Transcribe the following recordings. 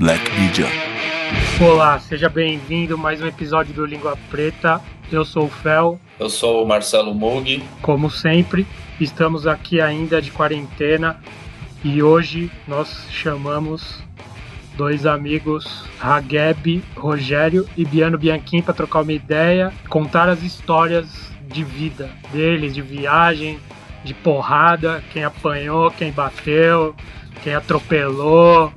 Black Media. Olá, seja bem-vindo a mais um episódio do Língua Preta. Eu sou o Fel. Eu sou o Marcelo Mug. Como sempre, estamos aqui ainda de quarentena e hoje nós chamamos dois amigos, Hageb, Rogério e Biano Bianchim, para trocar uma ideia, contar as histórias de vida deles, de viagem, de porrada, quem apanhou, quem bateu, quem atropelou,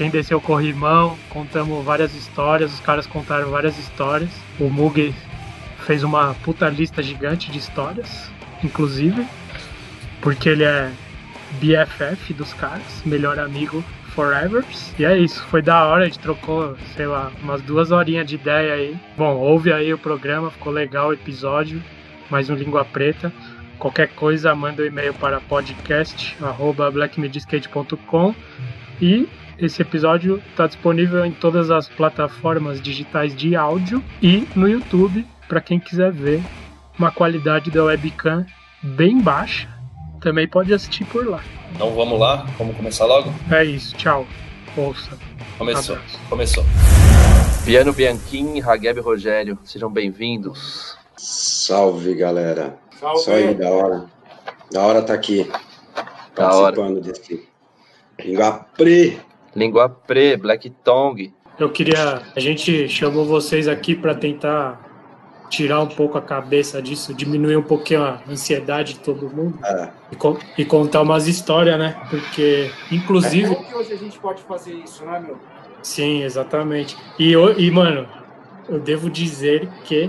quem desceu o corrimão. Contamos várias histórias, os caras contaram várias histórias. O Mug fez uma puta lista gigante de histórias, inclusive, porque ele é BFF dos caras, melhor amigo forever. E é isso, foi da hora, a gente trocou, sei lá, umas duas horinhas de ideia aí. Bom, ouve aí o programa, ficou legal o episódio, mais um Língua Preta. Qualquer coisa, manda um e-mail para podcast.blackmediskate.com e esse episódio está disponível em todas as plataformas digitais de áudio e no YouTube para quem quiser ver uma qualidade da webcam bem baixa. Também pode assistir por lá. Então vamos lá, vamos começar logo? É isso, tchau. Ouça. Começou, Abraço. começou. Piano Bianchim, Hageb e Rogério, sejam bem-vindos. Salve, galera. Salve. Isso aí, da hora. Da hora tá aqui. Da hora. Participando desse Língua Pre. Língua Pre, Black Tongue. Eu queria. A gente chamou vocês aqui para tentar tirar um pouco a cabeça disso, diminuir um pouquinho a ansiedade de todo mundo É, e, con- e contar umas histórias, né? Porque, inclusive. Como que hoje a gente pode fazer isso, né, meu? Sim, exatamente. E, eu- e, mano, eu devo dizer que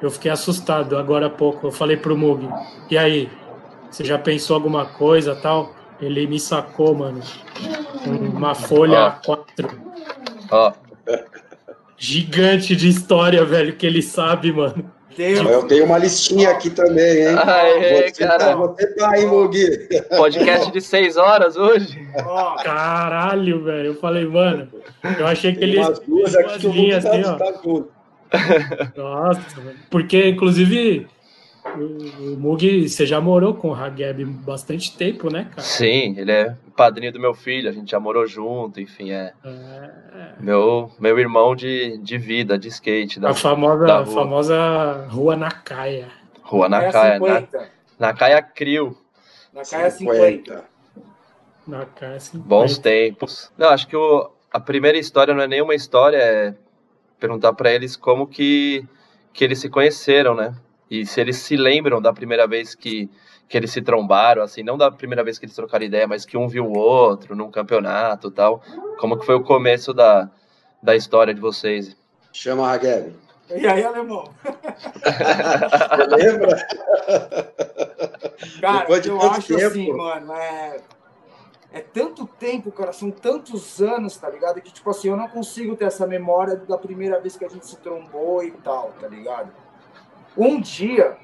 eu fiquei assustado agora há pouco. Eu falei pro Mug, e aí, você já pensou alguma coisa tal? Ele me sacou, mano, uma folha Ó. A4 Ó, gigante de história, velho, que ele sabe, mano. Deus, eu tenho uma listinha aqui também, hein? Aê, você, cara. tá, você tá aí, Mugi. podcast de seis horas hoje. ó, Caralho, velho. Eu falei, mano, eu achei que Tem ele umas duas umas aqui que o Mugi linhas tá, assim, ó. tá. Nossa, velho. porque inclusive o, o Mug, você já morou com o Hageb bastante tempo, né, cara? Sim, ele é padrinho do meu filho, a gente já morou junto, enfim, é É, meu, meu irmão de, de vida, de skate, da a famosa, da rua. famosa Rua Nakaya. rua Caia Nakaya, na, 50. Nakaya Crio. Na Caia 50. Nakaya 50. Bons tempos. Não, acho que o, a primeira história não é nenhuma história, é perguntar pra eles como que, que eles se conheceram, né? E se eles se lembram da primeira vez que, que eles se trombaram, assim, não da primeira vez que eles trocaram ideia, mas que um viu o outro num campeonato e tal. Como que foi o começo da, da história de vocês? Chama a Hageb. E aí, alemão? Lembra? Cara, Depois de eu acho tempo. assim, mano, é. É tanto tempo, cara, são tantos anos, tá ligado? Que, tipo assim, eu não consigo ter essa memória da primeira vez que a gente se trombou e tal, tá ligado? Um dia,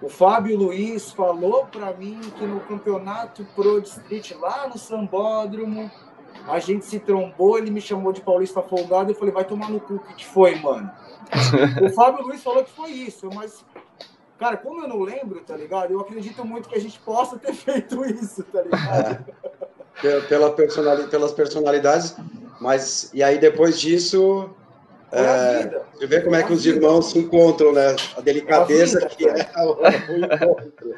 o Fábio Luiz falou pra mim que no campeonato Pro de Street, lá no Sambódromo, a gente se trombou, ele me chamou de paulista folgado, eu falei, vai tomar no cu, o que foi, mano? o Fábio Luiz falou que foi isso, mas Cara, como eu não lembro, tá ligado? Eu acredito muito que a gente possa ter feito isso, tá ligado? Pe- Pela personali- pelas personalidades, mas e aí depois disso, É, vê como é que os irmãos se encontram, né? A delicadeza É vida, que é o, o encontro.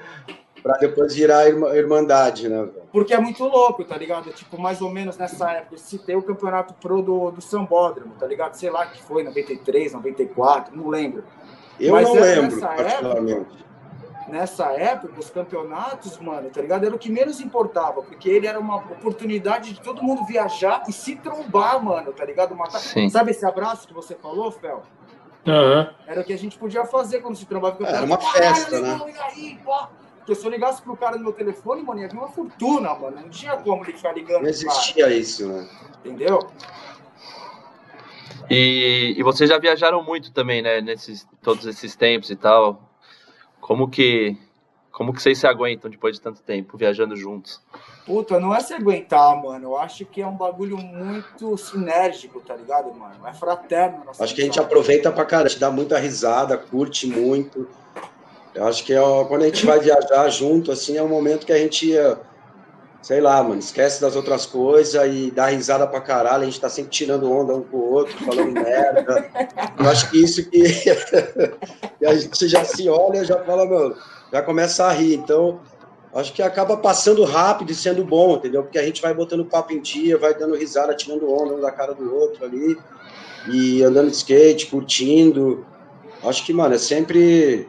Pra depois virar irmandade, né? Porque é muito louco, tá ligado? Tipo, mais ou menos nessa época, eu citei o campeonato pro do, do Sambódromo, tá ligado? Sei lá que foi, 93, 94, não lembro. Eu Mas não é lembro, particularmente. Nessa época, os campeonatos, mano, tá ligado? Era o que menos importava, porque ele era uma oportunidade de todo mundo viajar e se trombar, mano, tá ligado? Matar. Sim. Sabe esse abraço que você falou, Fel? Aham. Era o que a gente podia fazer quando se trombava. Era uma "Caralho, festa, né?" E aí, pô? Porque se eu ligasse pro cara no meu telefone, mano, ia vir uma fortuna, mano. Não tinha como ele ficar ligando Não pro cara, existia isso, né? entendeu? E, e vocês já viajaram muito também, né? Nesses, todos esses tempos e tal. Como que, como que vocês se aguentam depois de tanto tempo viajando juntos? Puta, não é se aguentar, mano. Eu acho que é um bagulho muito sinérgico, tá ligado, mano? É fraterno. Acho que a gente aproveita pra caramba, a gente dá muita risada, curte muito. Eu acho que é, ó, quando a gente vai viajar junto, assim, é um momento que a gente. é, sei lá, mano, esquece das outras coisas e dá risada pra caralho, a gente tá sempre tirando onda um com o outro, falando merda. Eu acho que isso que e a gente já se olha, já fala, mano, já começa a rir. Então, acho que acaba passando rápido e sendo bom, entendeu? Porque a gente vai botando papo em dia, vai dando risada, tirando onda um da cara do outro ali, e andando de skate, curtindo. Acho que, mano, é sempre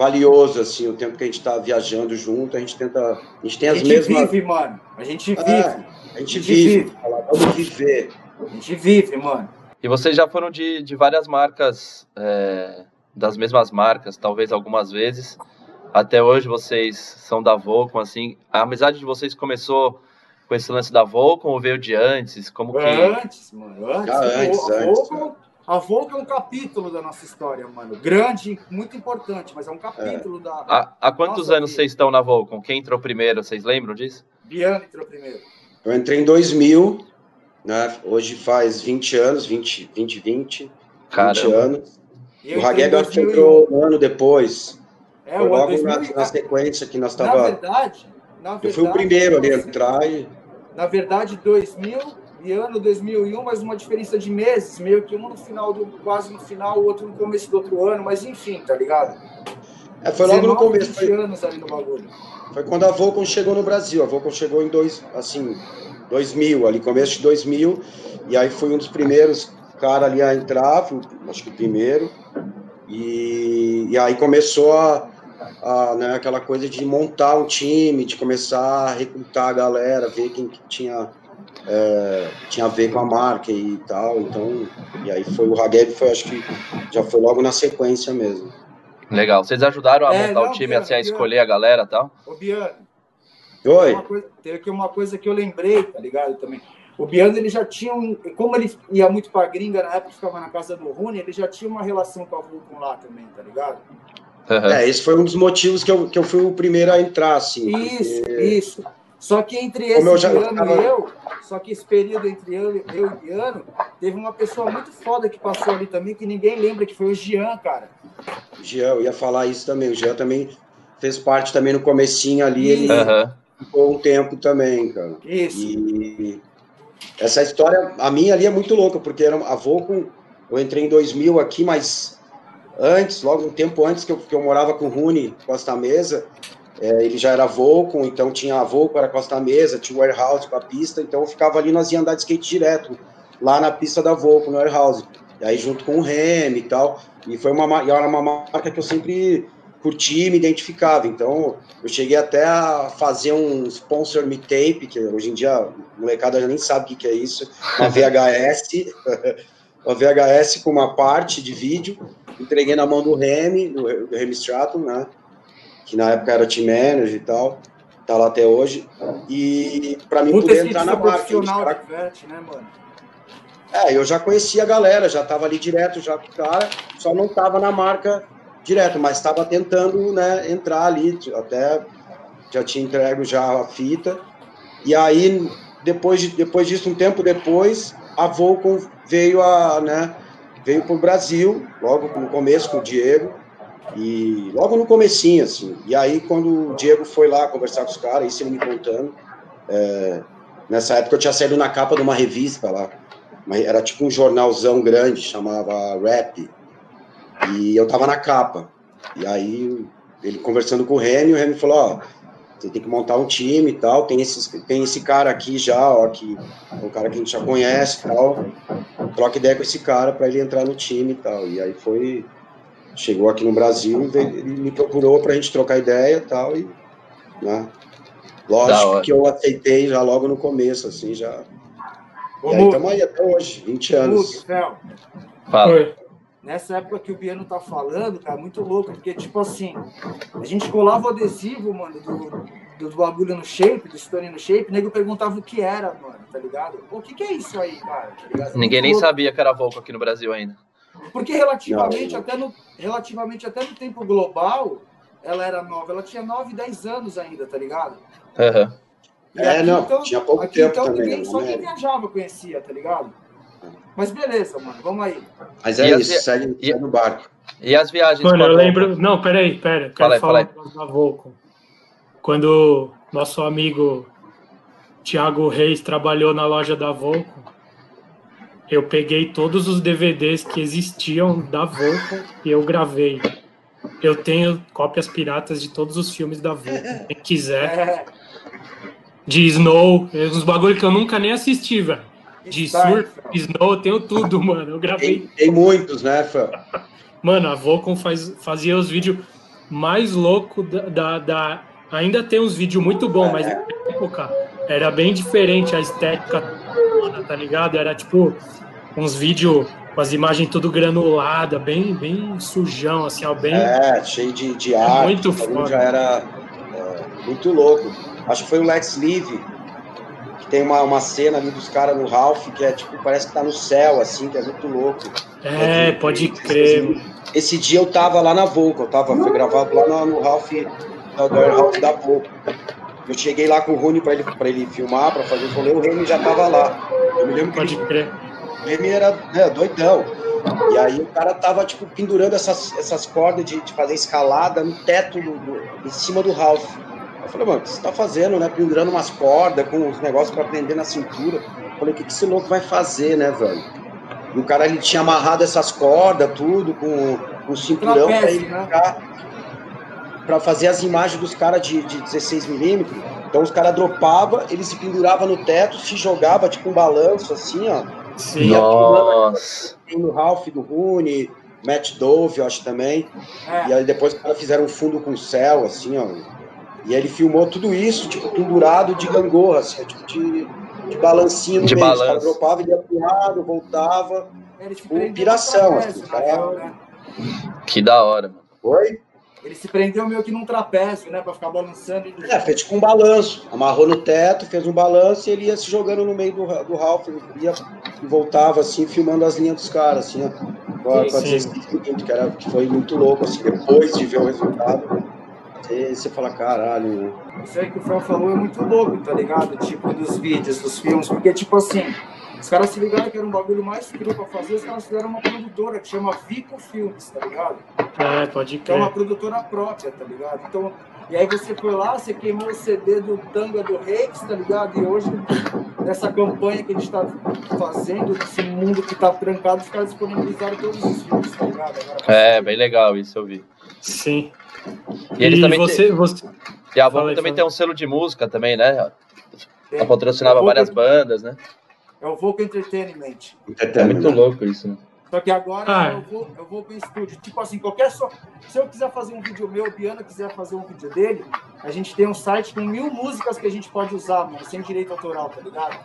valioso, assim, o tempo que a gente tá viajando junto, a gente tenta. A gente tem as mesmas. A gente vive, mano. A gente vive. É, a gente, a gente vive. vive. Vamos viver. A gente vive, mano. E vocês já foram de, de várias marcas, é, das mesmas marcas, talvez algumas vezes. Até hoje vocês são da Volcom, assim. A amizade de vocês começou com esse lance da Volcom ou veio de antes? Como que... Antes, mano. Antes. Ah, antes, antes, Volcom, a Volcom é um capítulo da nossa história, mano. Grande, muito importante, mas é um capítulo É. da... Há, há quantos Nossa, anos que- vocês estão na Volcom? Quem entrou primeiro? Vocês lembram disso? Biano entrou primeiro. Eu entrei em 2000, né? Hoje faz 20 anos, 20, 20, 20, 20 Caramba. anos. E eu O Ragueb acho que 2001. entrou um ano depois. É, Foi o logo ano na, 2000, na sequência que nós Na tava. verdade, na verdade... Eu fui o primeiro ali a entrar e. Na verdade, 2000 e ano 2001, mas uma diferença de meses, meio que um no final do quase no final, o outro no começo do outro ano, mas enfim, tá ligado? É, foi logo no 19, começo. 20 Foi, anos ali no bagulho. foi quando a Volcom chegou no Brasil. A Volcom chegou em dois, assim, 2000, ali, começo de 2000. E aí fui um dos primeiros cara ali a entrar, acho que o primeiro. E, e aí começou a, a, né, aquela coisa de montar um time, de começar a recrutar a galera, ver quem que tinha, é, tinha a ver com a marca e tal. Então, e aí foi o Ragueb, foi, acho que já foi logo na sequência mesmo. Legal. Vocês ajudaram a É, montar não, o time, Biano, assim, a Biano. escolher a galera e tal? Ô, Biano, Oi? uma coisa, tem aqui uma coisa que eu lembrei, tá ligado? Também. O Biano, ele já tinha um. Como ele ia muito pra gringa na época, ficava na casa do Rune, ele já tinha uma relação com a Vulcan lá também, tá ligado? Aham. É, esse foi um dos motivos que eu, que eu fui o primeiro a entrar, assim. Isso, porque- isso. Só que entre esse tava- e eu, só que esse período entre eu, eu e Biano, teve uma pessoa muito foda que passou ali também, que ninguém lembra, que foi o Jean, cara. O Jean, eu ia falar isso também. O Jean também fez parte também no comecinho ali, ele ficou um tempo também, cara. Isso. E essa história, a minha ali é muito louca, porque era a Volcom, eu entrei em 2000 aqui, mas antes, logo um tempo antes que eu, que eu morava com o Rune Costa Mesa, é, ele já era Volcom, então tinha a Volcom, era Costa Mesa, tinha o warehouse com a pista, então eu ficava ali, nós ia andar de skate direto, lá na pista da Volcom, no warehouse. E aí junto com o Remy e tal, e foi uma, ma- e era uma marca que eu sempre curti e me identificava, então eu cheguei até a fazer um sponsor me tape, que hoje em dia a molecada já nem sabe o que, que é isso, uma VHS, uma VHS com uma parte de vídeo, entreguei na mão do Remy, do, do Remy Stratton, né, que na época era team manager e tal, tá lá até hoje, e para mim poder entrar na marca, cara- de Vert, né, mano? é, eu já conhecia a galera, já tava ali direto já com o cara, só não tava na marca direto, mas estava tentando, né, entrar ali, até já tinha entregue já a fita. E aí depois de, depois disso, um tempo depois, a Volcom veio a, né, veio pro Brasil, logo no começo com o Diego. E logo no comecinho, assim. E aí, quando o Diego foi lá conversar com os caras, isso ele me contando, é, nessa época eu tinha saído na capa de uma revista lá, era tipo um jornalzão grande, chamava Rap. E eu tava na capa. E aí, ele conversando com o Remy, o Remy falou, ó, você tem que montar um time e tal, tem, esses, tem esse cara aqui já, ó, que é um cara que a gente já conhece e tal, troca ideia com esse cara para ele entrar no time e tal. E aí foi, chegou aqui no Brasil e veio- me procurou pra gente trocar ideia e tal, e, né, lógico que eu aceitei já logo no começo, assim, já, e aí estamos aí até hoje, 20 Mug, anos. Fel, Fala. Oi. nessa época que o Biano tá falando, cara, muito louco, porque, tipo assim, a gente colava o adesivo, mano, do, do, do bagulho no shape, do Stone no shape, o nego perguntava o que era, mano, tá ligado? O que que é isso aí, cara? Tá? Ninguém Muito nem louco. sabia que era Volco aqui no Brasil ainda. Porque relativamente, Não. até no, relativamente até no tempo global, ela era nova, ela tinha 9, 10 anos ainda, tá ligado? E É, aqui, não, tinha pouco aqui, tempo então, também, ninguém, né, só quem viajava conhecia, tá ligado? Mas beleza, mano, vamos aí. Mas é E isso, via- segue, e- o barco. E as viagens Mano, eu lembro. Não, peraí, pera. eu Quero Fala aí, falar fala da Volcom. Quando nosso amigo Thiago Reis trabalhou na loja da Volco, eu peguei todos os DVDs que existiam da Volco e eu gravei. Eu tenho cópias piratas de todos os filmes da Volco, quem quiser. É, De Snow, uns bagulho que eu nunca nem assisti, velho. De surf. Snow, eu tenho tudo, mano. Eu gravei Tem, tem muitos, né, Fã? Mano, a Volcom faz, fazia os vídeos mais loucos da, da, da- Ainda tem uns vídeos muito bons, mas na época era bem diferente a estética, toda, tá ligado? Era tipo uns vídeos com as imagens tudo granulada, bem, bem sujão, assim, ó, bem. É, cheio de, de arte. muito foda. Já era é, muito louco. Acho que foi o Lex Live, que tem uma, uma cena ali dos caras no Ralph, que é tipo, parece que tá no céu, assim, que é muito louco. É, pode crer. Esse dia eu tava lá na Volca, eu tava, foi gravado lá no, no Ralph, no, no Ralph da Volca. Eu cheguei lá com o Rony pra ele, pra ele filmar, pra fazer o rolê, o Remy já tava lá. Eu me lembro que Pode ele, crer. o Remy era né, doidão. E aí o cara tava, tipo, pendurando essas, essas cordas de, de fazer escalada no teto, do, do- em cima do Ralph. Eu falei, mano, o que você tá fazendo, né? Pendurando umas cordas com os negócios pra prender na cintura. Eu falei, o que, que esse louco vai fazer, né, velho? E o cara, ele tinha amarrado essas cordas, tudo, com, com o cinturão pra Trapézio, ele né? ficar... Pra fazer as imagens dos caras de, de 16mm. Então os caras dropavam, ele se pendurava no teto, se jogava, tipo um balanço, assim, ó. Sim. Nossa. Tem no Ralph do Rooney, Matt Dove, eu acho também. E É, aí depois os caras fizeram um fundo com o céu, assim, ó. E ele filmou tudo isso, tipo, pendurado de gangorra, assim, tipo de, de balancinho no De meio. Os balanço. caras dropavam, ele ia pro lado, voltava. ele o prendeu piração, assim, cara. né? Que da hora, mano. Oi? Ele se prendeu meio que num trapézio, né? Pra ficar balançando. E... É, fez tipo um balanço. Amarrou no teto, fez um balanço e ele ia se jogando no meio do, do Ralph. Ele ia e voltava, assim, filmando as linhas dos caras, assim, ó. Com com Sim. 16 minutos, que, era, que foi muito louco, assim, depois de ver o resultado. Você, você fala, caralho, né? Isso aí que o Fel falou é muito louco, tá ligado? Tipo, dos vídeos, dos filmes. Porque, tipo assim, os caras se ligaram que era um bagulho mais cru pra fazer, os caras fizeram uma produtora que chama Vico Filmes, tá ligado? É, pode Que é uma crer. produtora própria, tá ligado? Então, e aí você foi lá, você queimou o CD do Tanga do Reis, tá ligado? E hoje, nessa campanha que a gente tá fazendo, nesse mundo que tá trancado, os caras disponibilizaram todos os filmes, tá ligado? Agora, É, bem legal isso, eu vi. Sim. E eles também você, você. E a Volvo também fala. tem um selo de música também, né? Ela patrocinava é o várias bandas, né? É o Vogue Entertainment. É muito louco isso, né? Só que agora Ah. eu, vou, eu vou pro estúdio. Tipo assim, qualquer só. Se eu quiser fazer um vídeo meu, o Biano quiser fazer um vídeo dele, a gente tem um site com mil músicas que a gente pode usar, mano, sem direito autoral, tá ligado?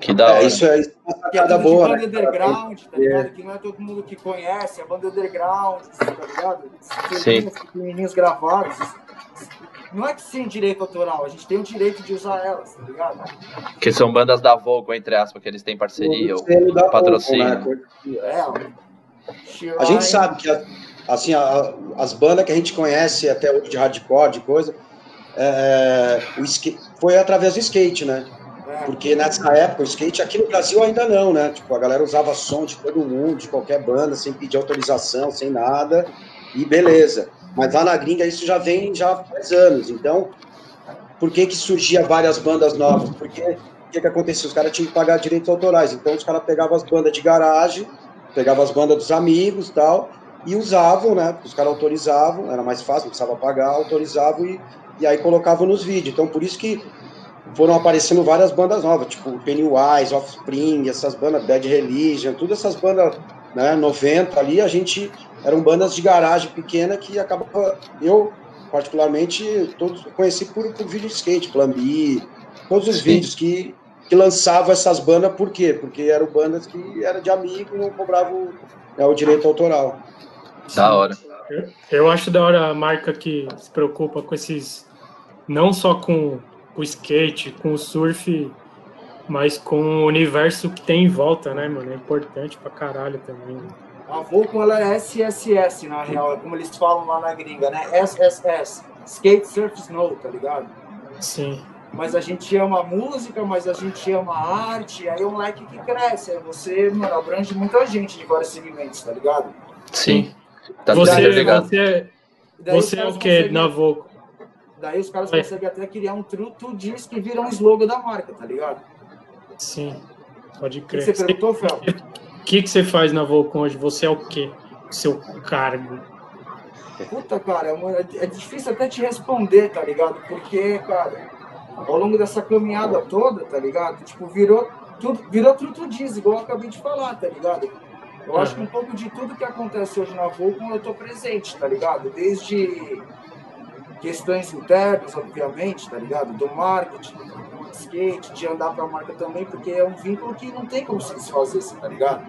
Que da hora. É, isso é, isso é uma Que é boa, né? banda underground, tá ligado? Que não é todo mundo que conhece, é banda underground, tá ligado? Sim. Pequenininhos gravados. Não é que sem direito autoral, a gente tem o direito de usar elas, tá ligado? Que são bandas da Volvo, entre aspas, que eles têm parceria. Ou da patrocínio. Volvo, né? É. A gente sabe que assim, a- as bandas que a gente conhece até hoje de hardcore, de coisa, é, o skate, foi através do skate, né? É, Porque nessa época o skate aqui no Brasil ainda não, né? Tipo, a galera usava som de todo mundo, de qualquer banda, sem pedir autorização, sem nada, e beleza. Mas lá na gringa isso já vem já faz anos. Então, por que que surgia várias bandas novas? Porque o que que acontecia? Os caras tinham que pagar direitos autorais. Então os caras pegavam as bandas de garagem, pegavam as bandas dos amigos tal, e usavam, né? Os caras autorizavam, era mais fácil, não precisava pagar, autorizavam e, e aí colocavam nos vídeos. Então por isso que foram aparecendo várias bandas novas, tipo Pennywise, Offspring, essas bandas, Bad Religion, todas essas bandas, né, 90 ali, a gente, eram bandas de garagem pequena que acabava, eu, particularmente, todos conheci por, por vídeo de skate, Plan B, todos os Sim. vídeos que, que lançavam essas bandas, por quê? Porque eram bandas que eram de amigo e não cobravam né, o direito autoral. Da hora. Eu, eu acho da hora a marca que se preocupa com esses. Não só com o skate, com o surf, mas com o universo que tem em volta, né, mano? É importante pra caralho também. A Volcom ela é SSS, na real, é como eles falam lá na gringa, né? SSS, Skate Surf Snow, tá ligado? Sim. Mas a gente ama a música, mas a gente ama a arte, aí é um leque que cresce, aí você, mano, abrange muita gente de vários segmentos, tá ligado? Sim. Tá Você, ligado? você, E daí os você é o que conseguem- na Voco? Daí os caras é. conseguem até criar um truto diz que vira um slogan da marca, tá ligado? Sim, pode crer. O que você perguntou, Fel? O que, que você faz na Volcom hoje? Você é o quê? Seu cargo? Puta, cara, é, é difícil até te responder, tá ligado? Porque, cara, ao longo dessa caminhada toda, tá ligado? Tipo, virou tudo, virou tudo diz, igual eu acabei de falar, tá ligado? Eu acho que um pouco de tudo que acontece hoje na Volcom eu tô presente, tá ligado? Desde questões internas, obviamente, tá ligado? Do marketing, do skate, de andar pra marca também, porque é um vínculo que não tem como se desfazer, tá ligado?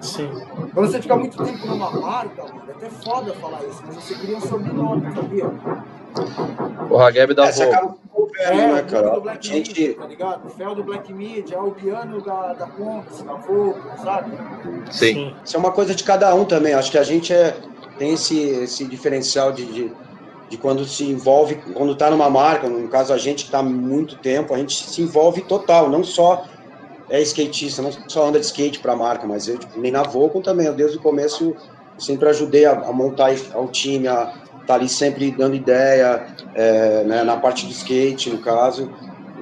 Sim. Quando você fica muito tempo numa marca, mano, é até foda falar isso, mas você cria um sobrenome, sabia? O Hageb da Essa acaba é, né, cara? Do Black gente... Media, tá ligado? O Fel do Black Media, o piano da, da da Vogue, sabe? Sim. Isso é uma coisa de cada um também. Acho que a gente é, tem esse, esse diferencial de, de, de quando se envolve, quando está numa marca, no caso a gente que está muito tempo, a gente se envolve total, não só é skatista, não só anda de skate para a marca, mas eu tipo, nem na Volcom também, desde o começo sempre ajudei a, a montar o time, a, tá ali sempre dando ideia, é, né, na parte do skate, no caso.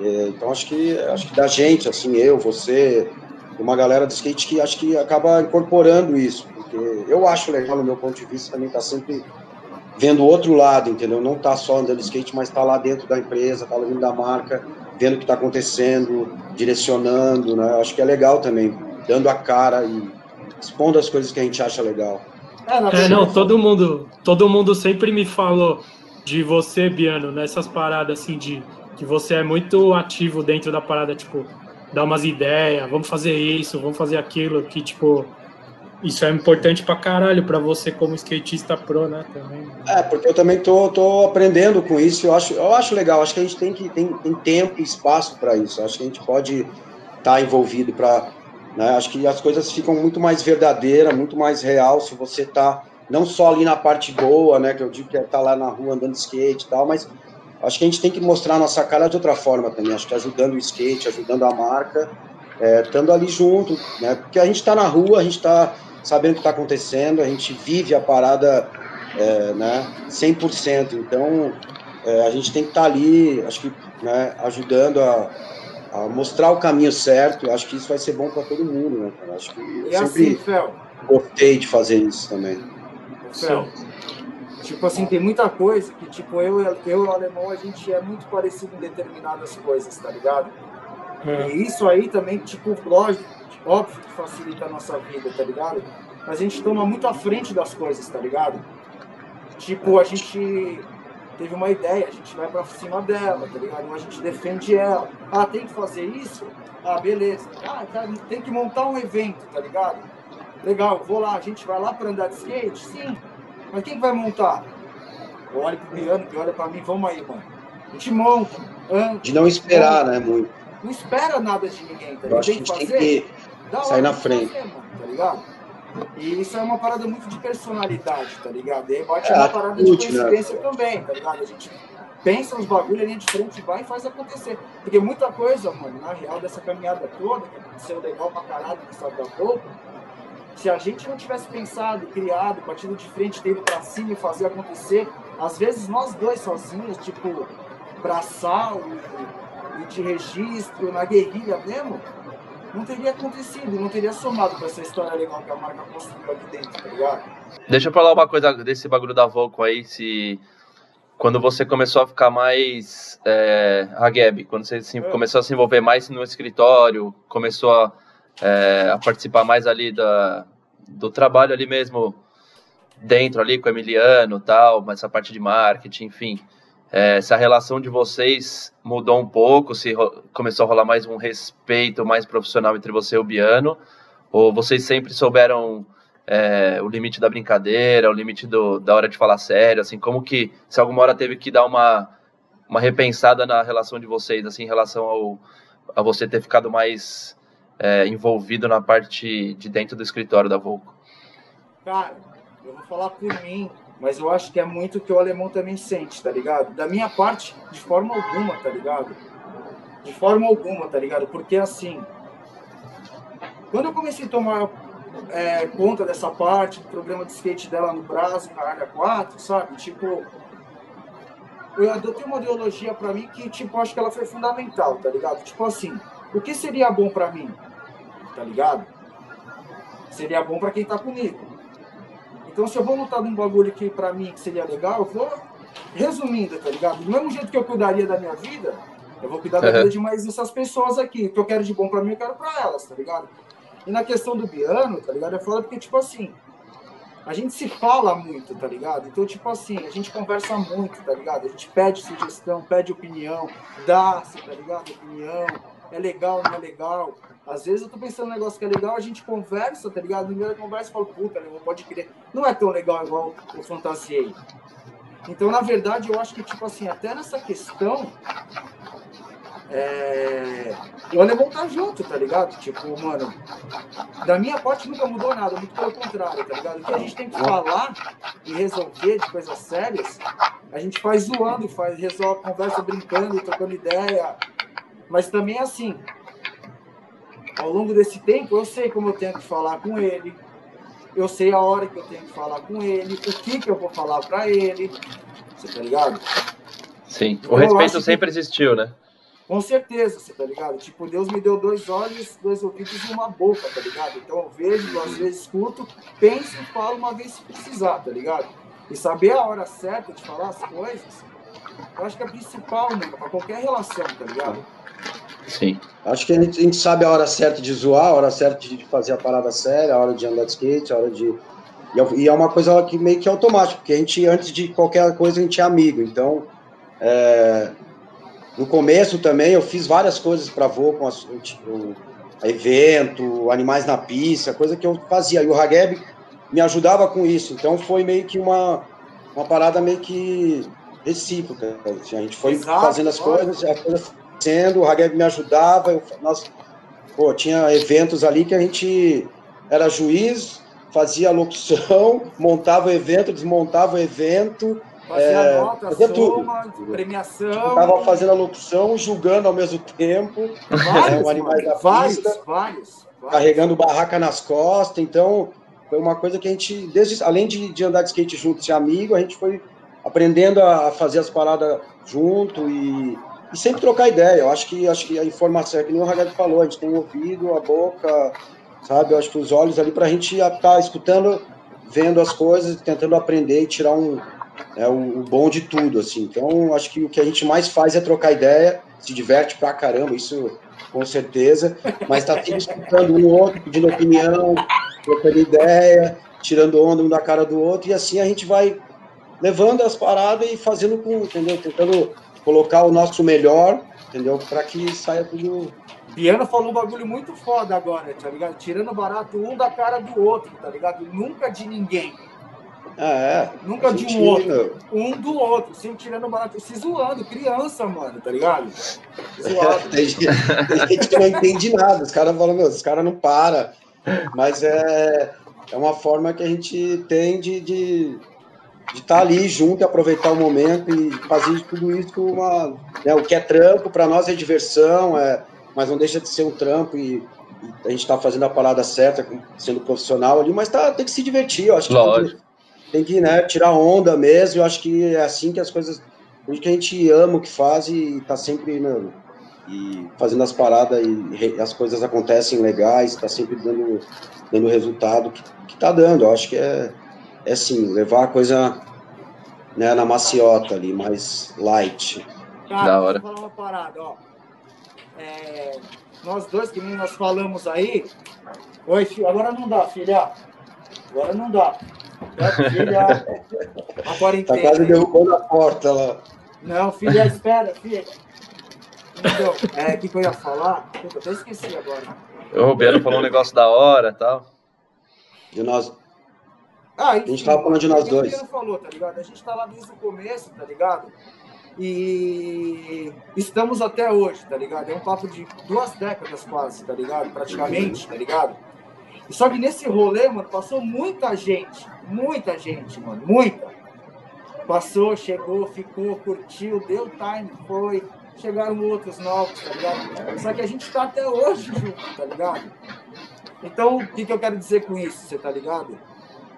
É, então acho que acho que da gente, assim, eu, você, uma galera do skate que acho que acaba incorporando isso, porque eu acho legal no meu ponto de vista também tá sempre vendo o outro lado, entendeu? Não tá só andando de skate, mas tá lá dentro da empresa, tá lá dentro da marca, vendo o que tá acontecendo, direcionando, né? Acho que é legal também, dando a cara e expondo as coisas que a gente acha legal. É, não, todo mundo, todo mundo sempre me falou de você, Biano, nessas paradas assim de que você é muito ativo dentro da parada, tipo, dar umas ideias, vamos fazer isso, vamos fazer aquilo, que tipo, isso é importante pra caralho pra você como skatista pro, né, também. É, porque eu também tô, tô aprendendo com isso, eu acho, eu acho legal, acho que a gente tem que tem, tem tempo e espaço para isso, acho que a gente pode estar tá envolvido para né? Acho que as coisas ficam muito mais verdadeiras, muito mais real se você está não só ali na parte boa, né? Que eu digo que é estar tá lá na rua andando de skate e tal, mas acho que a gente tem que mostrar a nossa cara de outra forma também. Acho que ajudando o skate, ajudando a marca, é, estando ali junto, né? Porque a gente está na rua, a gente está sabendo o que está acontecendo, a gente vive a parada é, né, 100%. Então, é, a gente tem que estar tá ali, acho que, né, ajudando a, a mostrar o caminho certo. Eu acho que isso vai ser bom para todo mundo, né, cara? Acho que e sempre assim, Fel, gostei de fazer isso também. Fel, tipo assim, tem muita coisa que, tipo, eu, eu e o alemão, a gente é muito parecido em determinadas coisas, tá ligado? É. E isso aí também, tipo, lógico, óbvio que facilita a nossa vida, tá ligado? Mas a gente toma muito à frente das coisas, tá ligado? Tipo, a gente teve uma ideia, a gente vai para cima dela, tá ligado? A gente defende ela. Ah, tem que fazer isso? Ah, beleza. Ah, tá, tem que montar um evento, tá ligado? Legal, vou lá, a gente vai lá para andar de skate? Sim. Mas quem vai montar? Eu olho pro piano, que olha para mim, vamos aí, mano. A gente monta, anda. De não esperar, né, muito. Não espera nada de ninguém, tá ligado? Eu acho que a gente fazer, tem que sair na frente. Tá ligado? E isso é uma parada muito de personalidade, tá ligado? E aí bate é, uma parada de né? coincidência né? também, tá ligado? A gente pensa nos bagulho ali de frente, vai e faz acontecer. Porque muita coisa, mano, na real, dessa caminhada toda, que aconteceu legal pra caralho no estado da pouco, se a gente não tivesse pensado, criado, batido de frente, tendo pra cima e fazer acontecer, às vezes nós dois sozinhos, tipo, braçal e, e de registro, na guerrilha mesmo, não teria acontecido, não teria somado com essa história legal que a marca construiu aqui dentro, tá ligado? Deixa eu falar uma coisa desse bagulho da Volco aí, se quando você começou a ficar mais é, a Gabi, quando você se, é. começou a se envolver mais no escritório, começou a, é, a participar mais ali da, do trabalho ali mesmo dentro ali com o Emiliano tal, essa parte de marketing, enfim é, se a relação de vocês mudou um pouco, se começou a rolar mais um respeito mais profissional entre você e o Biano, ou vocês sempre souberam é, o limite da brincadeira, o limite do, da hora de falar sério, assim, como que, se alguma hora teve que dar uma, uma repensada na relação de vocês, assim, em relação ao, a você ter ficado mais é, envolvido na parte de dentro do escritório da Volco? Cara, eu vou falar por mim, mas eu acho que é muito que o alemão também sente, tá ligado? Da minha parte, de forma alguma, tá ligado? De forma alguma, tá ligado? Porque assim, quando eu comecei a tomar é, conta dessa parte do programa de skate dela no Brasil, caralho, 4, sabe? Tipo, eu adotei uma ideologia para mim que, tipo, acho que ela foi fundamental, tá ligado? Tipo assim, o que seria bom para mim? Tá ligado? Seria bom para quem tá comigo. Então, se eu vou lutar num bagulho que para mim que seria legal, eu vou resumindo, tá ligado? Do mesmo jeito que eu cuidaria da minha vida, eu vou cuidar da vida de mais essas pessoas aqui. O que eu quero de bom para mim, eu quero para elas, tá ligado? E na questão do Biano, tá ligado? É foda porque, tipo assim, a gente se fala muito, tá ligado? Então, tipo assim, a gente conversa muito, tá ligado? A gente pede sugestão, pede opinião, dá-se, tá ligado? Opinião, é legal, não é legal. Às vezes eu tô pensando um negócio que é legal, a gente conversa, tá ligado? No meio da conversa eu falo, puta, não pode crer. Não é tão legal igual eu fantasiei. Então, na verdade, eu acho que, tipo assim, até nessa questão, é... o alemão tá junto, tá ligado? Tipo, mano, da minha parte nunca mudou nada, muito pelo contrário, tá ligado? O que a gente tem que falar e resolver de coisas sérias, a gente faz zoando, faz, resolve, conversa brincando, trocando ideia. Mas também assim, ao longo desse tempo, eu sei como eu tenho que falar com ele, eu sei a hora que eu tenho que falar com ele, o que que eu vou falar para ele, você tá ligado? Sim, o respeito sempre que... existiu, né? Com certeza, você tá ligado? Tipo, Deus me deu dois olhos, dois ouvidos e uma boca, tá ligado? Então eu vejo, duas vezes escuto, penso e falo uma vez se precisar, tá ligado? E saber a hora certa de falar as coisas, eu acho que é principal, mano, pra qualquer relação, tá ligado? Sim. Acho que a gente, a gente, sabe a hora certa de zoar, a hora certa de fazer a parada séria, a hora de andar de skate, a hora de. E é uma coisa que meio que automática, porque a gente, antes de qualquer coisa, a gente é amigo. Então, é, no começo também eu fiz várias coisas para voo, com tipo, evento, animais na pista, coisa que eu fazia. E o Hageb me ajudava com isso. Então foi meio que uma, uma parada meio que recíproca. A gente foi Exato, fazendo as coisas, a coisa sendo, o Hageb me ajudava. Eu, nós, pô, tinha eventos ali que a gente era juiz, fazia a locução, montava o evento, desmontava o evento Fazia é, nota, fazia soma, tudo. premiação. Estava fazendo a locução, julgando ao mesmo tempo. Vários, é, um da vários, pista, vários, vários, Carregando barraca nas costas. Então, foi uma coisa que a gente, desde, além de, de andar de skate junto, ser amigo, a gente foi aprendendo a fazer as paradas junto e, e sempre trocar ideia. Eu acho que, acho que a informação, é que nem o Ragado falou, a gente tem o ouvido, a boca, sabe? Eu acho que os olhos ali para a gente estar tá escutando, vendo as coisas, tentando aprender e tirar um, é o, o, bom de tudo, assim. Então, acho que o que a gente mais faz é trocar ideia, se diverte pra caramba, isso com certeza, mas tá sempre escutando um outro, pedindo opinião, trocando ideia, tirando onda um da cara do outro, e assim a gente vai levando as paradas e fazendo com, entendeu? Tentando colocar o nosso melhor, entendeu? Para que saia tudo. Biana falou um bagulho muito foda agora, tá ligado? Tirando barato um da cara do outro, tá ligado? Nunca de ninguém. Ah, é. Nunca de um outro. Um do outro, sempre tirando barato, se zoando, criança, mano, tá ligado? Zoado. tem, gente, tem, gente, que não entende nada, os caras falam, meu, os caras não param. Mas é, é uma forma que a gente tem de, de de estar tá ali junto, aproveitar o momento e fazer tudo isso uma, né, o que é trampo para nós é diversão, é, mas não deixa de ser um trampo e, e a gente está fazendo a parada certa, sendo profissional ali, mas tá, tem que se divertir, eu acho que Lógico tem que né, tirar onda mesmo. Eu acho que é assim que as coisas. que a gente ama o que faz e tá sempre mano, e fazendo as paradas e as coisas acontecem legais, tá sempre dando, dando resultado que, que tá dando. Eu acho que é, é assim, levar a coisa né, na maciota ali, mais light. Cara, da hora. Vou falar uma parada, ó. É, nós dois, que nem nós falamos aí. Oi, filho, agora não dá, filha. Agora não dá. Filha, a quarentena. Tá quase derrubando a porta lá. Não, filha, espera, filha. Então, é, o que, que eu ia falar? Puta, até esqueci agora. O Roberto falou um negócio da hora e tal. De nós. Ah, enfim, a gente tava falando de nós dois. O falou, tá ligado? A gente tá lá desde o começo, tá ligado? E estamos até hoje, tá ligado? É um papo de duas décadas quase, tá ligado? Praticamente, tá ligado? Só que nesse rolê, mano, passou muita gente. Muita gente, mano. Muita. Passou, chegou, ficou, curtiu, deu time, foi. Chegaram outros novos, tá ligado? Só que a gente tá até hoje junto, tá ligado? Então, o que, que eu quero dizer com isso, você tá ligado?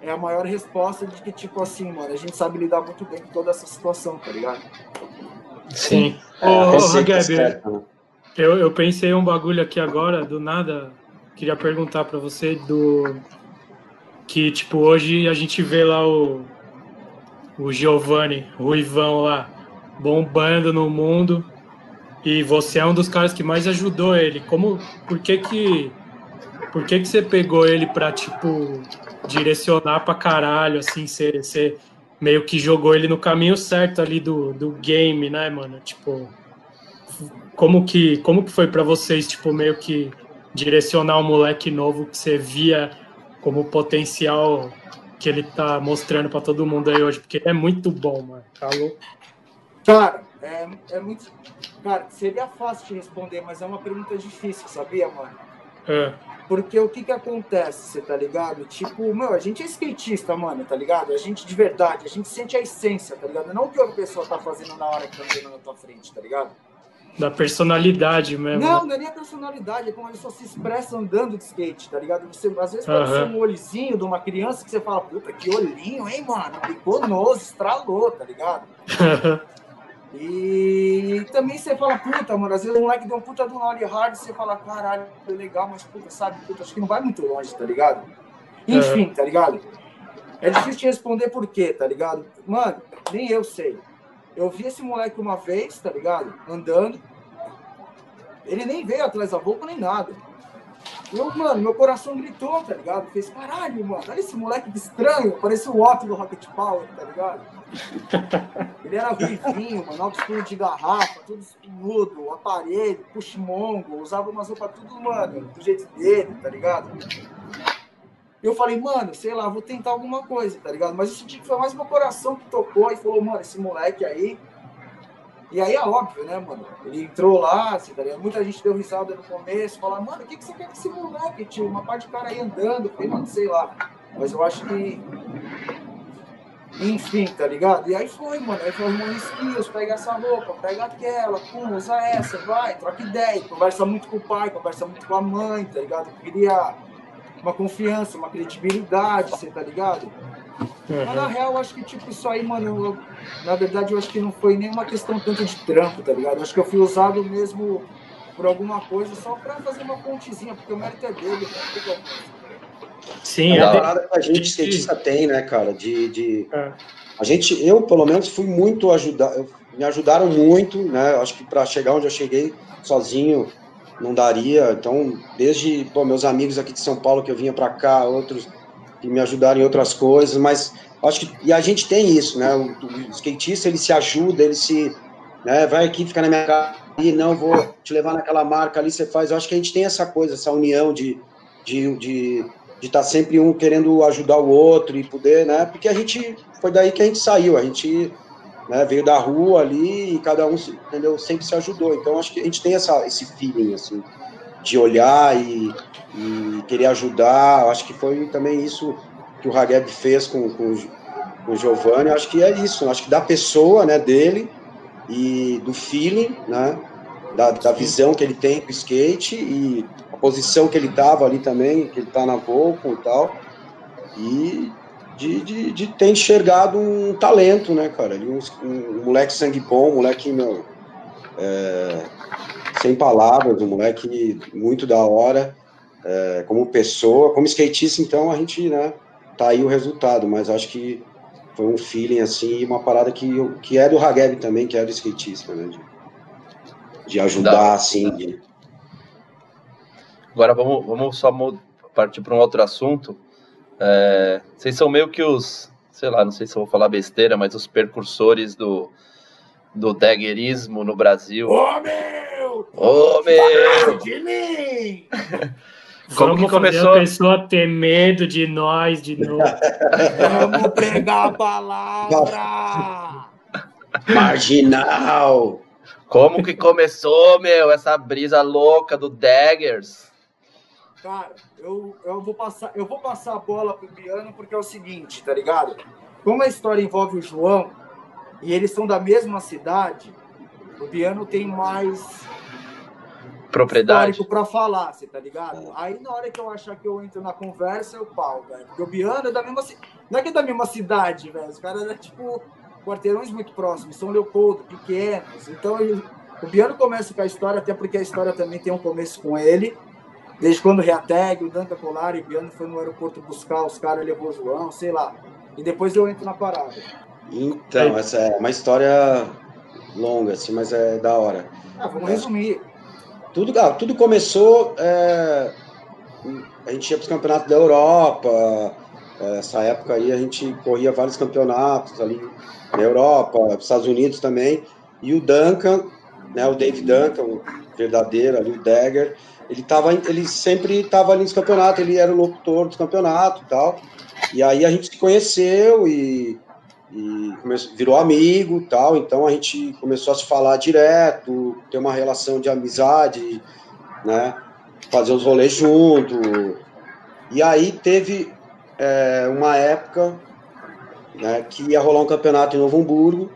É a maior resposta de que, tipo assim, mano, a gente sabe lidar muito bem com toda essa situação, tá ligado? Sim. É, Ô, receita Gabi, eu, eu pensei um bagulho aqui agora, do nada. Queria perguntar pra você do. Que, tipo, hoje a gente vê lá o. O Giovanni, o Ivão lá, bombando no mundo. E você é um dos caras que mais ajudou ele. Como. Por que que. Por que que você pegou ele pra, tipo, direcionar pra caralho, assim, você, meio que jogou ele no caminho certo ali do, do game, né, mano? Tipo, como que, como que foi pra vocês, tipo, meio que direcionar um moleque novo que você via como potencial que ele tá mostrando pra todo mundo aí hoje? Porque ele é muito bom, mano. Tá louco? Cara, é, é muito. Cara, seria fácil te responder, mas é uma pergunta difícil, sabia, mano? É, Porque o que que acontece, você tá ligado? Tipo, meu, a gente é skatista, mano, tá ligado? A gente de verdade, a gente sente a essência, tá ligado? Não o que outra pessoa tá fazendo na hora que tá andando na tua frente, tá ligado? da personalidade mesmo. Não, né? não é nem a personalidade, é como a pessoa se expressa andando de skate, tá ligado? Você, às vezes pode ser Aham. um olhozinho de uma criança que você fala, puta, que olhinho, hein, mano? Ficou noso, estralou, tá ligado? E também você fala, puta, mano, às vezes o moleque deu um puta do nollie hard e você fala, caralho, foi legal, mas puta, sabe, puta, acho que não vai muito longe, tá ligado? Enfim, tá ligado? É difícil te responder por quê, tá ligado? Mano, nem eu sei. Eu vi esse moleque uma vez, tá ligado? Andando. Ele nem veio atrás da boca nem nada. Eu, mano, meu coração gritou, tá ligado? Fez, caralho, mano, olha esse moleque que estranho. Parecia o Otto do Rocket Power, tá ligado? Ele era ruivinho, mano, escuro de garrafa, tudo espinudo, aparelho, push-mongo, usava umas roupas tudo, mano, do jeito dele, tá ligado? Eu falei, mano, sei lá, vou tentar alguma coisa, tá ligado? Mas eu senti que foi mais meu coração que tocou e falou, mano, esse moleque aí. E aí é óbvio, né, mano? Ele entrou lá, assim, tá ligado? Muita gente deu risada no começo, falava, mano, o que, que você quer com esse moleque, tio? Uma parte de cara aí andando, falei, mano, sei lá. Mas eu acho que. Enfim, tá ligado? E aí foi, mano. Aí foi arrumando skills, pega essa roupa, pega aquela, pum, usa essa, vai, troca ideia, conversa muito com o pai, conversa muito com a mãe, tá ligado? Queria uma confiança, uma credibilidade, você tá ligado? Mas na real, eu acho que, tipo, isso aí, mano, eu- na verdade, eu acho que não foi nenhuma questão tanto de trampo, tá ligado? Eu acho que eu fui usado mesmo por alguma coisa só pra fazer uma pontezinha, porque o mérito é dele, né? Sim, É é uma de- parada que a gente skatista tem, né, cara? De, de... É. A gente, eu pelo menos fui muito ajudar, me ajudaram muito, né? Acho que para chegar onde eu cheguei sozinho não daria. Então, desde pô, meus amigos aqui de São Paulo que eu vinha para cá, outros que me ajudaram em outras coisas, mas acho que e a gente tem isso, né? O, o skatista ele se ajuda, ele se, né? Vai aqui, fica na minha casa, e não vou te levar naquela marca ali, você faz. Eu acho que a gente tem essa coisa, essa união de de, de de estar sempre um querendo ajudar o outro e poder, né? Porque a gente foi daí que a gente saiu, a gente né, veio da rua ali e cada um, entendeu? Sempre se ajudou. Então acho que a gente tem essa esse feeling assim de olhar e, e querer ajudar. Acho que foi também isso que o Hageb fez com, com, o- com o Giovanni. Acho que é isso. Acho que da pessoa, né, dele e do feeling, né? Da, da visão que ele tem com o skate e a posição que ele tava ali também, que ele tá na Volcom e tal, e de, de, de ter enxergado um talento, né, cara? Ele, um, um moleque sangue bom, um moleque, meu, é, sem palavras, um moleque muito da hora, é, como pessoa, como skatista, então a gente, né, tá aí o resultado, mas acho que foi um feeling, assim, uma parada que, que é do Hageb também, que é do skatista, né, de, de ajudar, assim, de, Agora vamos, vamos só partir para um outro assunto. É, vocês são meio que os, sei lá, não sei se eu vou falar besteira, mas os percursores do, do daggerismo no Brasil. Ô, meu! Ô, meu! De mim! Como Vamos que começou? fazer a pessoa ter medo de nós de novo. Vamos pegar a palavra! marginal! Como que começou, meu, essa brisa louca do Daggers? Cara, eu, eu, vou passar, eu vou passar a bola pro Biano porque é o seguinte, tá ligado? Como a história envolve o João e eles são da mesma cidade, o Biano tem mais propriedade pra falar, você tá ligado? Aí na hora que eu achar que eu entro na conversa, eu pau, velho. Porque o Biano é da mesma. Não é que é da mesma cidade, velho. Os caras é tipo quarteirões muito próximos, São Leopoldo, pequenos. Então ele... o Biano começa com a história, até porque a história também tem um começo com ele. Desde quando o Reateg, o Danca Colar e o Biano foi no aeroporto buscar os caras, levou o João, sei lá. E depois eu entro na parada. Então, essa é uma história longa, assim, mas é da hora. Ah, vamos resumir. Tudo, ah, tudo começou. É, a gente ia para os campeonatos da Europa. É, essa época aí a gente corria vários campeonatos ali na Europa, Estados Unidos também. E o Duncan, né, o Dave Duncan, o verdadeiro ali, o Dagger, ele, tava, ele sempre estava ali nos campeonatos, ele era o locutor dos campeonatos e tal. E aí a gente se conheceu e, e começou, virou amigo tal, então a gente começou a se falar direto, ter uma relação de amizade, né? Fazer os rolês junto. E aí teve é, uma época né, que ia rolar um campeonato em Novo Hamburgo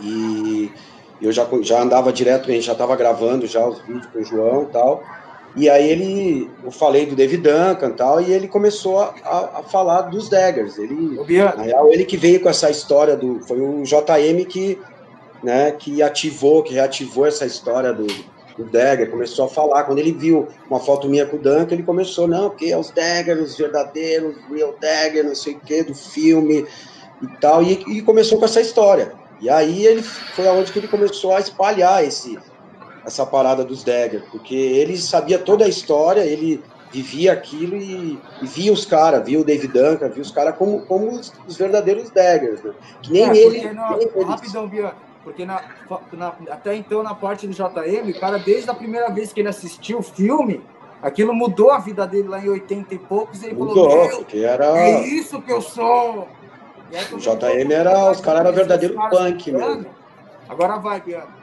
e eu já, já andava direto, a gente já estava gravando já os vídeos com o João e tal. E aí ele, eu falei do David Duncan e tal, e ele começou a, a, a falar dos Daggers. Ele, na real, ele que veio com essa história do, foi o JM que, né, que ativou, que reativou essa história do, do Dagger, começou a falar. Quando ele viu uma foto minha com o Duncan, ele começou, não, porque é os Daggers, os verdadeiros, Real Dagger, não sei o que, do filme e tal, e, e começou com essa história. E aí ele foi aonde que ele começou a espalhar esse essa parada dos Dagger, porque ele sabia toda a história, ele vivia aquilo e, e via os caras, via o David Duncan, via os caras como, como os, os, verdadeiros Daggers, né? Que nem é, ele. nem rapidão, Bia, porque na, na, até então, na parte do JM, o cara, desde a primeira vez que ele assistiu o filme, aquilo mudou a vida dele lá em 80 e poucos, e ele mudou, falou: porque era... É isso que eu sou! O JM era, os caras eram verdadeiro punk mesmo. Agora vai, Biano.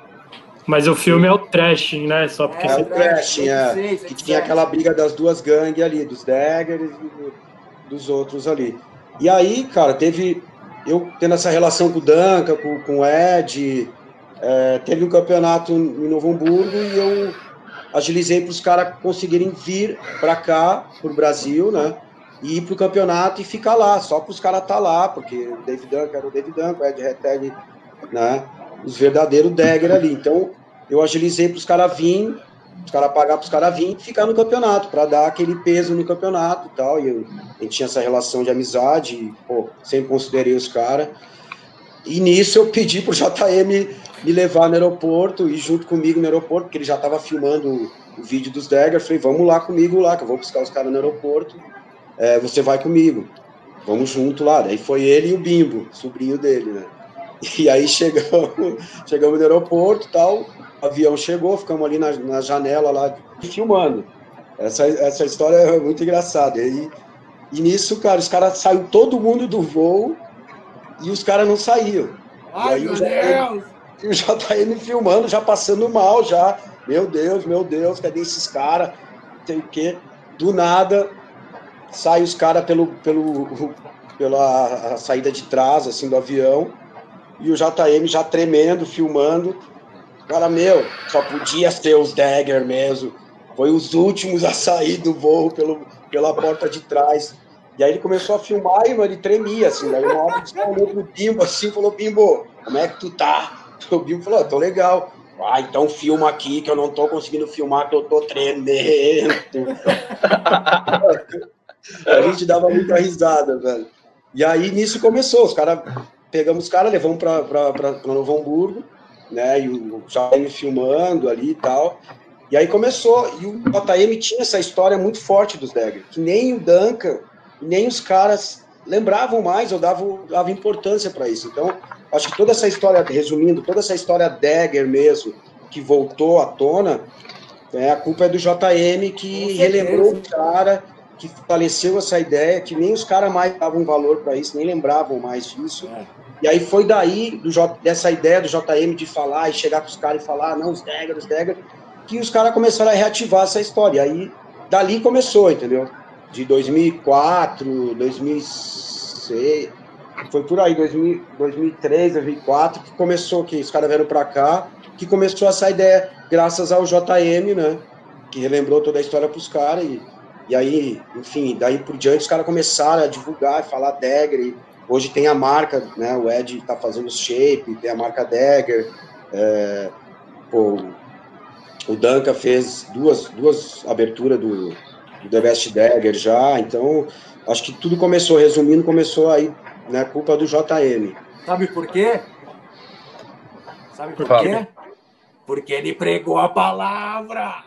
Mas o filme é o trashing, né? Só porque é, você... o trashing, é. Que tinha aquela briga das duas gangues ali, dos Daggers e dos outros ali. E aí, cara, teve. Eu tendo essa relação com o Danca, com, com o Ed, é, teve um campeonato em Novo Hamburgo e eu agilizei para os caras conseguirem vir para cá, para o Brasil, né? E ir para o campeonato e ficar lá, só para os caras estar tá lá, porque o David Duncan era o David Duncan, o Ed Reteg, né? Os verdadeiros Dagger ali. Então, eu agilizei para os caras virem, os caras pagar para os caras virem e ficar no campeonato, para dar aquele peso no campeonato e tal. E eu, a gente tinha essa relação de amizade, e, pô, sempre considerei os caras. E nisso eu pedi pro JM me levar no aeroporto e junto comigo no aeroporto, porque ele já estava filmando o, vídeo dos Dagger. Falei, vamos lá comigo lá, que eu vou buscar os caras no aeroporto. É, você vai comigo. Vamos junto lá. Daí foi ele e o Bimbo, sobrinho dele, né? E aí chegamos, chegamos no aeroporto e tal o avião chegou, ficamos ali na, na janela lá filmando. Essa, essa história é muito engraçada. E, e nisso, cara, os caras saiu todo mundo do voo e os caras não saíam. Ai, e meu o JM, Deus! o JM filmando, já passando mal, já. Meu Deus, meu Deus, cadê esses caras? Tem o quê? Do nada, sai os caras pelo, pelo, pela saída de trás, assim, do avião, e o JM já tremendo, filmando. Cara, meu, só podia ser os Dagger mesmo. Foi os últimos a sair do voo pelo, pela porta de trás. E aí ele começou a filmar e, mano, ele tremia, assim. Daí uma hora ele olhou pro Bimbo assim falou, Bimbo, como é que tu tá? O Bimbo falou, ah, tô legal. Ah, então filma aqui que eu não tô conseguindo filmar, que eu tô tremendo. a gente dava muita risada, velho. E aí nisso começou, os caras, pegamos os caras, levamos pra Novo Hamburgo, né? E o JM filmando ali e tal. E aí começou, e o JM tinha essa história muito forte dos Dagger, que nem o Duncan, nem os caras lembravam mais ou davam, davam importância para isso. Então, acho que toda essa história, resumindo, toda essa história Dagger mesmo, que voltou à tona, é, a culpa é do JM que relembrou o cara, que faleceu essa ideia, que nem os caras mais davam valor para isso, nem lembravam mais disso. É. E aí foi daí, do, dessa ideia do JM de falar e chegar com os caras e falar, não, os Dagger, os Dagger, que os caras começaram a reativar essa história. E aí, dali começou, entendeu? De 2004, 2006, foi por aí, 2000, 2003, 2004, que começou, que os caras vieram pra cá, que começou essa ideia, graças ao JM, né? Que relembrou toda a história para os caras. E, e aí, enfim, daí por diante os caras começaram a divulgar, falar Dagger. E hoje tem a marca, né? O Ed está fazendo o shape, tem a marca Dagger. É, pô, o Danca fez duas, duas aberturas do, do The Best Dagger já, então acho que tudo começou, resumindo, começou aí, né, culpa do JM. Sabe por quê? Sabe por quê? Porque ele pregou a palavra.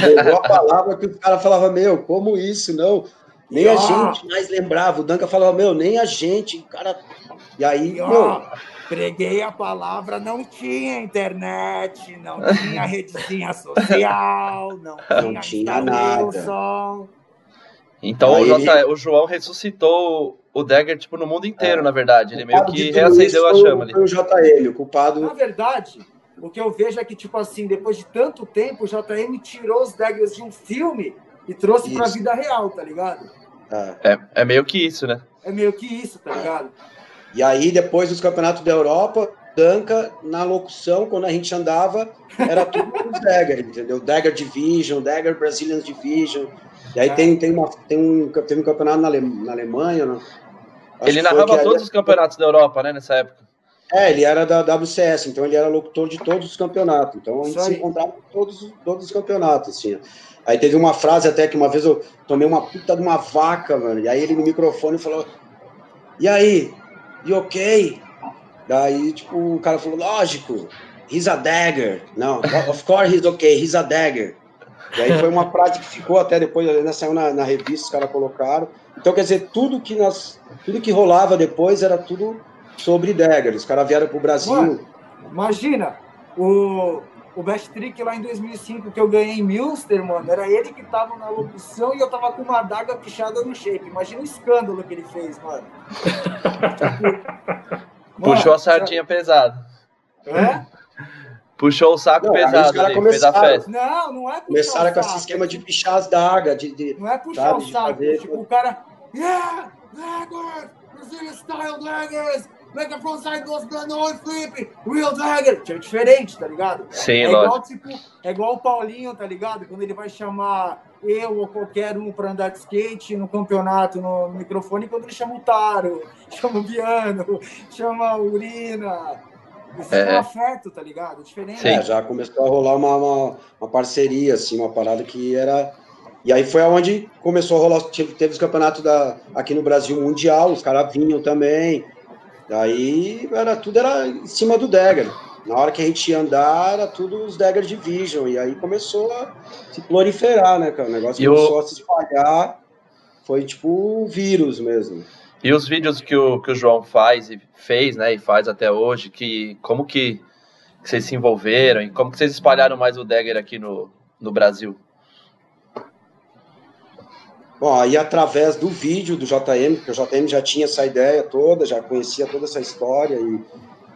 pregou a palavra que o cara falava, meu, como isso? Não, nem e a ó, gente mais lembrava. O Danca falava, meu, nem a gente, o cara. E aí, e ó, meu, preguei a palavra, não tinha internet, não tinha redezinha social, não, não tinha nada. Então o, J, o, João ressuscitou o Dagger tipo, no mundo inteiro, é. na verdade. Ele meio que reacendeu a chama ali. Foi o JL, o culpado. Na verdade, o que eu vejo é que, tipo assim, depois de tanto tempo, o JM tirou os Daggers de um filme e trouxe isso. pra vida real, tá ligado? É. é, é meio que isso, né? É meio que isso, tá ligado? E aí, depois dos campeonatos da Europa, Danca, na locução, quando a gente andava, era tudo os Dagger, entendeu? Dagger Division, Dagger Brazilian Division. E aí é. tem, tem, uma, tem, um, tem um campeonato na, Ale, na Alemanha, né? Ele narrava todos os campeonatos da Europa, né, nessa época. É, ele era da WCS, então ele era locutor de todos os campeonatos. Então a gente se encontrava em todos, todos os campeonatos, assim. Aí teve uma frase até que uma vez eu tomei uma puta de uma vaca, mano. E aí ele no microfone falou: E aí, you ok? Daí, tipo, o cara falou, lógico, he's a dagger. Não, of course he's okay, he's a dagger. E aí foi uma frase que ficou até depois, ainda saiu na, na revista, os caras colocaram. Então, quer dizer, tudo que nós, tudo que rolava depois era tudo sobre dagger. Os caras vieram pro Brasil. Mano, imagina, o, o Best Trick lá em 2005 que eu ganhei em Milster, mano, era ele que tava na locução e eu tava com uma adaga pichada no shape. Imagina o escândalo que ele fez, mano. Puxou a sardinha já... pesada. É? Puxou o saco não, pesado ali, fez a festa. Não, não é puxar Começaram com esse esquema de pichar as dagas. De, de, não é puxar sabe, o saco. Fazer... Tipo, o cara... Yeah! Daggers! Brazilian style daggers! Make a frontside goes no flip! Real dagger! É diferente, tá ligado? Sim, é lógico. Igual, tipo, é igual o Paulinho, tá ligado? Quando ele vai chamar eu ou qualquer um para andar de skate no campeonato, no, microfone, quando ele chama o Taro, chama o Biano, chama o Urina. Isso é, é afeto, tá ligado? É diferente. É, já começou a rolar uma, uma, uma, parceria, assim, uma parada que era. E aí foi aonde começou a rolar. Teve, teve os campeonatos da, aqui no Brasil Mundial, os caras vinham também. Daí era, tudo era em cima do Dagger. Na hora que a gente ia andar, era tudo os Dagger Division. E aí começou a se proliferar, né, cara? O negócio e começou o... a se espalhar. Foi tipo um vírus mesmo. E os vídeos que o, que o João faz e fez, né, e faz até hoje, que como que, que vocês se envolveram e como que vocês espalharam mais o Dagger aqui no, no Brasil? Bom, aí através do vídeo do JM, porque o JM já tinha essa ideia toda, já conhecia toda essa história e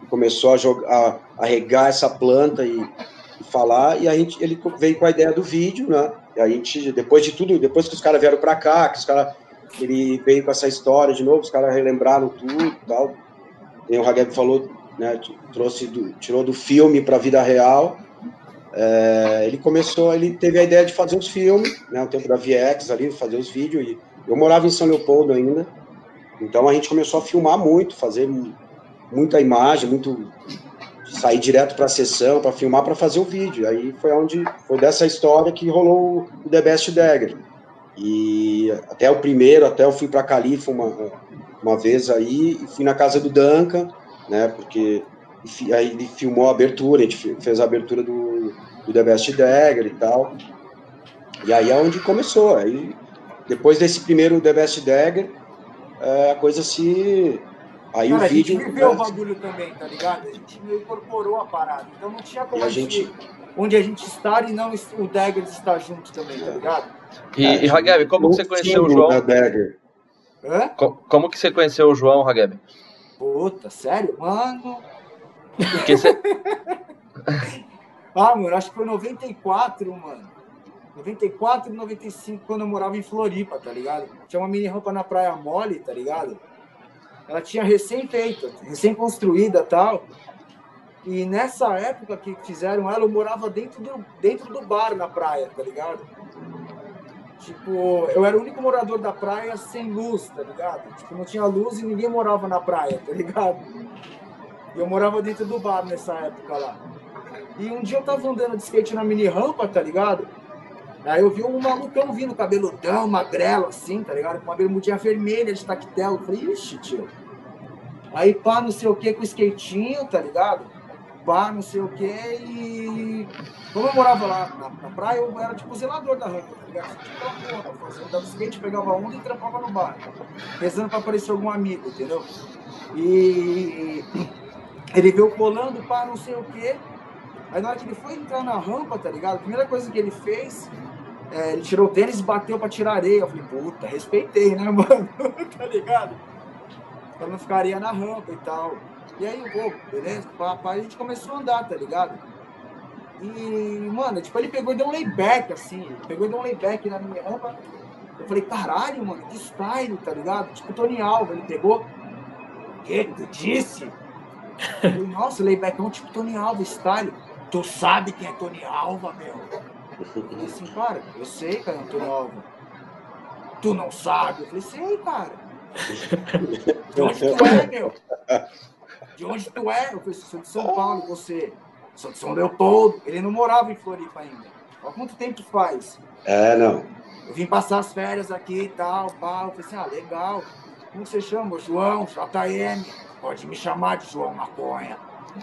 começou a, jogar, a, regar essa planta e, e, falar, e a gente, ele veio com a ideia do vídeo, né? E a gente, depois de tudo, depois que os caras vieram para cá, que os caras, ele veio com essa história de novo, os caras relembraram tudo tal. E o Hageb falou, né, trouxe do, tirou do filme para a vida real. É, ele começou, ele teve a ideia de fazer os filmes, né, o tempo da VX ali, fazer os vídeos. E eu morava em São Leopoldo ainda, então a gente começou a filmar muito, fazer muita imagem, muito sair direto para a sessão, para filmar, para fazer o vídeo. Aí foi onde foi dessa história que rolou o The Best Dagger. E até o primeiro, até eu fui para Califa uma, uma vez aí, e fui na casa do Duncan, né, porque aí ele filmou a abertura, a gente fez a abertura do, do The Best Dagger e tal. E aí é onde começou. Aí, depois desse primeiro The Best Dagger, é, a coisa se Aí Cara, o vídeo. A gente viveu o bagulho também, tá ligado? A gente incorporou a parada. Então não tinha como a, gente. Onde a gente estar e não o Dagger estar junto também, tá ligado? E, é, e Hageb, como que você conheceu o João? Hã? Como que você conheceu o João, Hageb? Puta, sério? Mano. Porque você... ah, mano, acho que foi 94, mano. 94 e 95, quando eu morava em Floripa, tá ligado? Tinha uma mini rampa na Praia Mole, tá ligado? Ela tinha recém feita, recém construída tal. E nessa época que fizeram ela, eu morava dentro do, dentro do bar na praia, tá ligado? Tipo, eu era o único morador da praia sem luz, tá ligado? Tipo, não tinha luz e ninguém morava na praia, tá ligado? Eu morava dentro do bar nessa época lá. E um dia eu tava andando de skate na mini rampa, tá ligado? Aí eu vi um malucão vindo, cabeludão, magrelo, assim, tá ligado? Com uma bermudinha vermelha de tactel. Eu falei, ixi, tio. Aí pá, não sei o que, com o skatinho, tá ligado? Pá, não sei o que, e. Como eu morava lá na, na, praia, eu era tipo zelador da rampa, tá ligado? Tipo, porra, eu dava skate, pegava onda e trampava no bar. Rezando pra aparecer algum amigo, entendeu? E ele veio colando, pá, não sei o que. Aí na hora que ele foi entrar na rampa, tá ligado? A primeira coisa que ele fez, é, ele tirou o tênis e bateu pra tirar areia. Eu falei, puta, respeitei, né, mano? tá ligado? Pra não ficar areia na rampa e tal. E aí, pô, beleza? Papai, a gente começou a andar, tá ligado? E, mano, tipo, ele pegou e deu um layback, assim. Pegou e deu um layback na minha rampa. Eu falei, caralho, mano, que style, tá ligado? Tipo, Tony Alva, ele pegou. O que tu disse? Falei, Nossa, é um tipo Tony Alva, style. Tu sabe quem é Tony Alva, meu? Eu falei assim, cara, eu sei, cara, é Tony Alva. Tu não sabe? Eu falei, sei, cara. De onde tu é, meu? De onde tu é? Eu falei, sou de São Paulo, você. Sou de São Leopoldo. Ele não morava em Floripa ainda. Olha quanto tempo faz. É, não. Eu vim passar as férias aqui e tal, pá. Eu falei assim, ah, legal. Como você chama? João, JM. Pode me chamar de João Maconha.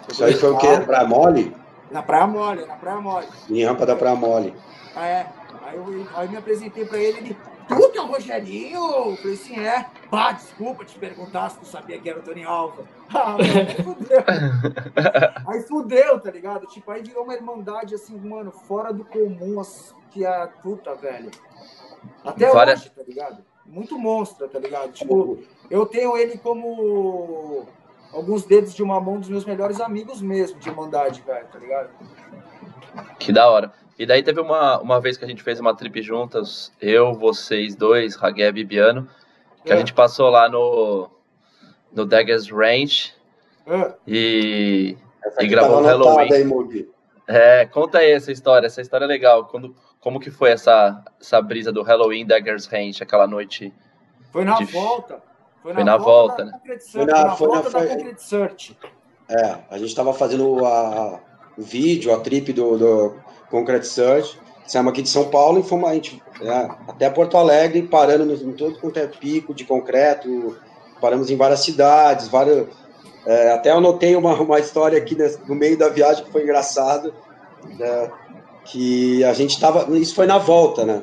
Isso aí foi o quê? Praia Mole? Na Praia Mole, na Praia Mole. Em rampa da Praia Mole. Ah, é. Aí eu, aí eu me apresentei pra ele, ele, tu que é o Rogerinho? Eu falei assim, é. Pá, desculpa te perguntar se tu sabia que era o Tony Alva. Ah, mano, fudeu. Aí fudeu, tá ligado? Tipo, aí virou uma irmandade, assim, mano, fora do comum, assim, que a puta, velho. Até Fora- hoje, tá ligado? Muito monstro, tá ligado? Tipo, eu tenho ele como alguns dedos de uma mão dos meus melhores amigos mesmo, de irmandade, velho, tá ligado? Que da hora. E daí teve uma, uma vez que a gente fez uma trip juntas, eu, vocês dois, Ragueb e Biano, que a É. gente passou lá no, no Daggers Range É. e, E gravou o Halloween. aí. É, conta aí essa história, essa história é legal. Quando, como que foi essa, essa brisa do Halloween Daggers Range, aquela noite? Foi na De- volta. Foi Foi na volta, da né? Concrete Foi Search, na- na foi na- volta da foi- Concrete Search. É, a gente estava fazendo a- o vídeo, a trip do, do Concrete Search. Saímos aqui de São Paulo e fomos a gente, é, até Porto Alegre, parando no, em todo quanto é pico de concreto. Paramos em várias cidades, várias. é, até anotei uma, uma história aqui nesse- no meio da viagem que foi engraçado. né, que a gente estava. Isso foi na volta, né?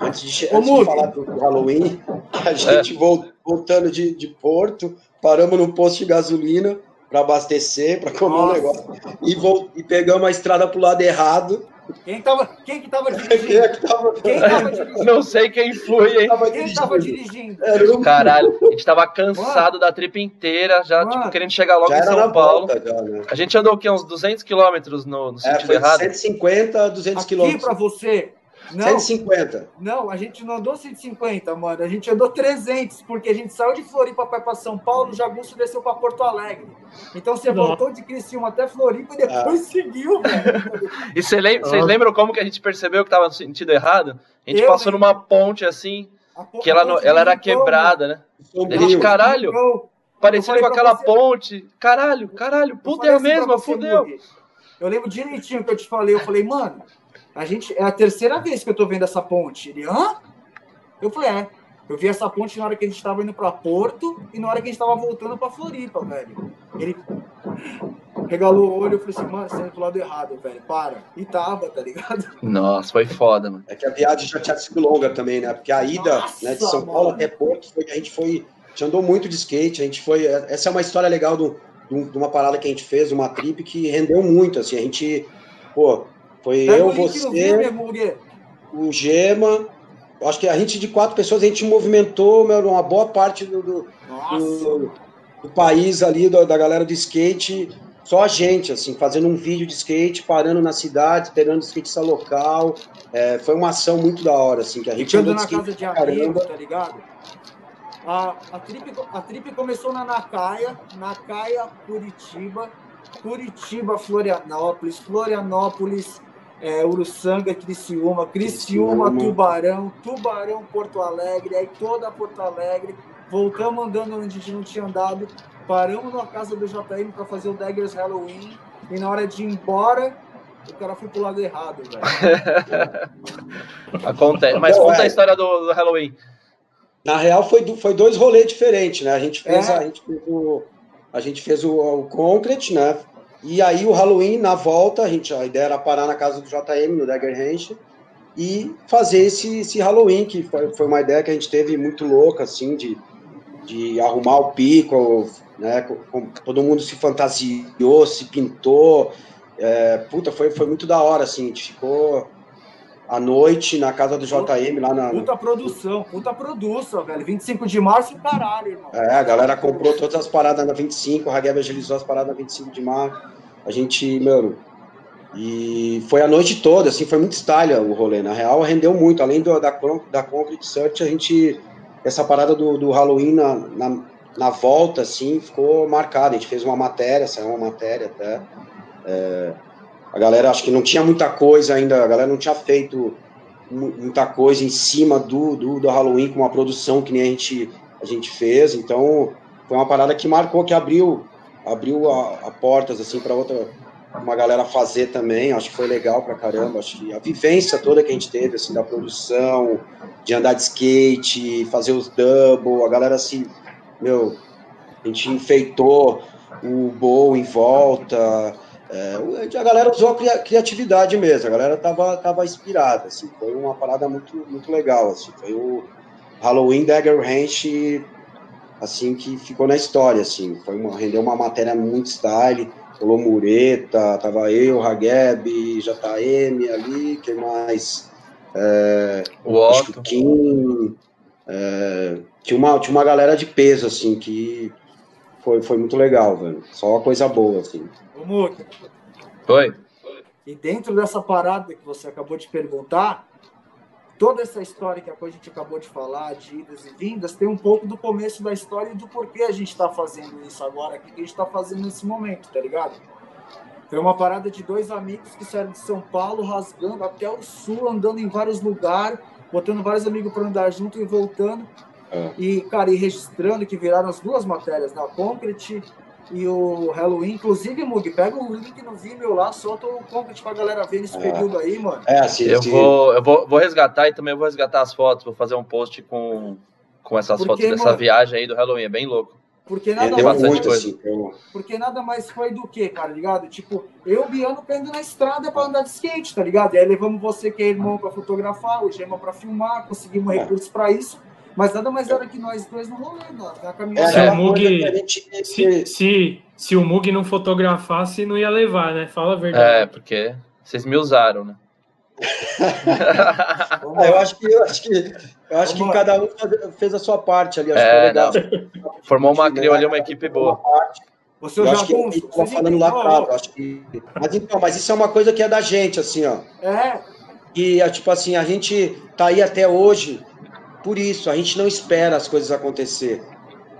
Antes de, antes de falar do Halloween, a gente vol- voltando de, de Porto, paramos num posto de gasolina para abastecer, para comer um Nossa. negócio, e, vol- e pegamos a estrada pro lado errado. Quem, tava, quem que tava Quem dirigindo? é que tava, Quem tava dirigindo? Não sei quem foi, hein? tava Quem tava dirigindo? dirigindo? Era um- Caralho, a gente tava cansado da trip inteira, já, Mano. tipo, querendo chegar logo já em São Paulo. volta, já, né? A gente andou o quê? Uns 200 quilômetros no, no É, sentido foi de errado? 150 a 200 Aqui quilômetros. pra você. Não, 150. não, a gente não andou 150, mano. A gente andou 300, porque a gente saiu de Floripa pra, pra São Paulo, o Jagunço desceu pra Porto Alegre. Então você Nossa. voltou de Criciúma até Floripa e depois Ah. seguiu, velho. E cê lem- vocês Ah. lembram como que a gente percebeu que tava no sentido errado? A gente Eu passou numa ponte assim, A que ela, a não- ela era quebrada, né? A gente, caralho, falei com aquela você- ponte. Caralho, caralho, puta é a assim pra mesma, fudeu. Eu lembro direitinho que eu te falei. Eu falei, mano, a gente é a terceira vez que eu tô vendo essa ponte. Ele, hã? Eu falei, é. Eu vi essa ponte na hora que a gente tava indo pra Porto e na hora que a gente tava voltando pra Floripa, velho. Ele regalou o olho e falei assim, mano, você tá indo pro lado errado, velho. Para. E tava, tá ligado? Nossa, foi foda, mano. É que a viagem já tinha sido longa também, né? Porque a ida Nossa, né, de São Paulo mano. até Porto, foi, a gente foi. A gente andou muito de skate, a gente foi. Essa é uma história legal do, do- de uma parada que a gente fez, uma trip que rendeu muito, assim. A gente. Pô, foi Pega eu, o você, o Gema. Acho que a gente de quatro pessoas, a gente movimentou meu, uma boa parte do, do, do, do país ali, do- da galera do skate, só a gente, assim, fazendo um vídeo de skate, parando na cidade, pegando skatista local. É, foi uma ação muito da hora, assim, que a gente andou de na skate casa de caramba. tá ligado? A, a, trip, a trip começou na Nacaia, Nacaia, Curitiba. Curitiba, Florianópolis, Florianópolis, é, Uruçanga, Criciúma, Criciúma, Criciúma, Tubarão, Tubarão, Porto Alegre, aí toda Porto Alegre. Voltamos andando onde a gente não tinha andado, paramos na casa do JM para fazer o Daggers Halloween, e na hora de ir embora, o cara foi pro lado errado, velho. Acontece. Mas conta a história do, do, Halloween. Na real, foi, foi dois rolês diferentes, né? A gente fez, é. a, a, gente fez o. A gente fez o, o Concrete, né? E aí o Halloween, na volta, a, gente, a ideia era parar na casa do JM, no Dagger Ranch, e fazer esse, esse Halloween, que foi, foi uma ideia que a gente teve muito louca, assim, de, de arrumar o pico, né? Todo mundo se fantasiou, se pintou. É, puta, foi, foi muito da hora, assim, a gente ficou à noite na casa do JM lá na. Puta produção, puta produção, velho. 25 de março, caralho, irmão. É, a galera comprou todas as paradas na 25, o Ragueb agilizou as paradas na 25 de março. A gente, mano. E foi a noite toda, assim, foi muito style o rolê. Na real, rendeu muito. Além do, da, da Concrete Search, a gente. Essa parada do, do Halloween na, na, na, volta, assim, ficou marcada. A gente fez uma matéria, saiu uma matéria até. É, a galera acho que não tinha muita coisa ainda, a galera não tinha feito muita coisa em cima do, do, do Halloween com uma produção que nem a gente, a gente fez, então foi uma parada que marcou, que abriu abriu a, a portas assim para outra uma galera fazer também, acho que foi legal pra caramba, acho que a vivência toda que a gente teve, assim, da produção, de andar de skate, fazer os double, a galera assim, meu, a gente enfeitou o bowl em volta, é, a galera usou a criatividade mesmo, a galera tava, tava inspirada, assim, foi uma parada muito, muito legal, assim, foi o Halloween Dagger Ranch, assim, que ficou na história, assim, foi uma, rendeu uma matéria muito style, rolou Mureta, tava eu, Hageb, JM ali, que mais? É, o Otto. Kim, é, tinha, uma, tinha uma galera de peso, assim, que foi, foi muito legal, velho. Só uma coisa boa, assim. Ô, Muca. Oi. E dentro dessa parada que você acabou de perguntar, toda essa história que a gente acabou de falar, de idas e vindas, tem um pouco do começo da história e do porquê a gente está fazendo isso agora, o que a gente está fazendo nesse momento, tá ligado? Foi uma parada de dois amigos que saíram de São Paulo, rasgando até o sul, andando em vários lugares, botando vários amigos para andar junto e voltando. É. E, cara, e registrando que viraram as duas matérias, né? A Concrete e o Halloween. Inclusive, Mug, pega o link no Vimeo lá, solta o Concrete pra galera ver nesse é. período aí, mano. É, assim, eu, Vou, eu vou, vou resgatar e também vou resgatar as fotos, vou fazer um post com, com essas Porque, fotos dessa mano, viagem aí do Halloween, é bem louco. Porque nada, é, mais foi, assim, porque nada mais foi do que, cara, ligado? Tipo, eu, Biano, pendo na estrada pra andar de skate, tá ligado? E aí levamos você, que é irmão, pra fotografar, o Gema pra filmar, conseguimos é. recursos pra isso. Mas nada mais era que nós dois no rolê, na caminhada. Se o Mug, se, se, se, o Mug não fotografasse, não ia levar, né? Fala a verdade. É, porque vocês me usaram, né? ah, eu acho que eu acho que eu acho que cada um fez a sua parte ali. É, Formou uma criou ali uma equipe boa. Você eu acho que tá falando lá claro, acho que. Mas então, mas isso é uma coisa que é da gente, assim, ó. É. E tipo assim, a gente tá aí até hoje por isso, a gente não espera as coisas acontecer.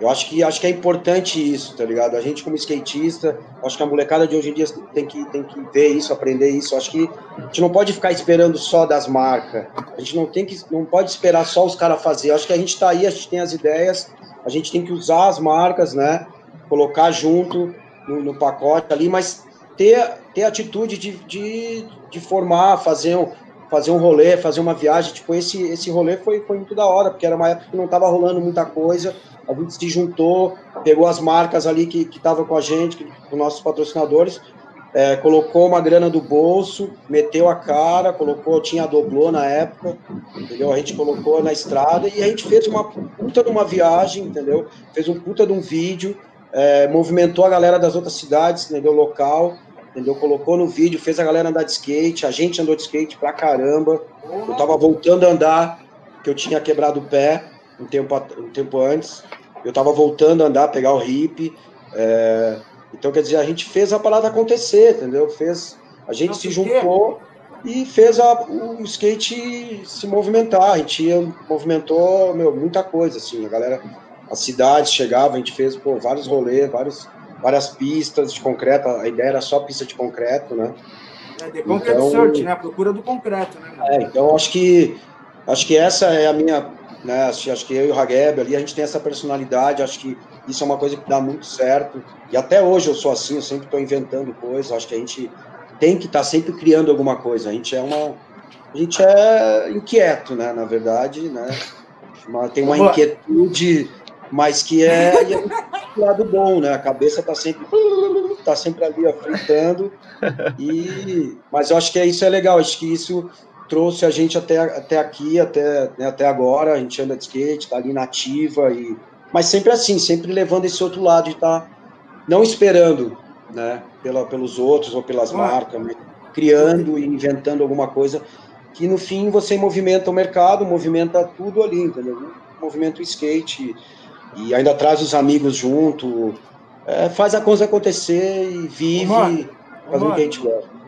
Eu acho que acho que é importante isso, tá ligado? A gente como skatista, acho que a molecada de hoje em dia tem que tem que ver isso, aprender isso. Acho que a gente não pode ficar esperando só das marcas. A gente não tem que não pode esperar só os caras fazer. Acho que a gente está aí, a gente tem as ideias, a gente tem que usar as marcas, né? Colocar junto no, no pacote ali, mas ter ter atitude de, de, de formar, fazer um, fazer um rolê, fazer uma viagem. Tipo, esse, esse rolê foi, foi muito da hora, porque era uma época que não estava rolando muita coisa. A gente se juntou, pegou as marcas ali que estavam com a gente, com nossos patrocinadores, é, colocou uma grana do bolso, meteu a cara, colocou, tinha doblô na época, entendeu? A gente colocou na estrada e a gente fez uma puta de uma viagem, entendeu? Fez um puta de um vídeo, é, movimentou a galera das outras cidades, entendeu? Local entendeu? Colocou no vídeo, fez a galera andar de skate, a gente andou de skate pra caramba. Eu tava voltando a andar, que eu tinha quebrado o pé um tempo, um tempo antes. Eu tava voltando a andar, pegar o hip. É... Então, quer dizer, a gente fez a parada acontecer, entendeu? Fez, a gente Não, se juntou e fez a, o skate se movimentar. A gente movimentou, meu, muita coisa, assim. A galera, a cidade chegava, a gente fez, pô, vários rolês, vários várias pistas de concreto, a ideia era só pista de concreto, né? É, The Concrete então, Search, né? A procura do concreto, né? É, então acho que acho que essa é a minha, né? Acho, acho que eu e o Hageb ali, a gente tem essa personalidade, acho que isso é uma coisa que dá muito certo. E até hoje eu sou assim, eu sempre estou inventando coisas, acho que a gente tem que estar tá sempre criando alguma coisa. A gente é uma a gente é inquieto, né, na verdade, né? Tem uma inquietude mas que é o lado bom, né? A cabeça tá sempre tá sempre ali ó, fritando e mas eu acho que isso é legal, acho que isso trouxe a gente até, até aqui, até, né, até agora, a gente anda de skate, tá ali nativa e mas sempre assim, sempre levando esse outro lado de estar tá não esperando, né, pela, pelos outros ou pelas marcas, mas criando e inventando alguma coisa que no fim você movimenta o mercado, movimenta tudo ali, entendeu? Movimenta o skate e ainda traz os amigos junto, é, faz a coisa acontecer e vive fazendo o que a gente gosta.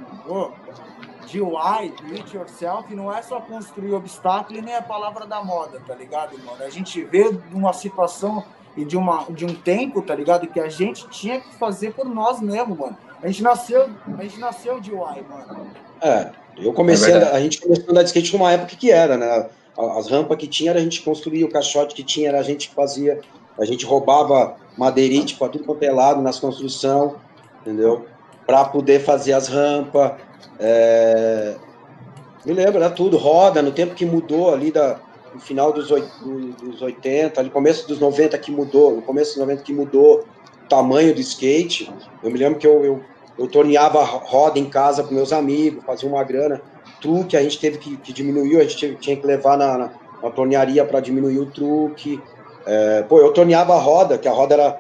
DIY, do it yourself, não é só construir obstáculo e nem a palavra da moda, tá ligado, mano? A gente vê uma situação e de, uma, de um tempo, tá ligado? Que a gente tinha que fazer por nós mesmo, mano. A gente nasceu, a gente nasceu DIY, mano. É, eu comecei, é a, a gente começou a andar de skate numa época que era, né? As rampas que tinha era a gente construía, o caixote que tinha era a gente fazia a gente roubava madeirite para tudo quanto é lado nas construções, entendeu? Para poder fazer as rampas. É... Me lembro, era tudo, roda, no tempo que mudou ali da, no final dos, dos 80, ali começo dos 90 que mudou, no começo dos 90 que mudou o tamanho do skate. Eu me lembro que eu, eu, eu torneava roda em casa para meus amigos, fazia uma grana. Truque a gente teve que, que diminuir, a gente tinha que levar na, na, na tornearia para diminuir o truque. É, pô, eu torneava a roda, que a roda era,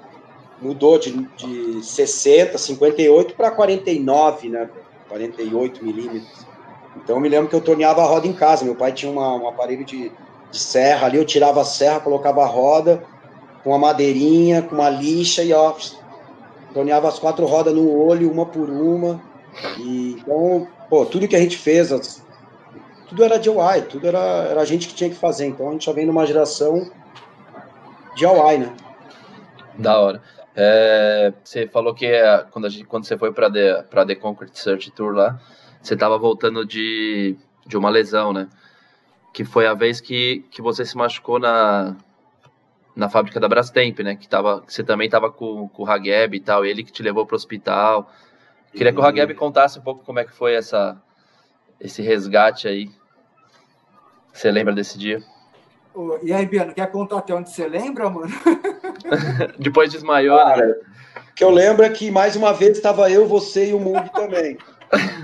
mudou de, de 60, 58 para 49, né? 48 milímetros. Então eu me lembro que eu torneava a roda em casa. Meu pai tinha uma, um aparelho de, de serra ali, eu tirava a serra, colocava a roda com uma madeirinha, com uma lixa e ó, torneava as quatro rodas no olho, uma por uma. E, então, pô, tudo que a gente fez, tudo era DIY, tudo era, era a gente que tinha que fazer. Então a gente já vem numa geração Hawaii, né? Da hora. É, você falou que é, quando, gente, quando você foi para The, The Concrete Search Tour lá, você estava voltando de, de uma lesão, né? Que foi a vez que, que você se machucou na, na fábrica da Brastemp, né? Que, tava, que você também estava com, com o Hageb e tal, ele que te levou para o hospital. Queria que o Hageb contasse um pouco como é que foi essa, esse resgate aí. Você lembra desse dia? E aí, Biano, quer contar até onde você lembra, mano? Depois desmaiou, né? Cara, O que eu lembro é que mais uma vez estava eu, você e o Mug também.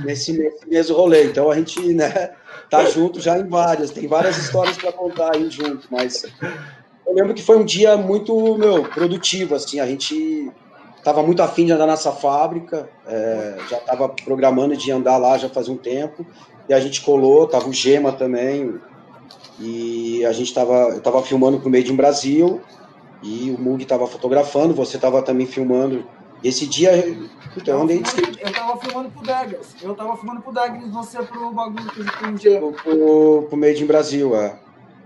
nesse, nesse mesmo rolê. Então a gente, né, tá junto já em várias. Tem várias histórias para contar aí junto, mas eu lembro que foi um dia muito, meu, produtivo, assim. A gente tava muito afim de andar nessa fábrica, é, já tava programando de andar lá já faz um tempo. E a gente colou, tava o Gema também, e a gente estava, eu estava filmando para o Made in Brasil e o Mug estava fotografando, você estava também filmando. Esse dia, puta, eu andei. Eu estava filmando pro Daggers, eu estava filmando pro Daggers, você pro bagulho que a gente pro, pro, pro Made in Brasil, é.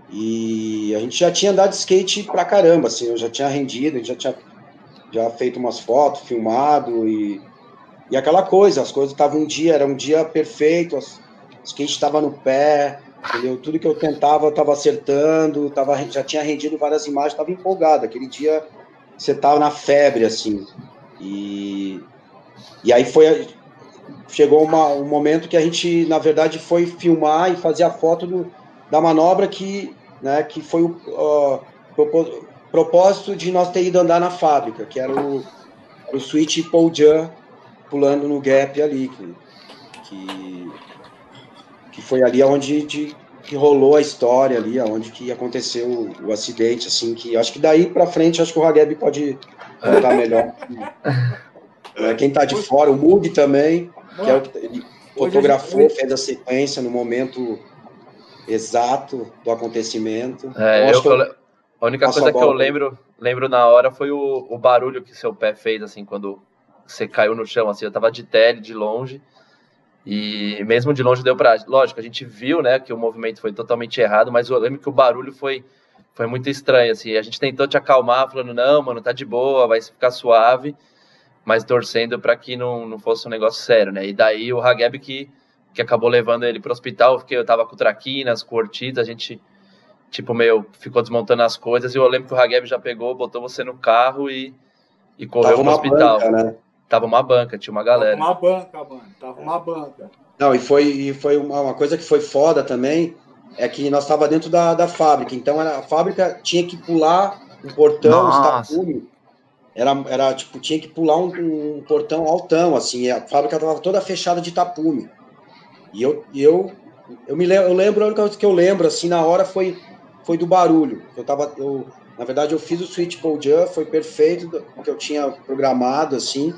E a gente já tinha andado de skate pra caramba, assim, eu já tinha rendido, a gente já tinha já feito umas fotos, filmado e, e aquela coisa, as coisas estavam um dia, era um dia perfeito, o skate estava no pé, Entendeu? Tudo que eu tentava, eu estava acertando, tava, já tinha rendido várias imagens, estava empolgado. Aquele dia você estava na febre, assim. E, e aí foi. Chegou uma, um momento que a gente, na verdade, foi filmar e fazer a foto do, da manobra que, né, que foi o uh, propósito de nós ter ido andar na fábrica, que era o, o Switch Paul Jan pulando no gap ali. Que, que que foi ali onde de, que rolou a história ali, onde que aconteceu o, o acidente, assim, que acho que daí para frente acho que o Hageb pode contar melhor. é, quem tá de fora, o Mug também, que é o que ele fotografou, fez a sequência no momento exato do acontecimento. É, então, eu, eu, a única coisa que eu lembro, lembro na hora foi o, o barulho que seu pé fez, assim, quando você caiu no chão, assim, eu tava de tele, de longe, e mesmo de longe deu para. Lógico, a gente viu né, que o movimento foi totalmente errado, mas eu lembro que o barulho foi, foi muito estranho. Assim. A gente tentou te acalmar, falando: não, mano, tá de boa, vai ficar suave. mas torcendo para que não, não fosse um negócio sério, né? E daí o Hageb que, que acabou levando ele para o hospital, porque eu tava com traquinas, com Ortiz, a gente, tipo, meio, ficou desmontando as coisas, e eu lembro que o Hageb já pegou, botou você no carro e, e correu Tava pro uma hospital. banca, né? Tava uma banca, tinha uma galera. Tava uma banca, mano. Tava uma banca. Não, e foi, e foi uma, uma coisa que foi foda também, é que nós estava dentro da, da fábrica, então era, a fábrica tinha que pular um portão, os Nossa. tapume, era, era tipo, tinha que pular um, um portão altão, assim, e a fábrica estava toda fechada de tapume. E eu, eu, eu me lembro, eu lembro, a única coisa que eu lembro, assim, na hora foi, foi do barulho. Eu tava, eu, na verdade, eu fiz o switch pull jump, foi perfeito, o que eu tinha programado, assim,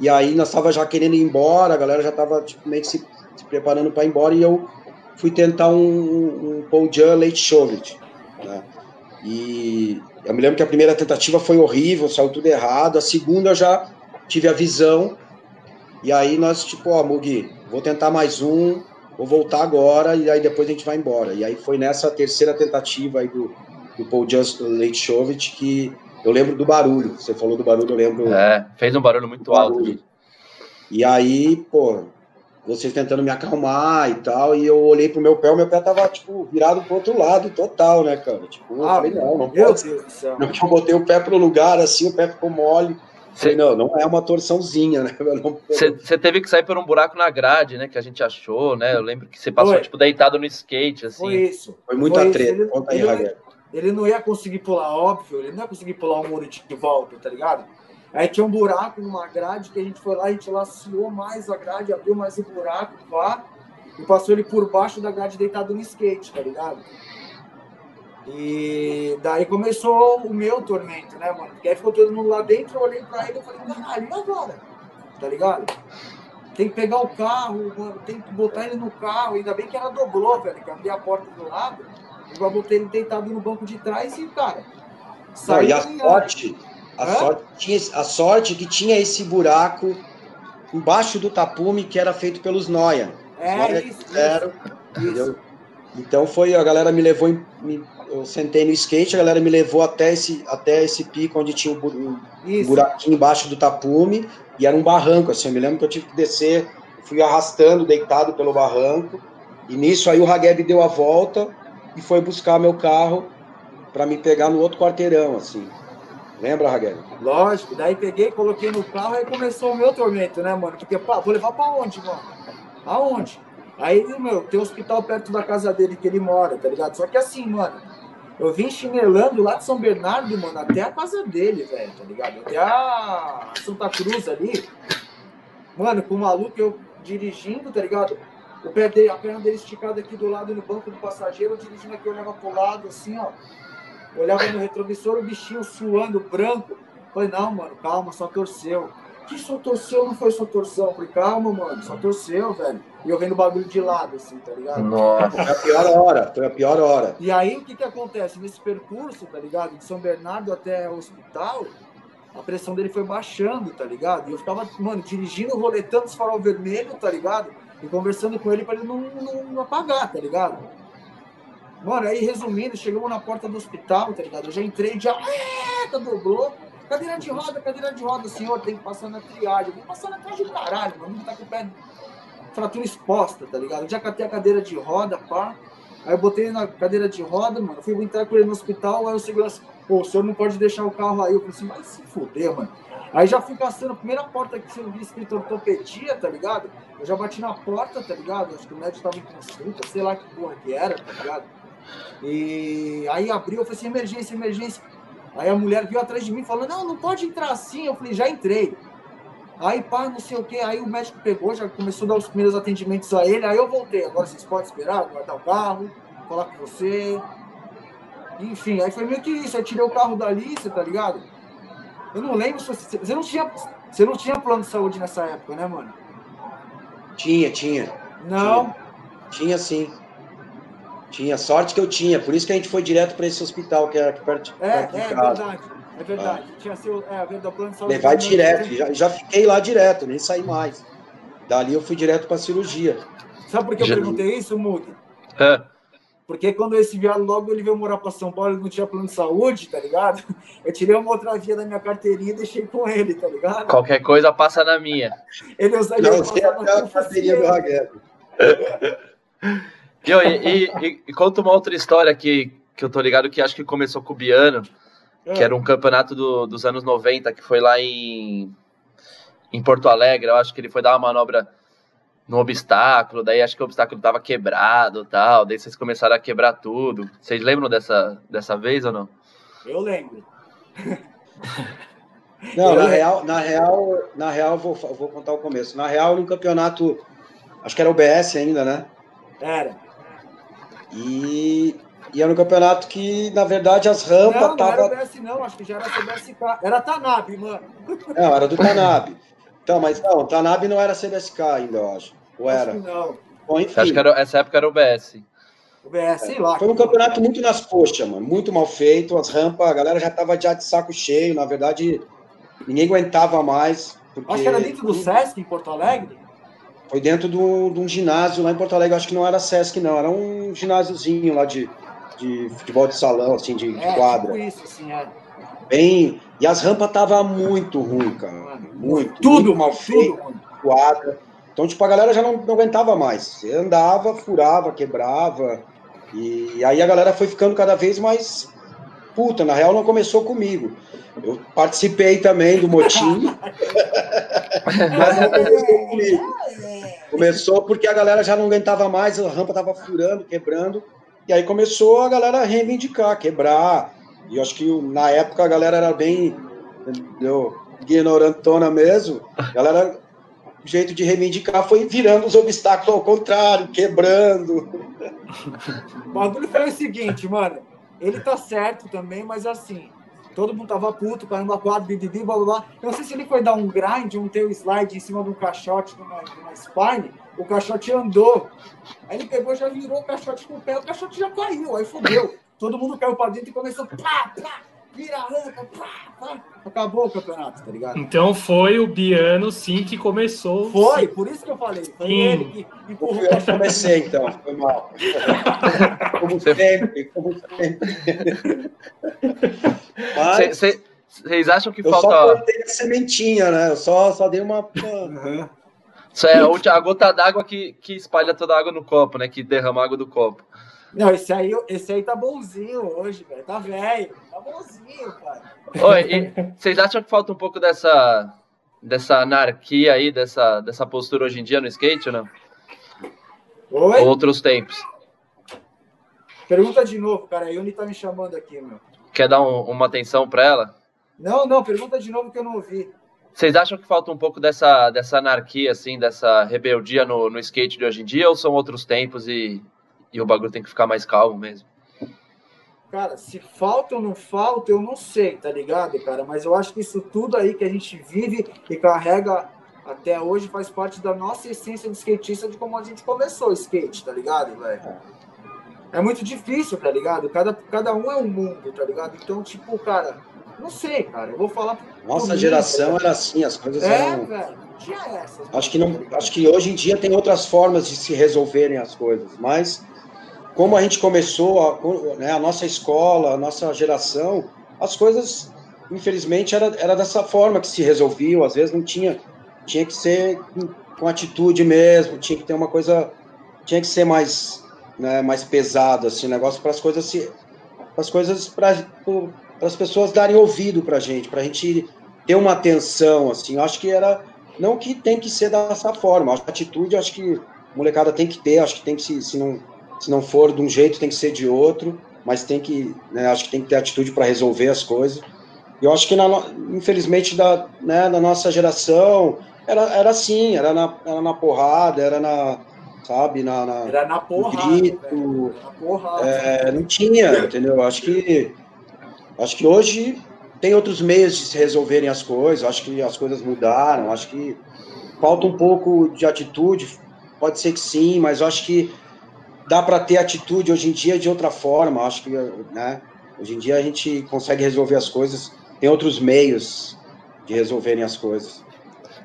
e aí nós tava já querendo ir embora, a galera já tava tipo, meio que se, se preparando para ir embora e eu fui tentar um, um, Paul Jan late shove né? E eu me lembro que a primeira tentativa foi horrível, saiu tudo errado. A segunda eu já tive a visão. E aí nós, tipo, ó, Mugi, vou tentar mais um, vou voltar agora e aí depois a gente vai embora. E aí foi nessa terceira tentativa aí do, do Paul late shove que eu lembro do barulho. Você falou do barulho, eu lembro. É, fez um barulho muito alto. Barulho. E aí, pô, vocês tentando me acalmar e tal, e eu olhei pro meu pé, o meu pé tava, tipo, virado pro outro lado, total, né, cara? Tipo, eu Ah, falei, não, não pode. Não, que eu botei o pé pro lugar, assim, o pé ficou mole. Falei, não, não é uma torçãozinha, né? Você teve que sair por um buraco na grade, né? Que a gente achou, né? Eu lembro que você passou, Foi. tipo, deitado no skate, assim. Foi isso. Foi muita Foi isso, treta. ele- Conta aí, ele- Raguel. Ele não ia conseguir pular, óbvio, ele não ia conseguir pular o muro de volta, tá ligado? Aí tinha um buraco numa grade que a gente foi lá, a gente laciou mais a grade, abriu mais o buraco, pá, e passou ele por baixo da grade deitado no skate, tá ligado? E daí começou o meu tormento, né, mano? Porque aí ficou todo mundo lá dentro, eu olhei pra ele e falei, caralho, e agora? Tá ligado? Tem que pegar o carro, mano, tem que botar ele no carro, ainda bem que ela dobrou, velho, que eu abri a porta do lado, eu botei ele deitado no banco de trás e, cara, saiu e a sorte, a Hã? sorte, tinha, a sorte que tinha esse buraco embaixo do tapume que era feito pelos Noia. É Noia isso, fizeram, isso. entendeu? Então foi, a galera me levou, me- eu sentei no skate, a galera me levou até esse, até esse pico onde tinha um Isso. buraquinho embaixo do tapume e era um barranco, assim, eu me lembro que eu tive que descer, fui arrastando, deitado pelo barranco, e nisso aí o Hageb deu a volta e foi buscar meu carro para me pegar no outro quarteirão, assim. Lembra, Hageb? Lógico, daí peguei, coloquei no carro e começou o meu tormento, né, mano? Porque, pá, vou levar pra onde, mano? Aonde? Aí, meu, tem um hospital perto da casa dele que ele mora, tá ligado? Só que assim, mano, eu vim chinelando lá de São Bernardo, mano, até a casa dele, velho, tá ligado? Até a Santa Cruz ali. Mano, com o maluco eu dirigindo, tá ligado? O pé dele, a perna dele esticada aqui do lado no banco do passageiro, eu dirigindo aqui, eu olhava pro lado, assim, ó. Olhava no retrovisor, o bichinho suando, branco. Falei, não, mano, calma, só torceu. Que só torceu? Não foi só torção. Falei, calma, mano, só torceu, velho. E eu vendo o bagulho de lado, assim, tá ligado? Nossa. Foi a pior hora, foi a pior hora. E aí, o que que acontece? Nesse percurso, tá ligado? De São Bernardo até o hospital, a pressão dele foi baixando, tá ligado? E eu ficava, mano, dirigindo, roletando os farol vermelho, tá ligado? E conversando com ele pra ele não, não, não apagar, tá ligado? Mano, aí resumindo, chegamos na porta do hospital, tá ligado? Eu já entrei, já, eita, dobrou. Cadeira de roda, cadeira de roda, senhor, tem que passar na triagem. Vou passar na triagem, caralho, mano, tá com o pé fratura exposta, tá ligado? Eu já catei a cadeira de roda, pá. Aí eu botei na cadeira de roda, mano. Fui entrar com ele no hospital, aí o segurança, pô, o senhor não pode deixar o carro aí. Eu falei assim, vai se fuder, mano. Aí já fui caçando a primeira porta que você viu escrito ortopedia, tá ligado? Eu já bati na porta, tá ligado? Acho que o médico tava em consulta, sei lá que porra que era, tá ligado? E aí abriu, eu falei assim, emergência, emergência. Aí a mulher veio atrás de mim falando, não, não pode entrar assim. Eu falei, já entrei. Aí, pá, não sei o que. Aí o médico pegou, já começou a dar os primeiros atendimentos a ele. Aí eu voltei. Agora vocês podem esperar, guardar o carro, falar com você. Enfim, aí foi meio que isso. Eu tirei o carro da lista, tá ligado? Eu não lembro se você. Você não tinha, você não tinha plano de saúde nessa época, né, mano? Tinha, tinha. Não. Tinha sim. Tinha, sorte que eu tinha, por isso que a gente foi direto para esse hospital que era aqui perto, É, perto de é casa. verdade. É verdade. Tinha seu. É, verdade, o plano de saúde. Levar direto, já, já fiquei lá direto, nem saí mais. Dali eu fui direto para cirurgia. Sabe por que eu Já- perguntei isso, Mug? É. Porque quando esse viado logo ele veio morar para São Paulo, ele não tinha plano de saúde, tá ligado? Eu tirei uma outra via da minha carteirinha e deixei com ele, tá ligado? Qualquer coisa passa na minha. Ele usa Não, é a carteirinha do Ragueb. E, e, e, e, conta uma outra história que, que eu tô ligado que acho que começou com o Biano, que era um campeonato do, dos anos 90, que foi lá em, em Porto Alegre. Eu acho que ele foi dar uma manobra no obstáculo, daí acho que o obstáculo tava quebrado tal, daí vocês começaram a quebrar tudo. Vocês lembram dessa, dessa vez ou não? Eu lembro. Não, na real, na real, na real vou, vou contar o começo. Na real, no campeonato, acho que era o BS ainda, né? Era. E, e era um campeonato que, na verdade, as rampas Não, não tava... era o BS não, acho que já era CBSK. Era Tanab, mano. Não, era do Tanab. Então, mas não, o Tanab não era CBSK ainda, eu acho. Ou Acho era? que não. Bom, enfim. Acho que era, essa época era o BS. O BS, sei lá. Foi um campeonato muito nas coxas, mano. Muito mal feito. As rampas, a galera já tava já de saco cheio. Na verdade, ninguém aguentava mais. Porque Acho que era dentro do Sesc, em Porto Alegre. Foi dentro de um, de um ginásio lá em Porto Alegre. Acho que não era Sesc, não. Era um ginásiozinho lá de, de futebol de salão, assim, de, de É, quadra. tipo isso, assim, é. Bem... E as rampas tava muito ruim, cara. Muito. Tudo, muito mal feito. quadra. Então, tipo, a galera já não, não aguentava mais. Você andava, furava, quebrava. E aí a galera foi ficando cada vez mais puta. Na real, não começou comigo. Eu participei também do motim. mas não começou comigo. Começou porque a galera já não aguentava mais, a rampa tava furando, quebrando. E aí começou a galera a reivindicar, quebrar. E eu acho que na época a galera era bem entendeu? ignorantona mesmo. A galera o jeito de reivindicar foi virando os obstáculos ao contrário, quebrando. O bagulho foi o seguinte, mano. Ele tá certo também, mas assim, todo mundo tava puto, caramba, quadro, bibibi, blá blá blá. Eu não sei se ele foi dar um grind, um teu slide em cima de um caixote numa, numa spine, o caixote andou. Aí ele pegou, já virou o caixote com o pé, o caixote já caiu, aí fodeu. Todo mundo caiu pra dentro e começou pá, pá, vira a rampa, pá, pá. Acabou o campeonato, tá ligado? Então foi o Biano, sim, que começou. Foi, por isso que eu falei. Foi Sim. ele que empurrou Eu comecei então, foi mal. Como sempre, como sempre. Mas Vocês acham que eu só falta. cortei a sementinha, né? Eu só, só dei uma. Isso é a gota d'água que, que espalha toda a água no copo, né? Que derrama a água do copo. Não, esse aí, esse aí tá bonzinho hoje, velho. Tá velho. Tá bonzinho, cara. Oi, e vocês acham que falta um pouco dessa, dessa anarquia aí, dessa, dessa postura hoje em dia no skate ou não? Oi? Outros tempos. Pergunta de novo, cara. A Yuni tá me chamando aqui, meu. Quer dar um- uma atenção pra ela? Não, não, pergunta de novo que eu não ouvi. Vocês acham que falta um pouco dessa, dessa anarquia, assim, dessa rebeldia no, no skate de hoje em dia, ou são outros tempos e, e o bagulho tem que ficar mais calmo mesmo? Cara, se falta ou não falta, eu não sei, tá ligado, cara? Mas eu acho que isso tudo aí que a gente vive e carrega até hoje faz parte da nossa essência de skatista, de como a gente começou o skate, tá ligado, velho? É muito difícil, tá ligado? Cada, cada um é um mundo, tá ligado? Então, tipo, cara, não sei, cara. Eu vou falar. Nossa mim, geração era assim, as coisas É, eram. velho. Não tinha essas. Acho que, não, acho que hoje em dia tem outras formas de se resolverem as coisas, mas como a gente começou, a, né, a nossa escola, a nossa geração, as coisas, infelizmente, era, era dessa forma que se resolviam, às vezes não tinha, tinha que ser com, atitude mesmo, tinha que ter uma coisa, tinha que ser mais, né, mais pesado, assim, negócio para as coisas se, as coisas para as pessoas darem ouvido para a gente, para a gente ter uma atenção, assim, acho que era não que tem que ser dessa forma. A atitude, acho que molecada tem que ter, acho que tem que se, se não se não for de um jeito tem que ser de outro, mas tem que, né, acho que tem que ter atitude para resolver as coisas. E eu acho que na, infelizmente da, né, na nossa geração era, era assim, era na, era na porrada, era na, sabe, na, na Era na porrada. grito. Era na porrada. é, não tinha, entendeu? Acho que acho que hoje tem outros meios de se resolverem as coisas. Acho que as coisas mudaram. Acho que falta um pouco de atitude. Pode ser que sim, mas acho que dá para ter atitude hoje em dia de outra forma. Acho que, né? Hoje em dia a gente consegue resolver as coisas. Tem outros meios de resolverem as coisas.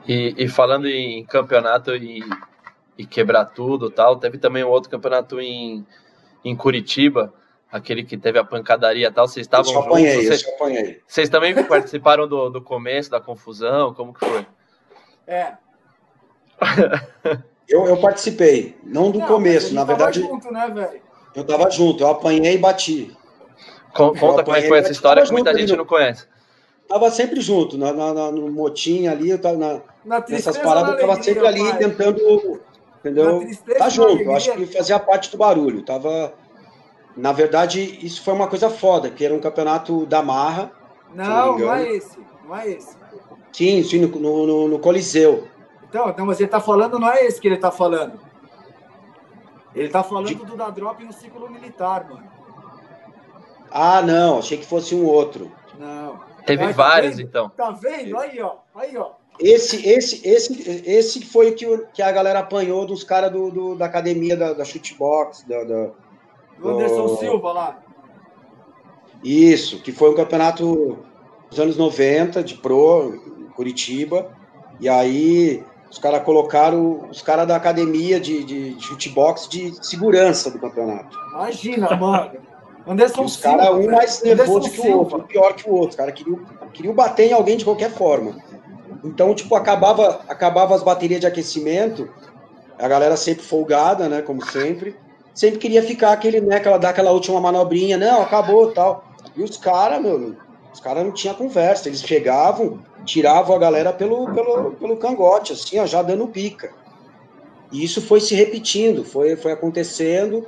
E, e falando em campeonato e, e quebrar tudo e tal, teve também um outro campeonato em, em Curitiba, aquele que teve a pancadaria e tal, vocês estavam eu apanhei, juntos? Vocês, eu apanhei. Vocês também participaram do, do começo, da confusão? Como que foi? É. Eu, eu participei, não do não, começo, na verdade. Junto, né, eu tava junto, eu apanhei e bati. Conta como é que foi essa história que muita gente não conhece. Tava sempre junto, na, na, no motim ali, eu tava na, na nessas paradas, eu tava sempre ali pai. tentando, entendeu? Tá junto, eu acho que fazia parte do barulho. Tava, na verdade, isso foi uma coisa foda, que era um campeonato da Marra. Não, não, não é esse, não é esse. Sim, sim, no, no, no Coliseu. Então, então, mas ele tá falando, não é esse que ele tá falando. Ele tá falando De... do da drop no ciclo militar, mano. Ah, não, achei que fosse um outro. Não. Teve Mas, vários, tá então. Tá vendo? Aí, ó. Aí, ó. Esse, esse, esse, esse foi o que, que a galera apanhou dos caras do, do, da academia da, da shootbox, da, da, do Anderson Silva lá. Isso, que foi um campeonato dos anos 90, de pro, Curitiba. E aí os caras colocaram os caras da academia de, de, de shootbox de segurança do campeonato. Imagina, mano. Anderson os caras, um mais nervoso que o outro, um pior que o outro. Os caras queriam, queriam bater em alguém de qualquer forma. Então, tipo, acabava, acabava as baterias de aquecimento, a galera sempre folgada, né, como sempre, sempre queria ficar aquele, né, aquela, dar aquela última manobrinha, não, acabou tal. E os caras, meu, os caras não tinham conversa, eles chegavam, tiravam a galera pelo, pelo, pelo cangote, assim, ó, já dando pica. E isso foi se repetindo, foi, foi acontecendo,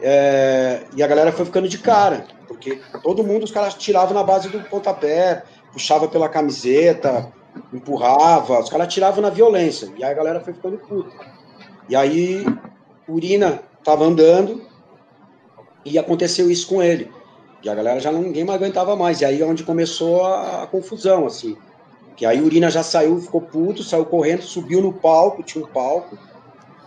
é, e a galera foi ficando de cara, porque todo mundo os caras tiravam na base do pontapé, puxava pela camiseta, empurrava, os caras tiravam na violência, e aí a galera foi ficando puta. E aí, Urina tava andando e aconteceu isso com ele. E a galera já ninguém mais aguentava mais. E aí é onde começou a, a confusão, assim. Que aí Urina já saiu, ficou puto, saiu correndo, subiu no palco, tinha um palco,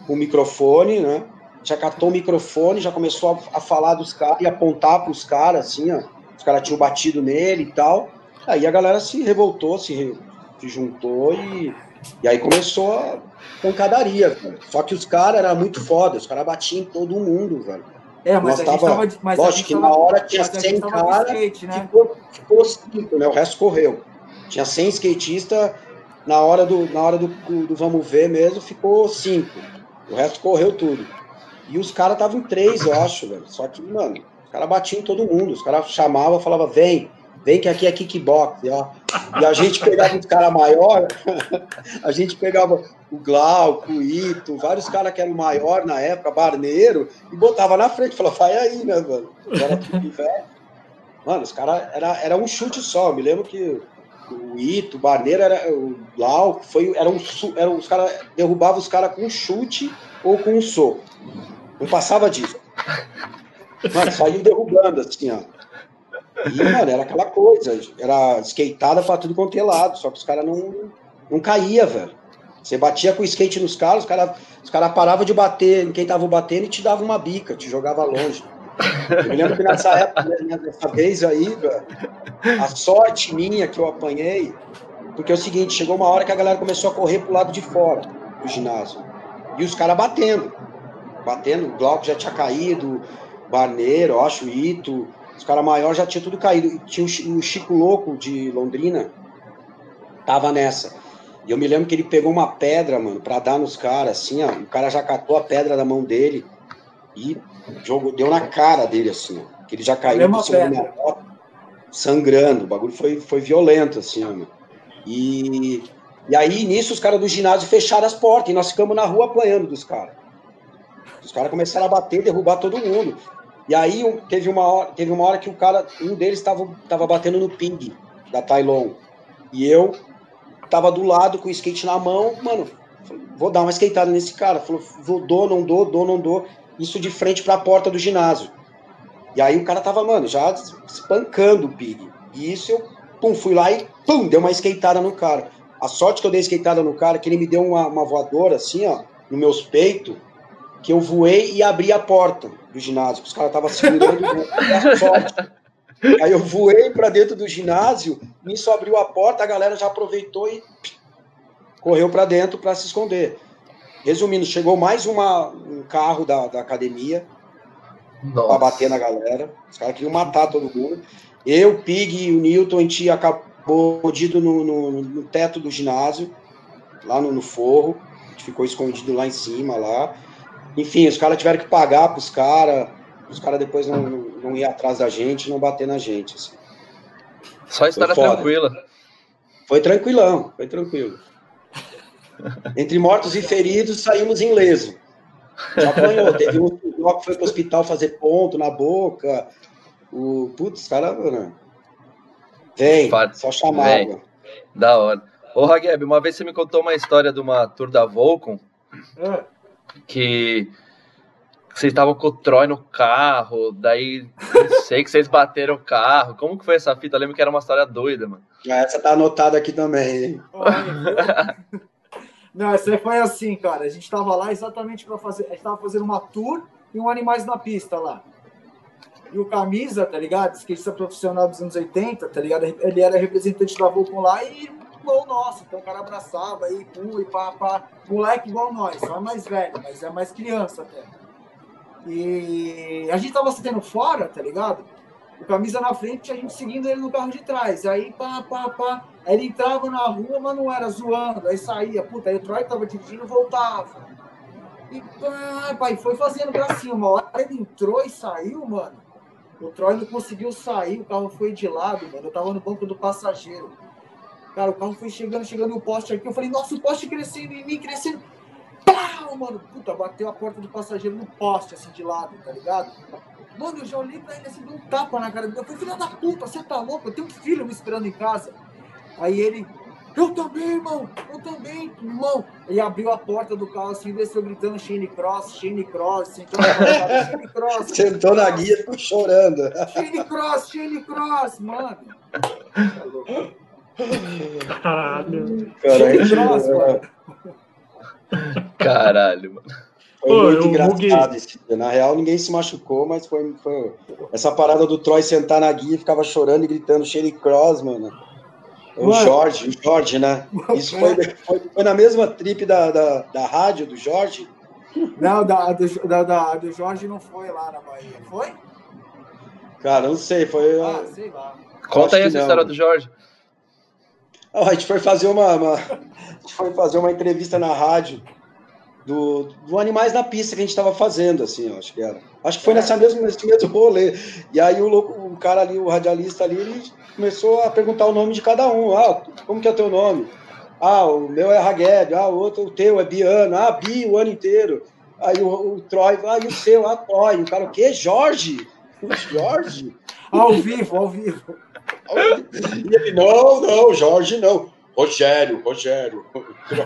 com o microfone, né? já catou o microfone, já começou a, a falar dos caras e apontar para os caras, assim, ó. Os caras tinham batido nele e tal. Aí a galera se revoltou, se, se juntou e, e aí começou a pancadaria, velho. Só que os caras eram muito foda, os caras batiam em todo mundo, velho. É, mas Nós a tava, tava, mas lógico que na hora tinha 100 caras, né? ficou, ficou cinco, né? O resto correu. Tinha 100 skatistas, na hora do, na hora do, do, vamos ver mesmo, ficou cinco. O resto correu tudo. E os caras estavam em três, eu acho, velho. Só que, mano, os caras batiam em todo mundo. Os caras chamavam, falavam, vem, vem que aqui é kickbox. Ó, e a gente pegava os caras maior, a gente pegava o Glauco, o Ito, vários caras que eram maior na época, Barneiro, e botava na frente, falava, vai aí, né, mano? Velho. Mano, os caras, era, era um chute só. Eu me lembro que o Ito, o Barneiro, era, o Glauco, foi, era um, era, os caras derrubavam os caras com um chute ou com um soco. Não passava disso. Mano, saiu derrubando, assim, ó. E, mano, era aquela coisa. Era skateada pra tudo quanto é lado. Só que os caras não, não caía, velho. Você batia com o skate nos caras, os caras os cara paravam de bater em quem tava batendo e te dava uma bica, te jogava longe. Eu lembro que nessa época, né, dessa vez aí, a sorte minha que eu apanhei, porque é o seguinte, chegou uma hora que a galera começou a correr pro lado de fora do ginásio. E os caras batendo batendo, o Glauco já tinha caído, Barneiro, acho, Ito, os caras maiores já tinha tudo caído. E tinha o Chico Louco de Londrina, tava nessa. E eu me lembro que ele pegou uma pedra, mano, pra dar nos caras, assim, ó. O cara já catou a pedra da mão dele e jogou, deu na cara dele, assim, ó. Que ele já caiu por cima da minha moto, sangrando. O bagulho foi, foi violento, assim, ó. E, e aí, nisso, os caras do ginásio fecharam as portas e nós ficamos na rua apanhando dos caras. Os caras começaram a bater, derrubar todo mundo. E aí teve uma hora, teve uma hora que o cara, um deles estava tava batendo no ping da Tailon. E eu tava do lado com o skate na mão, mano, vou dar uma skateada nesse cara. Falou, vou, dou, não dou, dou, não dou. Isso de frente para a porta do ginásio. E aí o cara tava, mano, já espancando o pig. E isso eu, pum, fui lá e, pum, deu uma skateada no cara. A sorte que eu dei skateada no cara, é que ele me deu uma, uma voadora assim, ó, nos meus peitos que eu voei e abri a porta do ginásio, os caras estavam segurando sorte. Aí eu voei para dentro do ginásio, nisso abriu a porta, a galera já aproveitou e correu para dentro para se esconder. Resumindo, chegou mais uma, um carro da, da academia, pra bater na galera. Os caras queriam matar todo mundo. Eu, Pig e o Newton, a gente acabou escondido no, no, no, teto do ginásio, lá no, no, forro. A gente ficou escondido lá em cima, lá. Enfim, os caras tiveram que pagar pros caras. Os caras depois não, não, não iam atrás da gente, não bater na gente. Assim. Só história tranquila. Foi tranquilão, foi tranquilo. Entre mortos e feridos, saímos ileso. Já apanhou. Teve um que foi para o hospital fazer ponto na boca. O, putz, cara, mano. Vem, Fato. só chamar Vem. Da hora. Ô, Ragueb, uma vez você me contou uma história de uma tour da Volcom é. que vocês estavam com o Troy no carro, daí não sei que vocês bateram o carro. Como que foi essa fita? Eu lembro que era uma história doida, mano. Essa tá anotada aqui também, hein? não, essa foi assim, cara. A gente tava lá exatamente para fazer. A gente tava fazendo uma tour e um Animais na Pista lá. E o Camisa, tá ligado? Skatista profissional dos anos 80, tá ligado? Ele era representante da Volcom lá e igual nosso. Então o cara abraçava aí, pum, e pá, pá. Moleque igual nós, só é mais velho, mas é mais criança até. E a gente tava saindo fora, tá ligado? O camisa na frente, a gente seguindo ele no carro de trás. Aí, pá, pá, pá. Aí ele entrava na rua, mas não era zoando. Aí saía, puta, aí o Troy tava dirigindo voltava. E pá, pá, e foi fazendo gracinha. Uma hora ele entrou e saiu, mano. O Troy não conseguiu sair, o carro foi de lado, mano. Eu tava no banco do passageiro. Cara, o carro foi chegando, chegando o poste aqui. Eu falei, nossa, o poste crescendo em mim, crescendo. Pau, mano, puta, bateu a porta do passageiro no poste, assim, de lado, tá ligado? Mano, eu já olhei pra ele assim, deu um tapa na cara dele. Eu falei, filha da puta, você tá louco? Eu tenho um filho me esperando em casa. Aí ele, eu também, irmão, eu também, irmão. Ele abriu a porta do carro assim, desceu gritando Shane Cross, Shane Cross, sentou na Shane Cross. Sentou na guia e ficou chorando. Shane Cross, Shane Cross, mano. Caralho. Shane Cross, mano. Caralho, mano. Foi Pô, muito engraçado esse dia. Na real, ninguém se machucou, mas foi, foi, essa parada do Troy sentar na guia e ficava chorando e gritando Sherry Cross, mano. O mano. Jorge, o Jorge, né? Isso foi, foi, foi, na mesma trip da, da, da rádio do Jorge. Não, da, do, da, da, do Jorge não foi lá na Bahia. Foi? Cara, não sei, foi. Ah, sei lá. Conta aí essa não. história do Jorge. a gente foi fazer uma, uma, a gente foi fazer uma entrevista na rádio do, do Animais na Pista que a gente estava fazendo, assim, acho que era. Acho que foi nessa mesma, nesse mesmo rolê. E aí o, louco, o cara ali, o radialista ali, ele começou a perguntar o nome de cada um. Ah, como que é o teu nome? Ah, o meu é Ragueb, ah, o outro, o teu é Biano, ah, Bi o ano inteiro. Aí o, o Troy, ah, e o seu? Ah, Troy. O cara, o quê? Jorge? Jorge? ao vivo, ao vivo. E ele, não, não, Jorge não. Rogério, Rogério.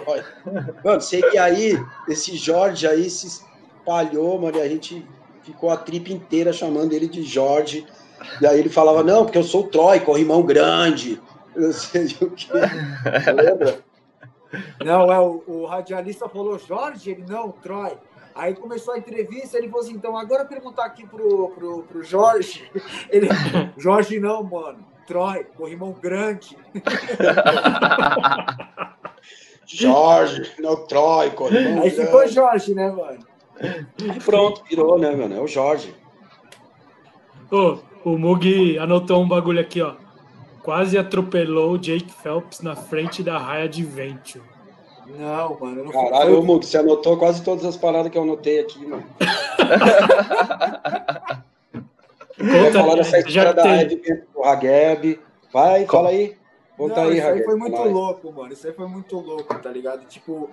mano, sei que aí, esse Jorge aí se espalhou, mano, e a gente ficou a tripa inteira chamando ele de Jorge. E aí ele falava, não, porque eu sou Troy, corrimão grande. Eu sei o que. Lembra? Não, é, o, o, radialista falou Jorge, ele não, Troy. Aí começou a entrevista, ele falou assim, então agora perguntar aqui pro, pro, pro Jorge. Ele, Jorge não, mano. Troy, corrimão grande. Jorge, não Troy, corrimão Aí grande. ficou Jorge, né, mano? E pronto, virou, né, mano? É o Jorge. Ô, o Mug anotou um bagulho aqui, ó. Quase atropelou o Jake Phelps na frente da raia de Venture. Não, mano. Não Caralho. Mug, você anotou quase todas as paradas que eu anotei aqui, mano. Conta falar dessa história da Ed do Hageb. Vai, fala aí. Conta Não, aí, Isso aí foi muito louco, mano. Isso aí foi muito louco, tá ligado? Tipo.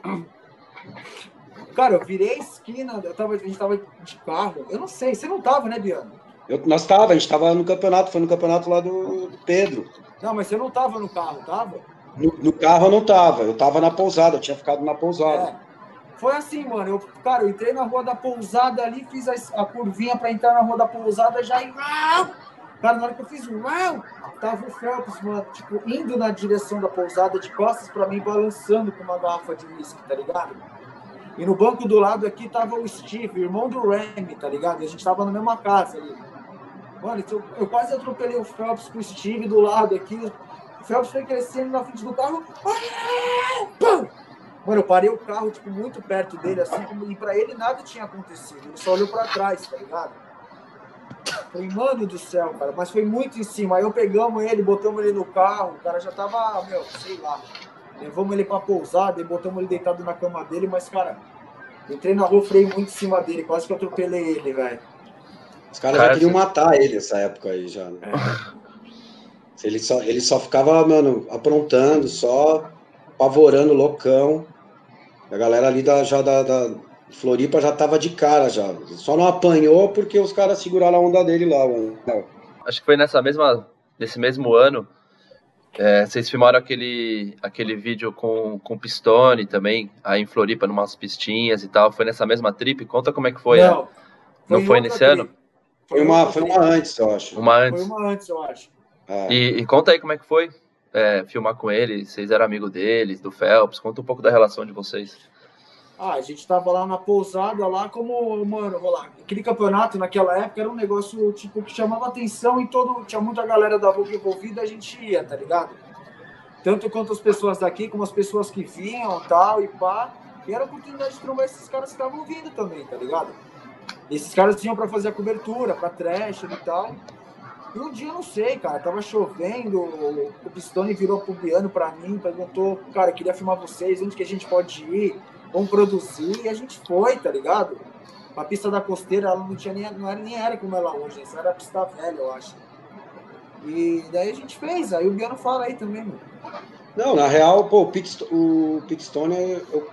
Cara, eu virei a esquina, eu tava, a gente tava de carro. Eu não sei, você não tava, né, Biano? Eu, nós tava, a gente tava no campeonato, foi no campeonato lá do, do Pedro. Não, mas você não tava no carro, tava? No, no, carro eu não tava, eu tava na pousada, eu tinha ficado na pousada. É. Foi assim, mano. Eu, cara, eu entrei na rua da pousada ali, fiz a, a curvinha pra entrar na rua da pousada, já. Cara, na hora que eu fiz o tava o Phelps, mano, tipo, indo na direção da pousada, de costas pra mim, balançando com uma garrafa de whisky, tá ligado? E no banco do lado aqui tava o Steve, irmão do Remy, tá ligado? E a gente tava na mesma casa ali. Mano, eu, eu quase atropelei o Phelps com o Steve do lado aqui. O Phelps foi crescendo na frente do carro. Pum! Mano, eu parei o carro, tipo, muito perto dele, assim, e pra ele nada tinha acontecido. Ele só olhou pra trás, tá ligado? Falei, mano do céu, cara, mas foi muito em cima. Aí eu pegamos ele, botamos ele no carro, o cara já tava, meu, sei lá. Levamos ele pra pousada e botamos ele deitado na cama dele, mas, cara, entrei na rua, freio muito em cima dele, quase que eu atropelei ele, velho. Os caras cara, já queriam matar ele nessa época aí já. Né? Ele, só, ele só ficava, mano, aprontando, só apavorando loucão. A galera ali da, já da, da Floripa já tava de cara já. Só não apanhou porque os caras seguraram a onda dele lá. Mano. Acho que foi nessa mesma, nesse mesmo ano. É, vocês filmaram aquele, aquele vídeo com, com Pistone também, aí em Floripa, numas pistinhas e tal. Foi nessa mesma trip? Conta como é que foi. Não, foi não foi nesse trip. ano? Foi uma, foi uma antes, eu acho. Uma antes. Foi uma antes, eu acho. É. E, e, conta aí como é que foi é, filmar com ele. Vocês eram amigo deles, do Phelps. Conta um pouco da relação de vocês. Ah, a gente tava lá na pousada, lá como, mano, vou lá. Aquele campeonato naquela época era um negócio, tipo, que chamava atenção e todo, tinha muita galera da rua envolvida, a gente ia, tá ligado? Tanto quanto as pessoas daqui, como as pessoas que vinham tal e pá. E era a oportunidade de trombar esses caras que estavam vindo também, tá ligado? Esses caras tinham para fazer a cobertura, para trash e tal. E um dia, eu não sei, cara, tava chovendo, o Pistone virou pro piano pra mim, perguntou, cara, queria filmar vocês, onde que a gente pode ir, vamos produzir, e a gente foi, tá ligado? A pista da costeira, ela não tinha nem, não era, nem era como ela hoje, essa era a pista velha, eu acho. E daí a gente fez, aí o Biano fala aí também, mano. Não, na real, pô, o Pitstone, eu,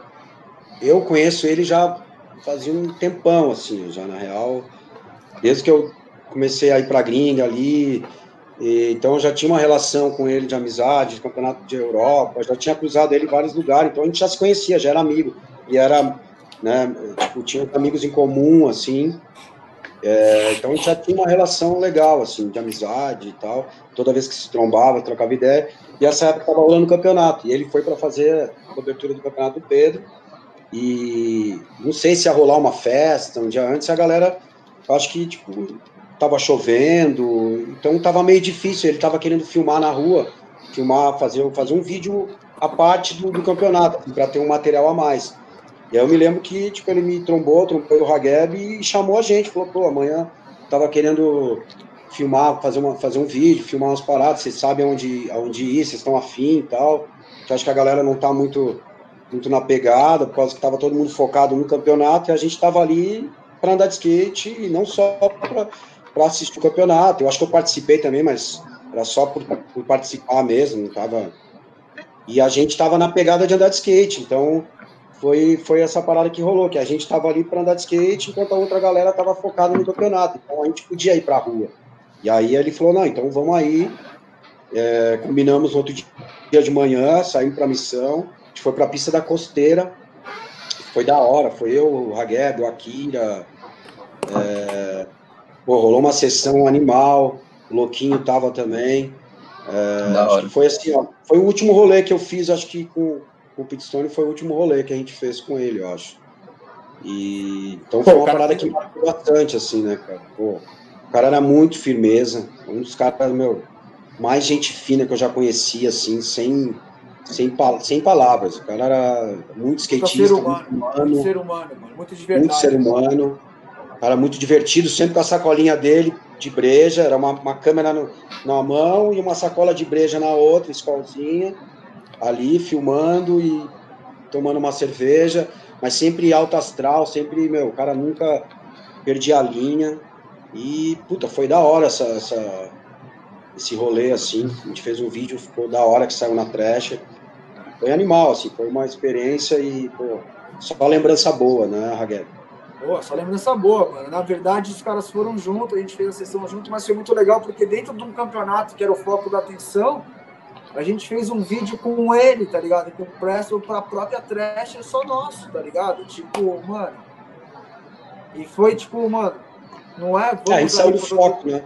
eu conheço ele já fazia um tempão, assim, já na real, desde que eu comecei a ir para gringa ali, e, então já tinha uma relação com ele de amizade, de campeonato de Europa, já tinha cruzado ele em vários lugares, então a gente já se conhecia, já era amigo, e era, né, tipo, tinha amigos em comum, assim, é, então a gente já tinha uma relação legal, assim, de amizade e tal, toda vez que se trombava, trocava ideia, e essa época estava rolando o campeonato, e ele foi para fazer a cobertura do campeonato do Pedro, e não sei se ia rolar uma festa um dia antes, a galera, acho que, tipo, tava chovendo, então tava meio difícil. Ele tava querendo filmar na rua, filmar, fazer, fazer um vídeo à parte do, do campeonato, para ter um material a mais. E aí eu me lembro que tipo, ele me trombou, trombou o Hageb e chamou a gente, falou, pô, amanhã tava querendo filmar, fazer, uma, fazer um vídeo, filmar umas paradas, vocês sabem aonde, aonde ir, vocês estão afim e tal. Então acho que a galera não tá muito, muito na pegada, por causa que tava todo mundo focado no campeonato e a gente tava ali para andar de skate e não só para assistir o campeonato. Eu acho que eu participei também, mas era só por, por participar mesmo, não tava. E a gente estava na pegada de andar de skate, então foi, foi essa parada que rolou, que a gente estava ali para andar de skate, enquanto a outra galera estava focada no campeonato. Então a gente podia ir para a rua. E aí ele falou: não, então vamos aí. É, combinamos outro dia de manhã, saímos para a missão. A gente foi para a pista da costeira. Foi da hora, foi eu, o Ragueb, o Akira, é, Pô, rolou uma sessão animal, o Louquinho tava também. É, foi assim, ó, foi o último rolê que eu fiz, acho que com, com o Pitstone foi o último rolê que a gente fez com ele, eu acho. E, então foi uma parada que marcou bastante, assim, né, cara? Pô, o cara era muito firmeza, um dos caras, meu, mais gente fina que eu já conhecia, assim, sem, sem, sem palavras. O cara era muito skatista, ser humano, muito humano, muito ser humano, muito de verdade. Muito ser humano cara muito divertido, sempre com a sacolinha dele de breja, era uma, uma câmera no, na mão e uma sacola de breja na outra, escolzinha, ali filmando e tomando uma cerveja, mas sempre alto astral, sempre, meu, o cara nunca perdia a linha. E, puta, foi da hora essa, essa, esse rolê, assim. A gente fez um vídeo, ficou da hora que saiu na trash. Foi animal, assim, foi uma experiência e, pô, só lembrança boa, né, Raguel? Pô, só lembrança boa, mano. Na verdade, os caras foram juntos, a gente fez a sessão junto, mas foi muito legal porque dentro de um campeonato que era o foco da atenção, a gente fez um vídeo com ele, tá ligado? Com o Presto pra própria trash só nosso, tá ligado? Tipo, mano. E foi tipo, mano, não é. Vamos é, isso é o foco, né?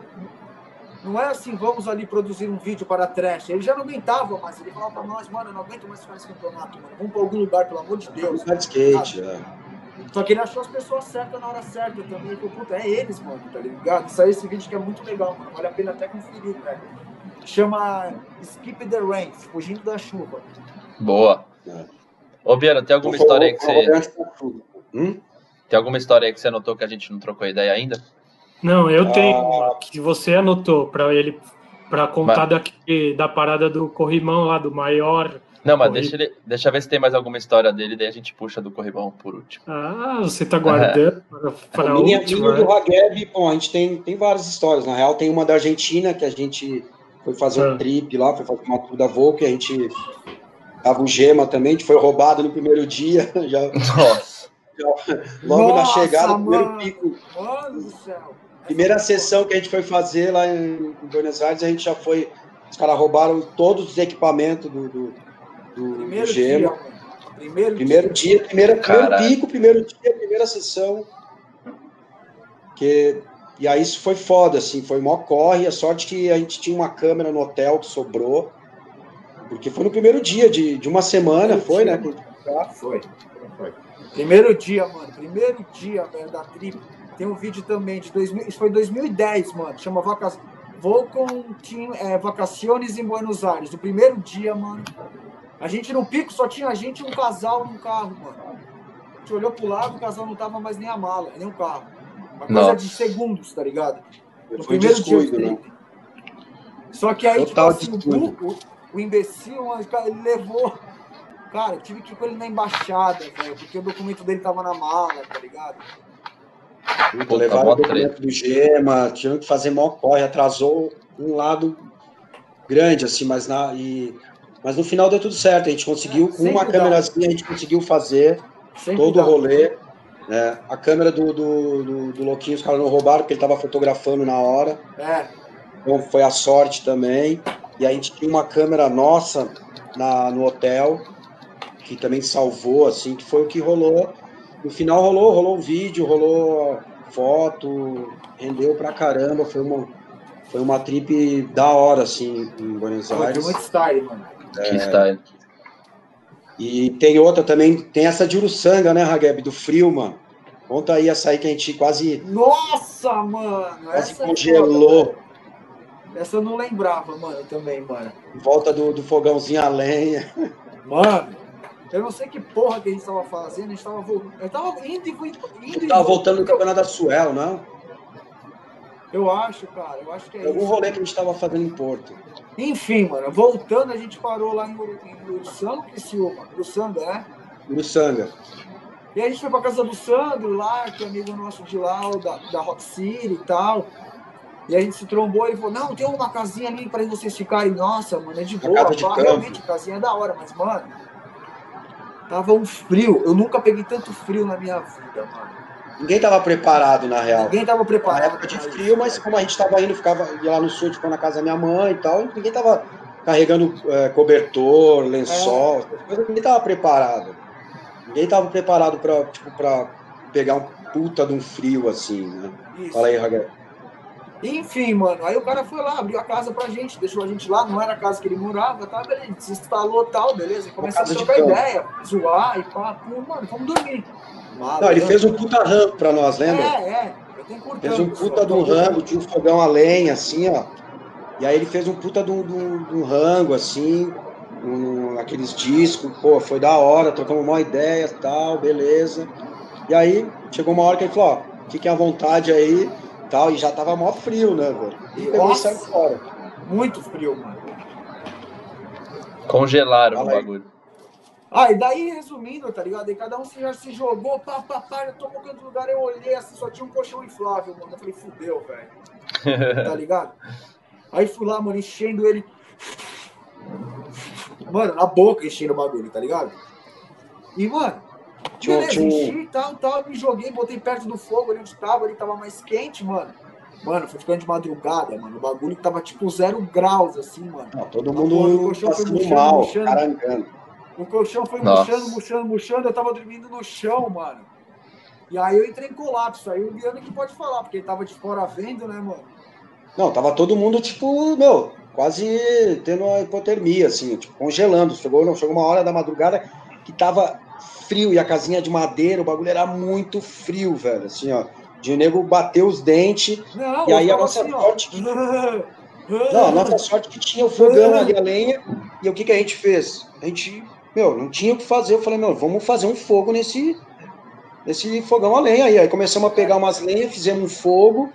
Não é assim, vamos ali produzir um vídeo para a trash. Ele já não aguentava mais. Ele falava pra nós, mano, eu não aguento mais ficar nesse campeonato, mano. Vamos pra algum lugar, pelo amor de Deus. Lugar de skate, é. Só que ele achou as pessoas certas na hora certa também. Ele falou, puta, é eles, mano, tá ligado? Saiu esse vídeo que é muito legal, mano. Vale a pena até conferir, velho. Chama Skip the Rain, Fugindo da Chuva. Boa. É. Ô, Biano, tem alguma história aí que você. Hum? Tem alguma história aí que você anotou que a gente não trocou ideia ainda? Não, eu tenho uma que você anotou para ele para contar daqui, da parada do corrimão lá do maior. Não, mas deixa, ele, deixa eu ver se tem mais alguma história dele, daí a gente puxa do corrimão por último. Ah, você tá guardando para para A a minha, última. minha do né? Hageb, bom, a gente tem, tem várias histórias. Na real, tem uma da Argentina que a gente foi fazer Ah. um trip lá, foi fazer uma tour da Volk, a gente tava o Gema também, a gente foi roubado no primeiro dia, já, Nossa. logo na Nossa, chegada, no primeiro mano. pico. Mano do céu. Primeira sessão que a gente foi fazer lá em, em Buenos Aires, a gente já foi. Os caras roubaram todos os equipamentos do, do, do- do Primeiro Gema. dia, mano. Primeiro, Primeiro dia, primeira, primeiro pico, primeiro dia, primeira sessão. Que, e aí isso foi foda, assim, foi mó corre. A sorte que a gente tinha uma câmera no hotel que sobrou. Porque foi no primeiro dia de, de uma semana, Primeiro foi, dia, né? que a gente foi. Foi. Primeiro dia, mano. Primeiro dia, velho, da trip. Tem um vídeo também de 2000, isso foi 2010, mano. Chama Vaca... Vou com Team, é, Vacaciones em Buenos Aires. No primeiro dia, mano. A gente no pico só tinha a gente e um casal no carro, mano. A gente olhou pro lado, o casal não tava mais nem a mala, nem o carro. Uma coisa Nossa. de segundos, tá ligado? No Foi primeiro dia de descuido, né? trip. Só que aí, Total tipo assim, o, o, o imbecil, ele levou. Cara, eu tive que ir com ele na embaixada, velho, porque o documento dele tava na mala, tá ligado? Puta, levaram o documento do Gema, tinham que fazer mó corre, atrasou um lado grande, assim, mas, na, e, mas no final deu tudo certo. A gente conseguiu, com uma câmerazinha, a gente conseguiu fazer Sempre todo o rolê. né? A câmera do, do, do, do Louquinho, os caras não roubaram, porque ele estava fotografando na hora. É, Então foi a sorte também. E a gente tinha uma câmera nossa na, no hotel, que também salvou, assim, que foi o que rolou. No final rolou, rolou um vídeo, rolou foto, rendeu pra caramba. Foi uma, foi uma trip da hora, assim, em Buenos foi Aires. muito style, mano. Que style. E tem outra também, tem essa de Uruçanga, né, Hageb, do frio, mano. Conta aí essa aí que a gente quase, Nossa, mano! quase Essa, é congelou velho. essa eu não lembrava, mano, também, mano. em volta do, do fogãozinho a lenha. Mano, eu não sei que porra que a gente tava fazendo, a gente tava voltando. Eu tava indo e indo. A indo gente tava voltando do campeonato da Suel, não? Eu acho, cara, eu acho que é Algum isso. rolê que a gente tava fazendo em Porto. Enfim, mano, voltando, a gente parou lá em, Uru- em Uruçanga, Criciúma. Uruçanga, né? Uruçanga. E a gente foi pra casa do Sandro lá, que é amigo nosso de lá, da, da Rock City e tal. E a gente se trombou, ele falou, não, tem uma casinha ali pra vocês ficarem. Nossa, mano, é de boa, de pá, realmente, a casinha é da hora, mas, mano, tava um frio. Eu nunca peguei tanto frio na minha vida, mano. Ninguém tava preparado, na real. Ninguém tava Na preparado. época de frio, mas como a gente tava indo, ficava ia lá no sul, tipo, na casa da minha mãe e tal, ninguém tava carregando é, cobertor, lençol, coisas, ninguém tava preparado. Ninguém tava preparado pra, tipo, pra pegar um puta de um frio assim, né? Isso. Fala aí, Raguel. Enfim, mano, aí o cara foi lá, abriu a casa pra gente, deixou a gente lá, não era a casa que ele morava, tá, beleza, se instalou tal, beleza, começamos a trocar ideia, zoar e pá, pô, mano, vamos dormir. Não, ele fez um puta rampo pra nós, lembra? É, é, eu tenho curtando. Fez um puta de um rango, tinha um fogão a lenha, assim, ó. E aí ele fez um puta de um, de um- de um rango, assim, um- aqueles discos, pô, foi da hora, trocamos uma ideia tal, beleza. E aí chegou uma hora que ele falou, ó, fiquem à vontade aí, tal, e já tava mó frio, né, velho? E pegou e saiu fora. Muito frio, mano. Congelaram Fala o aí. bagulho. Ah, e daí, resumindo, tá ligado? E cada um se- já se jogou, pá, pá, pá, eu tô no canto do lugar, eu olhei assim, só tinha um colchão inflável, mano. Eu falei, fudeu, velho. tá ligado? Aí fui lá, mano, enchendo ele. Mano, na boca enchendo o bagulho, tá ligado? E, mano, Tinha um- beleza, tinha um- enchi e tal, tal, me joguei, botei perto do fogo ali onde tava, ali tava mais quente, mano. Mano, foi ficando de madrugada, mano. O bagulho tava tipo zero graus, assim, mano. Não, todo A porra do mundo passando mal, carangando. O colchão foi Nossa. murchando, murchando, murchando, eu tava dormindo no chão, mano. E aí eu entrei em colapso. Aí o Biano que pode falar, porque ele tava de fora vendo, né, mano? Não, tava todo mundo, tipo, meu, quase tendo uma hipotermia, assim, tipo, congelando. Chegou, não, chegou uma hora da madrugada que tava frio e a casinha de madeira, o bagulho era muito frio, velho, assim, ó. De o nego bater os dentes. Não, E aí a nossa assim, sorte- Não, a nossa sorte que tinha o fogão ali, a lenha. E o que, que a gente fez? A gente, meu, não tinha o que fazer. Eu falei, meu, vamos fazer um fogo nesse, nesse fogão a lenha aí. Aí começamos a pegar umas lenhas, fizemos um fogo.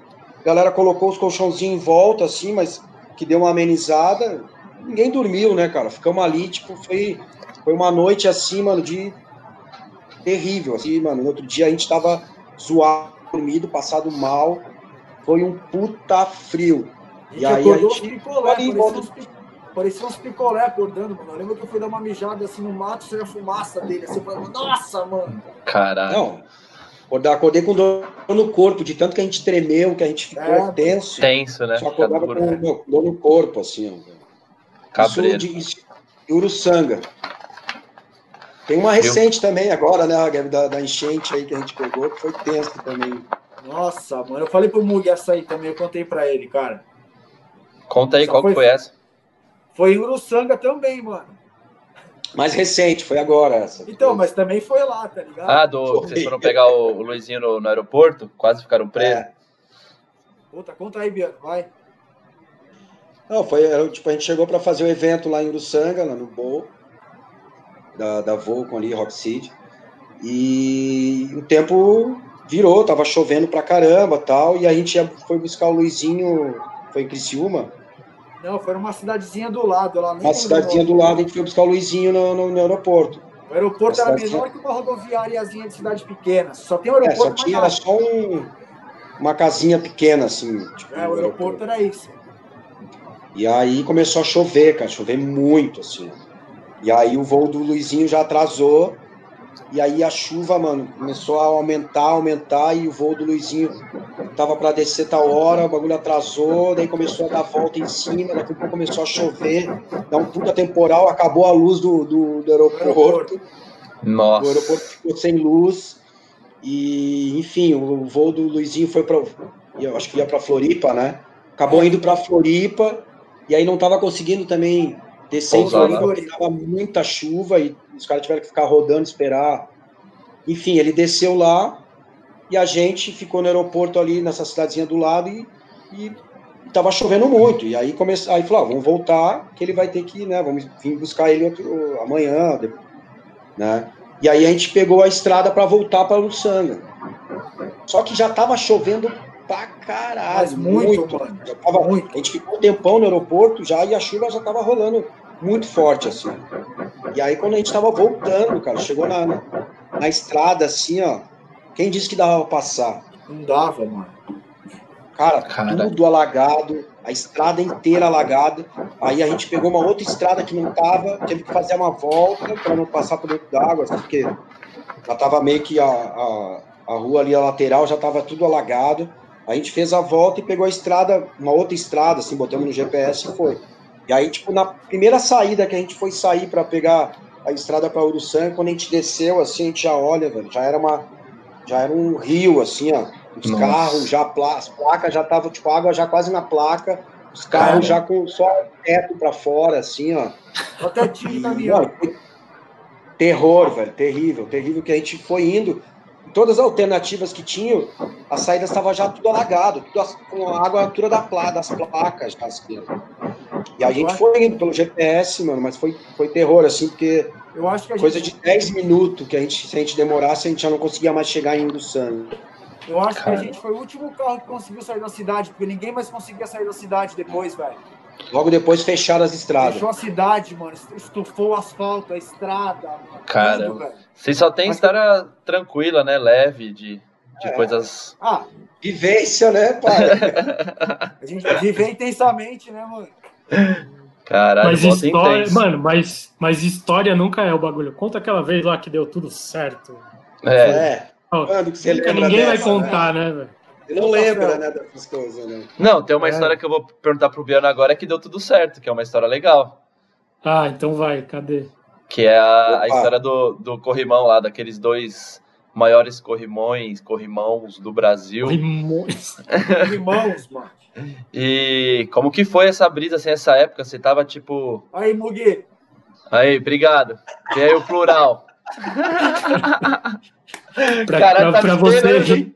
galera colocou os colchãozinhos em volta, assim, mas que deu uma amenizada. Ninguém dormiu, né, cara? Ficamos ali, tipo, foi, foi uma noite assim, mano, de terrível, assim, mano. No outro dia a gente tava zoado, dormido, passado mal. Foi um puta frio. E, e aí a gente picolé, ali, parecia, uns, parecia uns picolé acordando, mano. Eu lembro que eu fui dar uma mijada assim no mato, saiu a fumaça dele. Assim, eu falei, nossa, mano. Caralho. Não, Acordar, acordei com dor no corpo, de tanto que a gente tremeu, que a gente ficou é, tenso. Tenso, né? Só acordava com dor no corpo, assim. Cabreiro. Isso de Uruçanga. Tem uma recente Viu? também agora, né, da, da enchente aí que a gente pegou, que foi tenso também. Nossa, mano, eu falei pro Mug essa aí também, eu contei pra ele, cara. Conta aí, Só qual foi, foi essa? Foi em Uruçanga também, mano. Mais recente, foi agora essa. Então, mas também foi lá, tá ligado? Ah, do, vocês foram pegar o, o Luizinho no, no, aeroporto? Quase ficaram presos? É. Puta, conta aí, Biano, vai. Não, foi, tipo, a gente chegou para fazer o um evento lá em Uruçanga, lá no Bowl, da, da Volcom ali, Rock City, e o tempo virou, tava chovendo pra caramba tal, e a gente foi buscar o Luizinho, foi em Criciúma, não, foi numa cidadezinha do lado. Lá, uma cidadezinha do lado, a gente foi buscar o Luizinho no, no, no aeroporto. O aeroporto era menor que uma rodoviáriazinha de cidade pequena. Só tem um aeroporto. É, só tinha era só um, uma casinha pequena, assim. Tipo, é, o aeroporto, aeroporto era isso. E aí começou a chover, cara, chover muito, assim. E aí o voo do Luizinho já atrasou. E aí a chuva, mano, começou a aumentar, aumentar, e o voo do Luizinho tava para descer tal hora, o bagulho atrasou, daí começou a dar volta em cima, daqui a pouco começou a chover, dá um puta temporal, acabou a luz do, do, do aeroporto. Nossa. O aeroporto ficou sem luz. E, enfim, o voo do Luizinho foi para. Eu acho que ia para Floripa, né? Acabou indo para Floripa, e aí não tava conseguindo também descer em Floripa, porque tava muita chuva e os caras tiveram que ficar rodando, esperar. Enfim, ele desceu lá e a gente ficou no aeroporto ali, nessa cidadezinha do lado, e, e tava chovendo muito. E aí começou, aí falou, ah, vamos voltar, que ele vai ter que, né, vamos vir buscar ele outro, amanhã, né? E aí a gente pegou a estrada para voltar para Luçanga. Só que já tava chovendo pra caralho, Mas muito, muito. Mano. Tava, muito. A gente ficou um tempão no aeroporto já e a chuva já tava rolando muito forte, assim. E aí, quando a gente tava voltando, cara, chegou na, na, na estrada, assim, ó. Quem disse que dava pra passar? Não dava, mano. Cara, cara, tudo alagado, a estrada inteira alagada. Aí a gente pegou uma outra estrada que não tava, teve que fazer uma volta para não passar por dentro d'água, assim, porque já tava meio que a, a, a rua ali, a lateral, já tava tudo alagado. A gente fez a volta e pegou a estrada, uma outra estrada, assim, botamos no GPS e foi. E aí, tipo, na primeira saída que a gente foi sair para pegar a estrada para Uruçanga, quando a gente desceu, assim, a gente já olha, velho, já era uma já era um rio, assim, ó. Os Nossa. carros já, as placas já estavam, tipo, água já quase na placa, os carros já com só teto para fora, assim, ó. Até tiro caminhão. Terror, velho, terrível, terrível que a gente foi indo. Todas as alternativas que tinham, as saídas estavam já tudo alagado, tudo com a água altura da pla, das placas, já, assim, e a gente foi indo pelo GPS, mano, mas foi, foi terror, assim, porque eu acho que coisa gente... de 10 minutos que a gente, se a gente demorasse, a gente já não conseguia mais chegar em Uruçanga. Eu acho Cara. que a gente foi o último carro que conseguiu sair da cidade, porque ninguém mais conseguia sair da cidade depois, velho. Logo depois fecharam as estradas. Fechou a cidade, mano. Estufou o asfalto, a estrada. Mano. Cara, vocês só tem história que... tranquila, né? Leve, de, de é. coisas. Ah, vivência, né, pai? a gente vive intensamente, né, mano? Caralho, mas história, mano, mas, mas história nunca é o bagulho. Conta aquela vez lá que deu tudo certo. É. é. Quando que você ninguém dessa, vai contar, né, velho? Ele não lembra, né, dessas coisas, né? Não, tem uma é. história que eu vou perguntar pro Biano agora que deu tudo certo, que é uma história legal. Ah, então vai, cadê? Que é a, a história do, do corrimão lá, daqueles dois maiores corrimões, corrimãos do Brasil. Corrimões. corrimãos, mano. E como que foi essa brisa, assim, essa época? Você tava tipo. Aí, Mugi. Aí, obrigado. E aí o plural. pra, Cara, pra, tá pra você.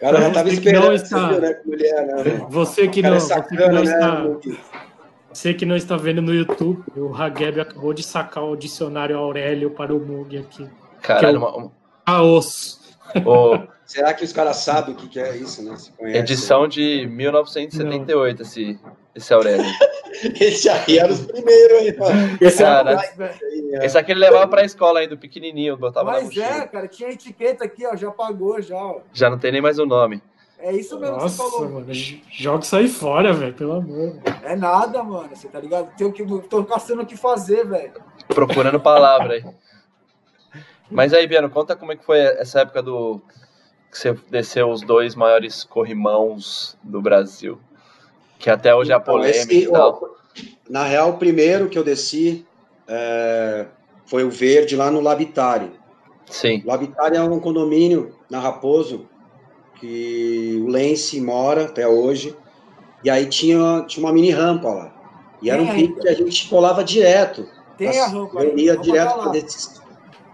Cara, já tava esperando está... né, mulher, né? Você que não, é sacana, você que não né, está. Você que não está vendo no YouTube, o Hageb acabou de sacar o dicionário Aurélio para o Mug aqui. Caralho, é uma, Caos. O, Será que os caras sabem o que, que é isso, né? Se conhece. edição de 1978, esse, esse Aurélio. Esse aí era os primeiros aí, mano. Esse Cara, é Esse aqui ele levava pra escola ainda, pequenininho, botava na Mas é, cara, tinha etiqueta aqui, ó, já pagou já, ó. Já não tem nem mais o nome. É isso mesmo que você Nossa, falou. mano. Joga isso aí fora, velho. Pelo amor. É nada, mano, você tá ligado? Tenho que, tô caçando o que fazer, velho. Procurando palavra aí. Mas aí, Biano, conta como é que foi essa época do. que você desceu os dois maiores corrimãos do Brasil. Que até hoje é a Então, polêmica esse, e tal. ó, na real, o primeiro que eu desci é, foi o verde lá no Labitari. Sim. O Labitari é um condomínio na Raposo que o Lence mora até hoje. E aí tinha, tinha uma mini rampa lá. E era um pico que a gente colava direto. Tem a rampa. Reunia vamos direto lá. fazer,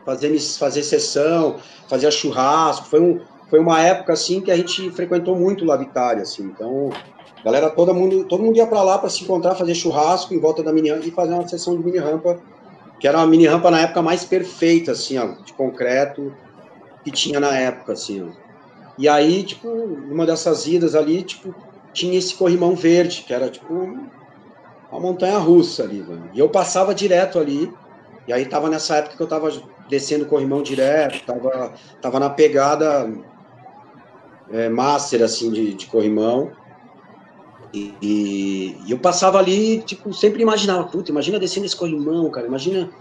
fazer, fazer sessão, fazia churrasco. Foi, um, foi uma época assim que a gente frequentou muito o Labitário, assim. Então, galera, todo mundo, todo mundo ia para lá para se encontrar, fazer churrasco em volta da mini rampa e fazer uma sessão de mini rampa, que era uma mini rampa na época mais perfeita, assim, ó, de concreto que tinha na época, assim, ó. E aí, tipo, numa dessas idas ali, tipo, tinha esse corrimão verde, que era tipo uma montanha russa ali. E eu passava direto ali, e aí tava nessa época que eu tava descendo o corrimão direto, tava, tava na pegada é, master, assim, de, de corrimão. E, e- e eu passava ali, tipo, sempre imaginava, puta, imagina descendo esse corrimão, cara, imagina,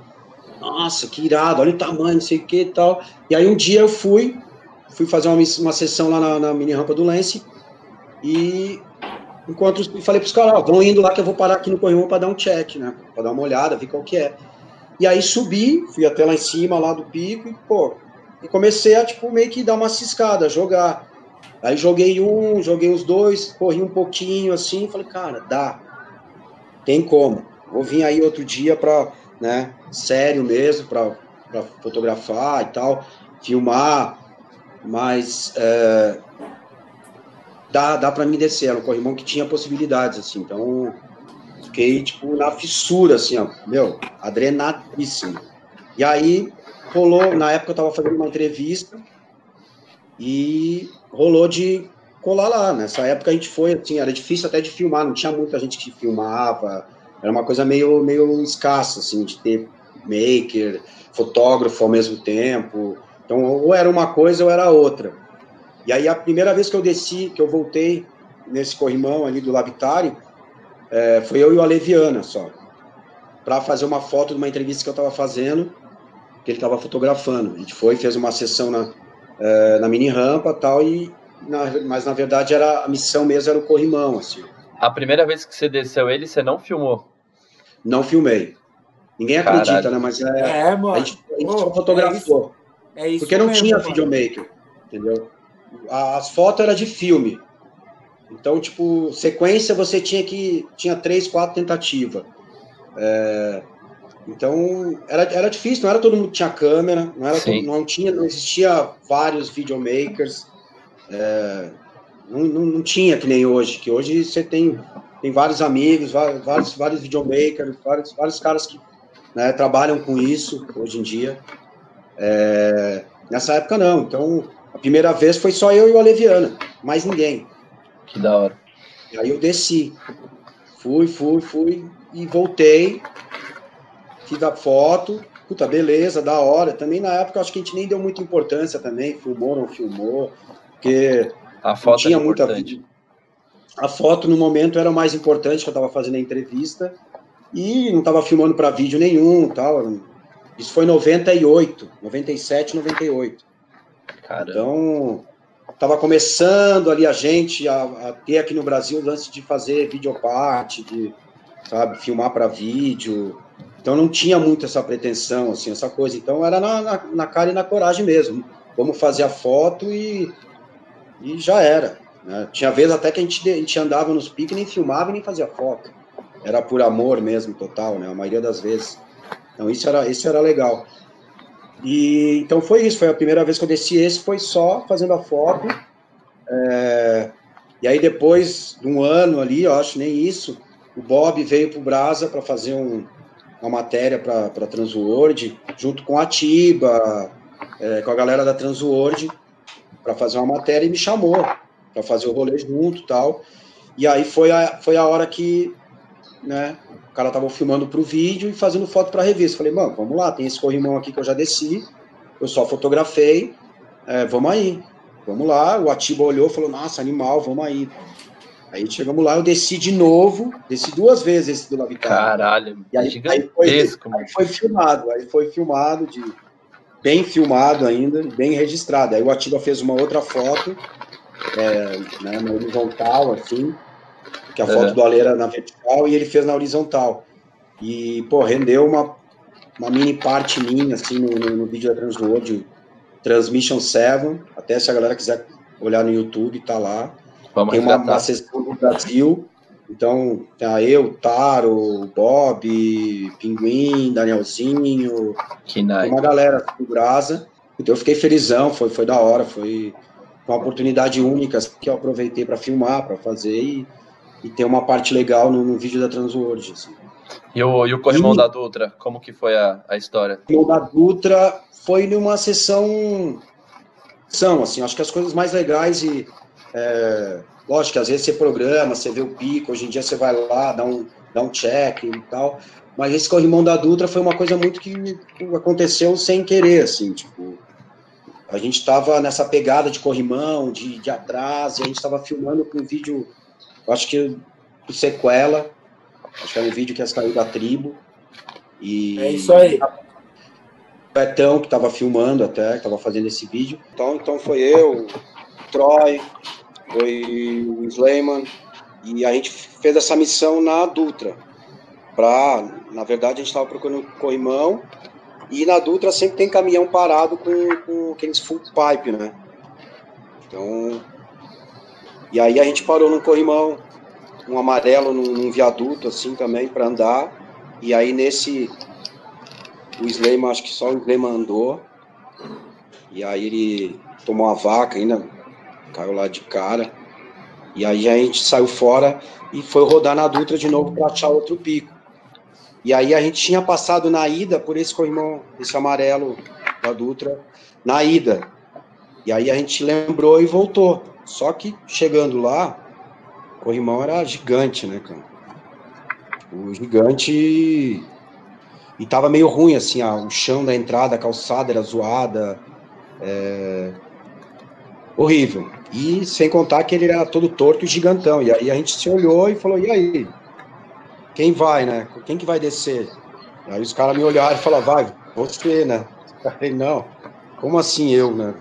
nossa, que irado, olha o tamanho, não sei o que e tal. E aí um dia eu fui, fui fazer uma, uma sessão lá na, na mini rampa do Lance, e enquanto e falei pros caras, ó, vão indo lá que eu vou parar aqui no corrimão para dar um check, né? Para dar uma olhada, ver qual que é. E aí subi, fui até lá em cima, lá do pico, e, pô, e comecei a, tipo, meio que dar uma ciscada, jogar. Aí joguei um, joguei os dois, corri um pouquinho assim, falei, cara, dá. Tem como. Vou vir aí outro dia pra, né, sério mesmo, pra fotografar e tal, filmar, mas é, dá, dá pra mim descer, era um corrimão que tinha possibilidades, assim, então fiquei, tipo, na fissura, assim, ó, meu, adrenadíssimo. E aí, rolou, na época eu tava fazendo uma entrevista, e rolou de colar lá, nessa época a gente foi, assim, era difícil até de filmar, não tinha muita gente que filmava, era uma coisa meio, meio escassa, assim, de ter maker, fotógrafo ao mesmo tempo, então ou era uma coisa ou era outra. E aí a primeira vez que eu desci, que eu voltei nesse corrimão ali do Labitari, é, foi eu e o Aleviana só, para fazer uma foto de uma entrevista que eu estava fazendo, que ele estava fotografando. A gente foi, fez uma sessão na, é, na mini rampa tal, e na, mas na verdade era a missão mesmo era o corrimão, assim. A primeira vez que você desceu ele, você não filmou. Não filmei. Ninguém Caralho. acredita, né? Mas é, É, mano. a gente, a gente Ô, só fotografou. É isso Porque não mesmo, tinha mano. videomaker, entendeu? As fotos eram de filme. Então, tipo, sequência você tinha que. Tinha três, quatro tentativas. É, então, era, era difícil, não era todo mundo que tinha câmera, não, era todo- não tinha, não existia vários videomakers. é, não, não, não tinha que nem hoje, que hoje você tem, tem vários amigos, vários, vários videomakers, vários, vários caras que né, trabalham com isso hoje em dia. É, nessa época não. Então, a primeira vez foi só eu e o Aleviana, mais ninguém. Que da hora. E aí eu desci. Fui, fui, fui e voltei. Fiz a foto. Puta, beleza, da hora. Também na época acho que a gente nem deu muita importância também. Filmou, não filmou. Porque A foto tinha é muita. importante. A foto no momento era o mais importante que eu estava fazendo a entrevista. E não estava filmando para vídeo nenhum tal. Isso foi em 98, 97, 98. Cara, Então, estava começando ali a gente a, a ter aqui no Brasil o lance de fazer videoparte, de, sabe, filmar para vídeo. Então, não tinha muito essa pretensão, assim, essa coisa. Então, era na, na, na cara e na coragem mesmo. Vamos fazer a foto e, e já era. né? Tinha vezes até que a gente, a gente andava nos piques, nem filmava e nem fazia foto. Era por amor mesmo, total, né? A maioria das vezes. Então, isso era, isso era legal. E então foi isso, foi a primeira vez que eu desci esse, foi só fazendo a foto. É, e aí depois de um ano ali, eu acho nem isso, o Bob veio para o Brasa para fazer um, uma matéria para a Transworld, junto com a Tiba, é, com a galera da Transworld. para fazer uma matéria e me chamou para fazer o rolê junto tal. E aí foi a, foi a hora que, né, o cara tava filmando pro vídeo e fazendo foto pra revista. Falei, mano, vamos lá, tem esse corrimão aqui que eu já desci, eu só fotografei, é, vamos aí, vamos lá. O Atiba olhou e falou, nossa, animal, vamos aí. Aí chegamos lá, eu desci de novo, desci duas vezes esse do Lavitar. Caralho, e aí, aí, foi, aí foi filmado, aí foi filmado, de, bem filmado ainda, bem registrado. Aí o Atiba fez uma outra foto, é, né, na horizontal, assim, que a foto do Ale era na vertical e ele fez na horizontal. E, pô, rendeu uma, uma mini parte minha, assim, no, no, no vídeo da Transworld, Transmission 7, até se a galera quiser olhar no YouTube, tá lá. Vamos Tem uma, uma sessão do Brasil, então, tá eu, Taro, Bob, Pinguim, Danielzinho, uma galera do Brasa. Então eu fiquei felizão, foi, foi da hora, foi uma oportunidade única que eu aproveitei para filmar, para fazer e, e ter uma parte legal no, no vídeo da Transworld. Assim. E o, e o Corrimão e, da Dutra, como que foi a, a história? O Corrimão da Dutra foi numa sessão, são, assim, acho que as coisas mais legais e, é, lógico que às vezes você programa, você vê o pico, hoje em dia você vai lá, dá um, dá um check e tal, mas esse Corrimão da Dutra foi uma coisa muito que aconteceu sem querer, assim, tipo, a gente estava nessa pegada de corrimão, de, de atrás, e a gente estava filmando com um vídeo, acho que do sequela, acho que era um vídeo que ia sair da tribo. E é isso aí. O Betão que estava filmando até, que estava fazendo esse vídeo. Então, então foi eu, o Troy, foi o Slayman, e a gente fez essa missão na Dutra. Pra, na verdade, a gente estava procurando corrimão e na Dutra sempre tem caminhão parado com, com aqueles full pipe, né? Então. E aí a gente parou num corrimão, um amarelo num, num viaduto, assim também, para andar. E aí nesse. O Slayman, acho que só o Slayman andou. E aí ele tomou uma vaca ainda, caiu lá de cara. E aí a gente saiu fora e foi rodar na Dutra de novo para achar outro pico. E aí a gente tinha passado na ida por esse corrimão, esse amarelo da Dutra, na ida. E aí a gente lembrou e voltou. Só que chegando lá, o corrimão era gigante, né, cara? O gigante. E tava meio ruim, assim, o chão da entrada, a calçada era zoada. É... Horrível. E sem contar que ele era todo torto e gigantão. E aí a gente se olhou e falou: e aí? quem vai, né? Quem que vai descer? Aí os caras me olharam e falaram, vai, você, né? Aí, não, como assim eu, né?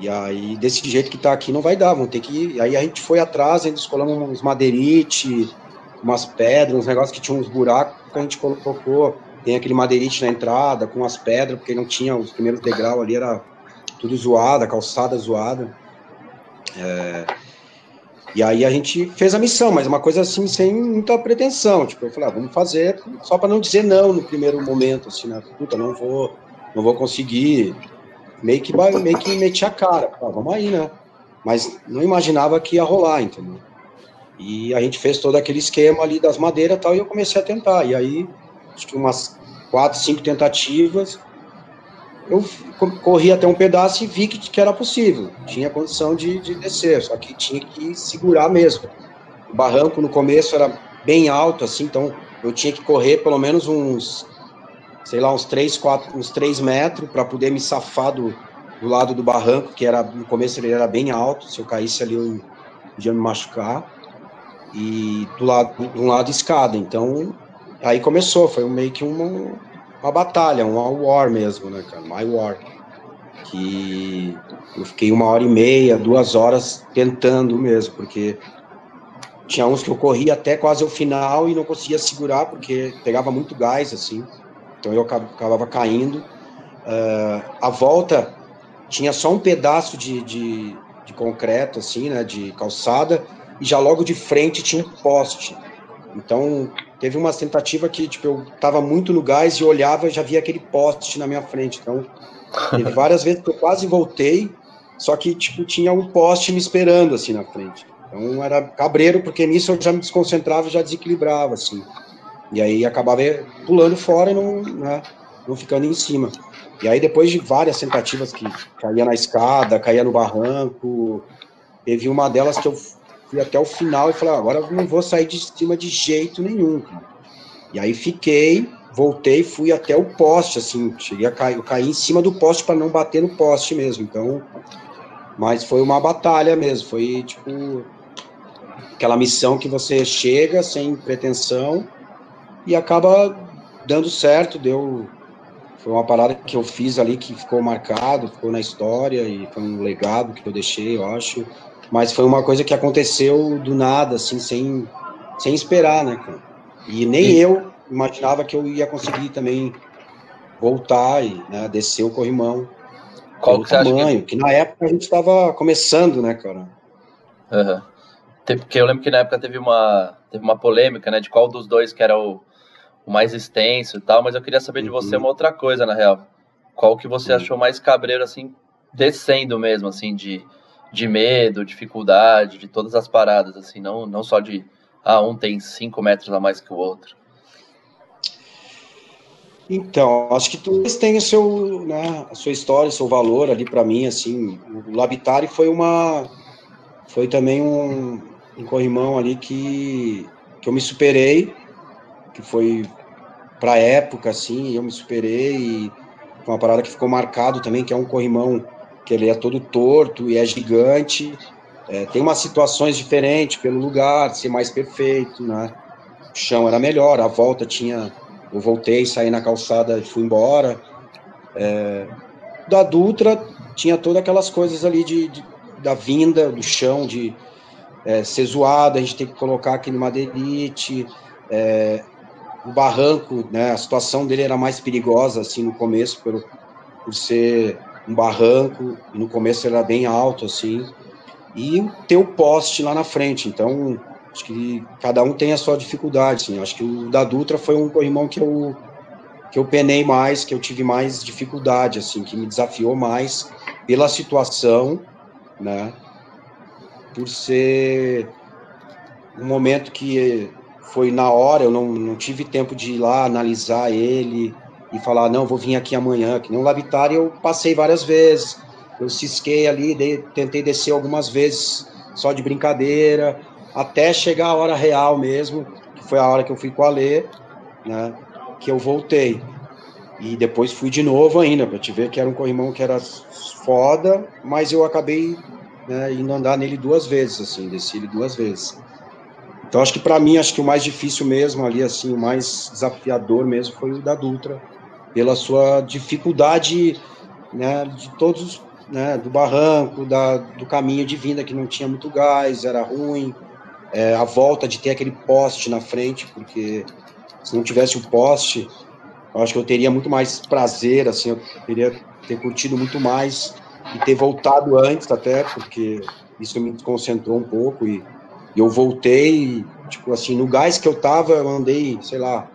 E aí, desse jeito que tá aqui, não vai dar, vão ter que. Aí a gente foi atrás, ainda escolhemos uns madeirite, umas pedras, uns negócios que tinham uns buracos que a gente colocou. Tem aquele madeirite na entrada, com as pedras, porque não tinha os primeiros degraus ali, era tudo zoado, a calçada zoada. É, e aí a gente fez a missão, mas uma coisa assim, sem muita pretensão. Tipo, eu falei, ah, vamos fazer só para não dizer não no primeiro momento, assim, né? Puta, não vou, não vou conseguir. Meio que, meio que meti a cara. Ah, vamos aí, né? Mas não imaginava que ia rolar, entendeu? E a gente fez todo aquele esquema ali das madeiras e tal, e eu comecei a tentar. E aí, acho que umas quatro, cinco tentativas, eu corri até um pedaço e vi que, que era possível, tinha condição de, de descer, só que tinha que segurar mesmo. O barranco no começo era bem alto, assim, então eu tinha que correr pelo menos uns, sei lá, uns 3, 4, uns 3 metros para poder me safar do, do lado do barranco, que era no começo ele era bem alto, se eu caísse ali eu podia me machucar, e do lado, de um lado escada, então aí começou, foi meio que uma, uma batalha, uma war mesmo, né, cara? My war. Que eu fiquei uma hora e meia, duas horas tentando mesmo, porque tinha uns que eu corria até quase o final e não conseguia segurar, porque pegava muito gás, assim. Então eu acabava caindo. Uh, a volta tinha só um pedaço de, de, de concreto, assim, né, de calçada, e já logo de frente tinha um poste. Então, teve uma tentativa que, tipo, eu tava muito no gás e olhava e já via aquele poste na minha frente. Então, teve várias vezes que eu quase voltei, só que, tipo, tinha um poste me esperando, assim, na frente. Então, era cabreiro, porque nisso eu já me desconcentrava e já desequilibrava, assim. E aí acabava pulando fora e não, né, não ficando em cima. E aí, depois de várias tentativas que caía na escada, caía no barranco, teve uma delas que eu fui até o final e falei, ah, agora não vou sair de cima de jeito nenhum, cara. E aí fiquei, voltei, fui até o poste, assim, cheguei a cair, eu caí em cima do poste para não bater no poste mesmo. Então, mas foi uma batalha mesmo, foi tipo aquela missão que você chega sem pretensão e acaba dando certo, deu foi uma parada que eu fiz ali que ficou marcado, ficou na história e foi um legado que eu deixei, eu acho. Mas foi uma coisa que aconteceu do nada, assim, sem, sem esperar, né, cara? E nem e... eu imaginava que eu ia conseguir também voltar e né, descer o corrimão. Qual que tamanho, que... que... na época a gente estava começando, né, cara? Uhum. Porque eu lembro que na época teve uma, teve uma polêmica, né, de qual dos dois que era o mais extenso e tal, mas eu queria saber de você uhum. uma outra coisa, na real. Qual que você uhum. achou mais cabreiro, assim, descendo mesmo, assim, de, de medo, dificuldade, de todas as paradas, assim, não, não só de, ah, um tem cinco metros a mais que o outro. Então, acho que todos têm o seu, né, a sua história, o seu valor ali para mim, assim, o Labitari foi uma, foi também um, um corrimão ali que, que eu me superei, que foi para época, assim, eu me superei e foi uma parada que ficou marcado também, que é um corrimão que ele é todo torto e é gigante, é, tem umas situações diferentes pelo lugar, ser mais perfeito, né? O chão era melhor, a volta tinha, eu voltei, saí na calçada e fui embora. É, da Dutra tinha todas aquelas coisas ali de, de da vinda do chão, de é, ser zoado, a gente tem que colocar aquele madeirite, é, o barranco, né, a situação dele era mais perigosa, assim, no começo, por, por ser um barranco, e no começo era bem alto, assim, e ter o poste lá na frente, então, acho que cada um tem a sua dificuldade, assim, acho que o da Dutra foi um corrimão que eu, que eu penei mais, que eu tive mais dificuldade, assim, que me desafiou mais pela situação, né, por ser um momento que foi na hora, eu não, não tive tempo de ir lá analisar ele e falar, não, vou vir aqui amanhã, que nem o Lavitari eu passei várias vezes, eu cisquei ali, tentei descer algumas vezes só de brincadeira, até chegar a hora real mesmo, que foi a hora que eu fui com a Lê, né, que eu voltei. E depois fui de novo ainda, para te ver que era um corrimão que era foda, mas eu acabei né, indo andar nele duas vezes, assim, desci ele duas vezes. Então acho que para mim acho que o mais difícil mesmo ali assim, o mais desafiador mesmo foi o da Dutra, pela sua dificuldade, né, de todos, né, do barranco, da, do caminho de vinda que não tinha muito gás, era ruim, é, a volta de ter aquele poste na frente, porque se não tivesse o poste, eu acho que eu teria muito mais prazer, assim, eu teria ter curtido muito mais e ter voltado antes até, porque isso me desconcentrou um pouco e e eu voltei, tipo assim, no gás que eu tava, eu andei, sei lá,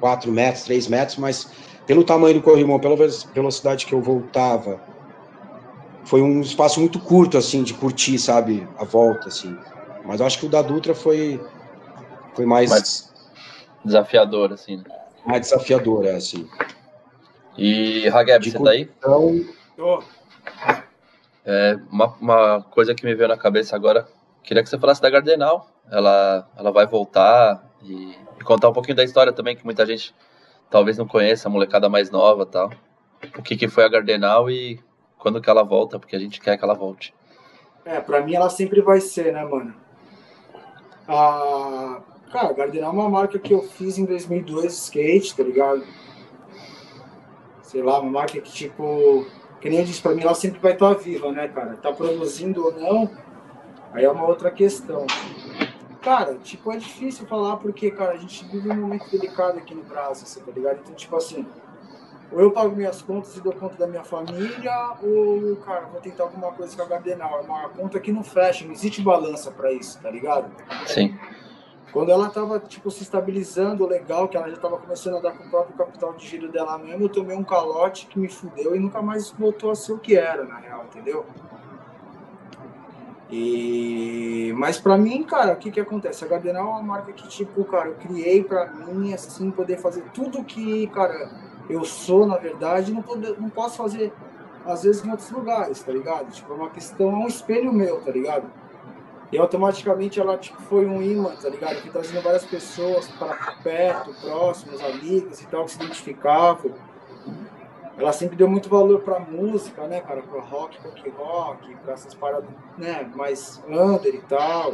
4 metros, 3 metros, mas pelo tamanho do corrimão, pela velocidade que eu voltava, foi um espaço muito curto, assim, de curtir, sabe, a volta, assim. Mas eu acho que o da Dutra foi, foi mais... mais desafiador, assim. Né? Mais desafiador, é, assim. E, Hageb, você tá aí? Tô. É, uma, uma coisa que me veio na cabeça agora, Queria que você falasse da Gardenal. Ela, ela vai voltar e, e, contar um pouquinho da história também, que muita gente talvez não conheça, a molecada mais nova tal. O que, que foi a Gardenal e quando que ela volta, porque a gente quer que ela volte. É, pra mim ela sempre vai ser, né, mano? A... Cara, a Gardenal é uma marca que eu fiz em 2002, skate, tá ligado? Sei lá, uma marca que, tipo, que nem eu disse, pra mim ela sempre vai estar viva, né, cara? Tá produzindo ou não, Aí é uma outra questão. Cara, tipo, é difícil falar porque, cara, a gente vive um momento delicado aqui no Brasil, você tá ligado? Então, tipo assim, ou eu pago minhas contas e dou conta da minha família, ou, cara, vou tentar alguma coisa com a Gardenal. É uma conta que não fecha, não existe balança para isso, tá ligado? Sim. Quando ela tava, tipo, se estabilizando legal, que ela já tava começando a dar com o próprio capital de giro dela mesmo, eu tomei um calote que me fudeu e nunca mais voltou a ser o que era, na real, entendeu? E... Mas para mim, cara, o que que acontece? A Gardenal é uma marca que, tipo, cara, eu criei para mim, assim, poder fazer tudo que, cara, eu sou, na verdade, não, pode, não posso fazer, às vezes, em outros lugares, tá ligado? Tipo, é uma questão, é um espelho meu, tá ligado? E automaticamente ela tipo, foi um imã, tá ligado? Que trazendo várias pessoas para perto, próximos, amigos e tal, que se identificavam. Ela sempre deu muito valor pra música, né, cara? Pro rock, punk rock, pra essas paradas, né, mais under e tal.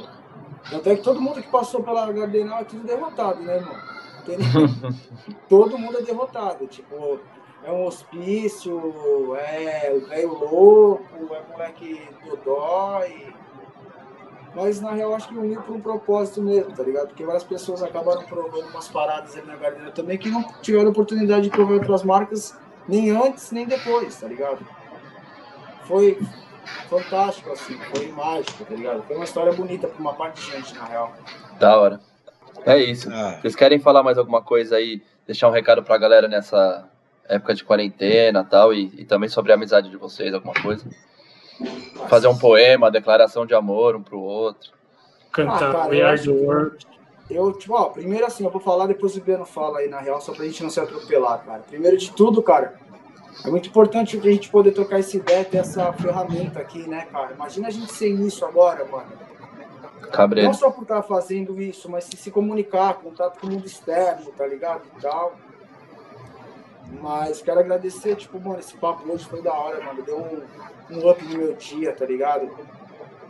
Tanto é que todo mundo que passou pela Gardenal é tudo derrotado, né, irmão? Todo mundo é derrotado. Tipo, é um hospício, é o velho louco, é moleque dodói mas na real acho que uniu por um propósito mesmo, tá ligado? Porque várias pessoas acabaram provando umas paradas ali na Gardena também que não tiveram oportunidade de provar outras marcas nem antes nem depois, tá ligado? Foi fantástico, assim, foi mágico, tá ligado? Foi uma história bonita pra uma parte de gente, na real. Da hora. É isso. Ah. Vocês querem falar mais alguma coisa aí? Deixar um recado pra galera nessa época de quarentena tal, e, e também sobre a amizade de vocês, alguma coisa? Fazer um poema, declaração de amor um pro outro. Cantar ah, We Are the World. Eu, tipo, ó, primeiro assim, eu vou falar, depois o Beno fala aí, na real, só pra gente não se atropelar, cara. Primeiro de tudo, cara, é muito importante a gente poder trocar essa ideia, ter essa ferramenta aqui, né, cara? Imagina a gente sem isso agora, mano. Cabreiro. Não só por estar fazendo isso, mas se, se comunicar, contato com o mundo externo, tá ligado? E tal. Mas quero agradecer, tipo, mano, esse papo hoje foi da hora, mano. Deu um, um up no meu dia, tá ligado?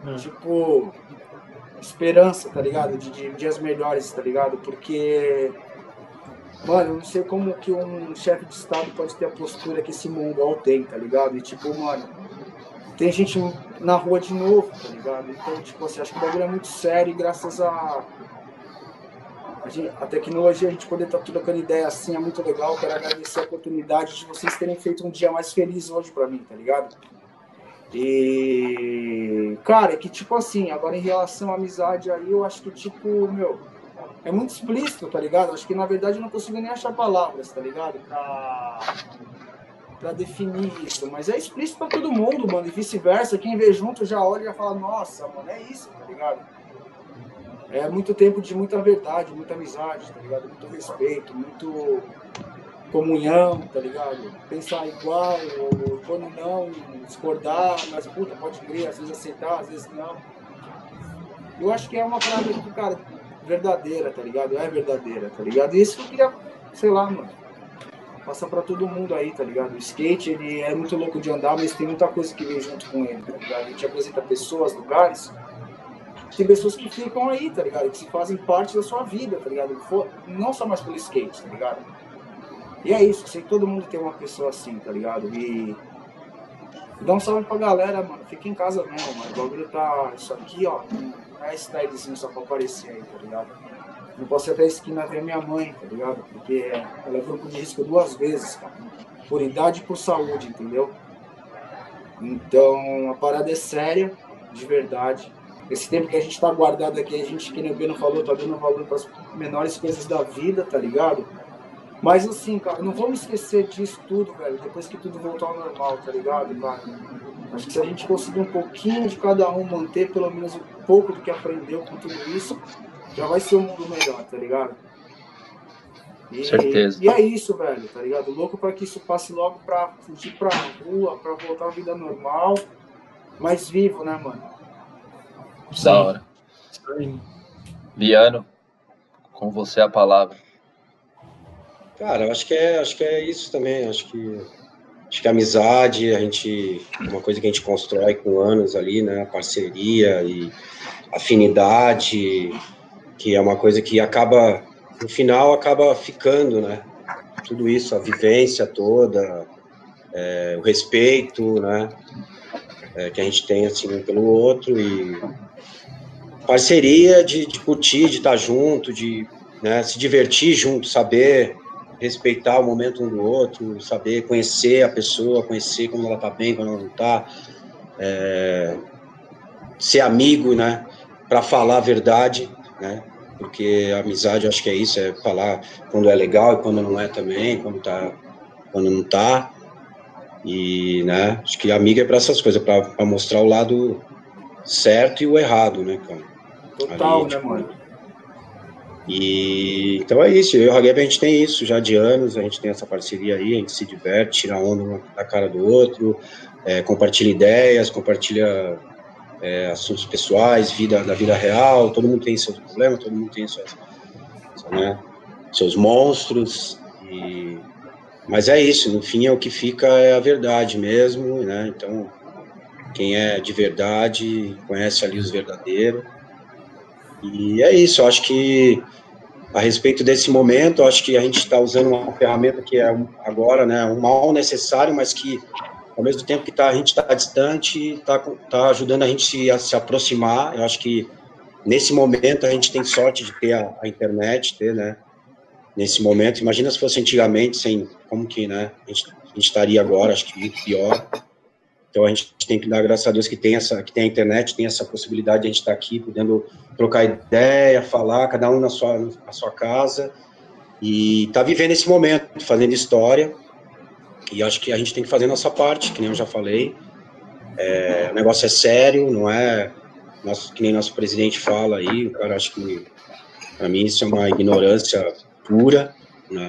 Hum. Tipo, esperança, tá ligado? De, de, dias melhores, tá ligado? Porque, mano, eu não sei como que um chefe de Estado pode ter a postura que esse mongol tem, tá ligado? E, tipo, mano, tem gente na rua de novo, tá ligado? Então, tipo assim, acho que o bagulho é muito sério e graças a a, tecnologia, a gente poder estar tá trocando ideia assim é muito legal. Quero agradecer a oportunidade de vocês terem feito um dia mais feliz hoje para mim, tá ligado? E, cara, que tipo assim, agora em relação à amizade aí, eu acho que tipo, meu, é muito explícito, tá ligado? Acho que na verdade eu não consigo nem achar palavras, tá ligado? Pra, pra definir isso. Mas é explícito pra todo mundo, mano, e vice-versa. Quem vê junto já olha e já fala, nossa, mano, é isso, tá ligado? É muito tempo de muita verdade, muita amizade, tá ligado? Muito respeito, muito comunhão, tá ligado? Pensar igual, ou quando não, discordar, mas puta, pode crer, às vezes aceitar, às vezes não. Eu acho que é uma parada que, cara, verdadeira, tá ligado? É verdadeira, tá ligado? E isso eu queria, sei lá, mano, passar pra todo mundo aí, tá ligado? O skate, ele é muito louco de andar, mas tem muita coisa que vem junto com ele, tá ligado? A gente apresenta pessoas, lugares, tem pessoas que ficam aí, tá ligado? Que se fazem parte da sua vida, tá ligado? Não só mais pelo skate, tá ligado? E é isso, que todo mundo tem uma pessoa assim, tá ligado? E dá um salve pra galera, mano. Fica em casa mesmo, mano. O bagulho tá. Isso aqui, ó. Não é esse tagzinho só pra aparecer aí, tá ligado? Não posso ir até a esquina ver minha mãe, tá ligado? Porque ela é grupo de risco duas vezes, cara. Por idade e por saúde, entendeu? Então a parada é séria, de verdade. Esse tempo que a gente tá guardado aqui, a gente, que nem o Beno falou, tá dando valor para as menores coisas da vida, tá ligado? Mas assim, cara, não vamos esquecer disso tudo, velho, depois que tudo voltar ao normal, tá ligado, cara? Acho que se a gente conseguir um pouquinho de cada um manter pelo menos um pouco do que aprendeu com tudo isso, já vai ser um mundo melhor, tá ligado? E, Certeza. E é isso, velho, tá ligado? Louco para que isso passe logo pra fugir pra rua, pra voltar à vida normal, mas vivo, né, mano? Da hora. Liano, com você a palavra. Cara, acho que é, acho que é isso também. Acho que acho que a amizade, a gente uma coisa que a gente constrói com anos ali, né? Parceria e afinidade, que é uma coisa que acaba no final acaba ficando, né? Tudo isso, a vivência toda, é, o respeito, né? É, que a gente tem assim um pelo outro e parceria de, de curtir, de estar junto, de né, se divertir junto, saber respeitar o momento um do outro, saber conhecer a pessoa, conhecer como ela tá bem, quando ela não tá, é, ser amigo, né, para falar a verdade, né, porque a amizade acho que é isso, é falar quando é legal e quando não é também, quando tá, quando não tá, e, né, acho que amiga é para essas coisas, para mostrar o lado certo e o errado, né, cara. Total, Ali, né, tipo, mano? E então é isso, eu e o Hageb a gente tem isso já de anos, a gente tem essa parceria aí, a gente se diverte, tira onda da cara do outro, é, compartilha ideias, compartilha é, assuntos pessoais, vida da vida real, todo mundo tem seus problemas, todo mundo tem suas, né, seus monstros, e, mas é isso, no fim é o que fica é a verdade mesmo, né, então quem é de verdade conhece ali os verdadeiros, e é isso, eu acho que a respeito desse momento, acho que a gente está usando uma ferramenta que é agora, né, um mal necessário, mas que ao mesmo tempo que tá, a gente está distante, está tá ajudando a gente se, a se aproximar. Eu acho que nesse momento a gente tem sorte de ter a, a, internet, ter, né? Nesse momento, imagina se fosse antigamente, sem como que, né? A gente, a gente estaria agora, acho que muito pior. Então a gente tem que dar graças a Deus que tem essa, que tem a internet, tem essa possibilidade de a gente estar tá aqui, podendo trocar ideia, falar, cada um na sua, na sua casa e tá vivendo esse momento, fazendo história. E acho que a gente tem que fazer nossa parte, que nem eu já falei. É, o negócio é sério, não é nosso, que nem nosso presidente fala aí. O cara acho que para mim isso é uma ignorância pura, né?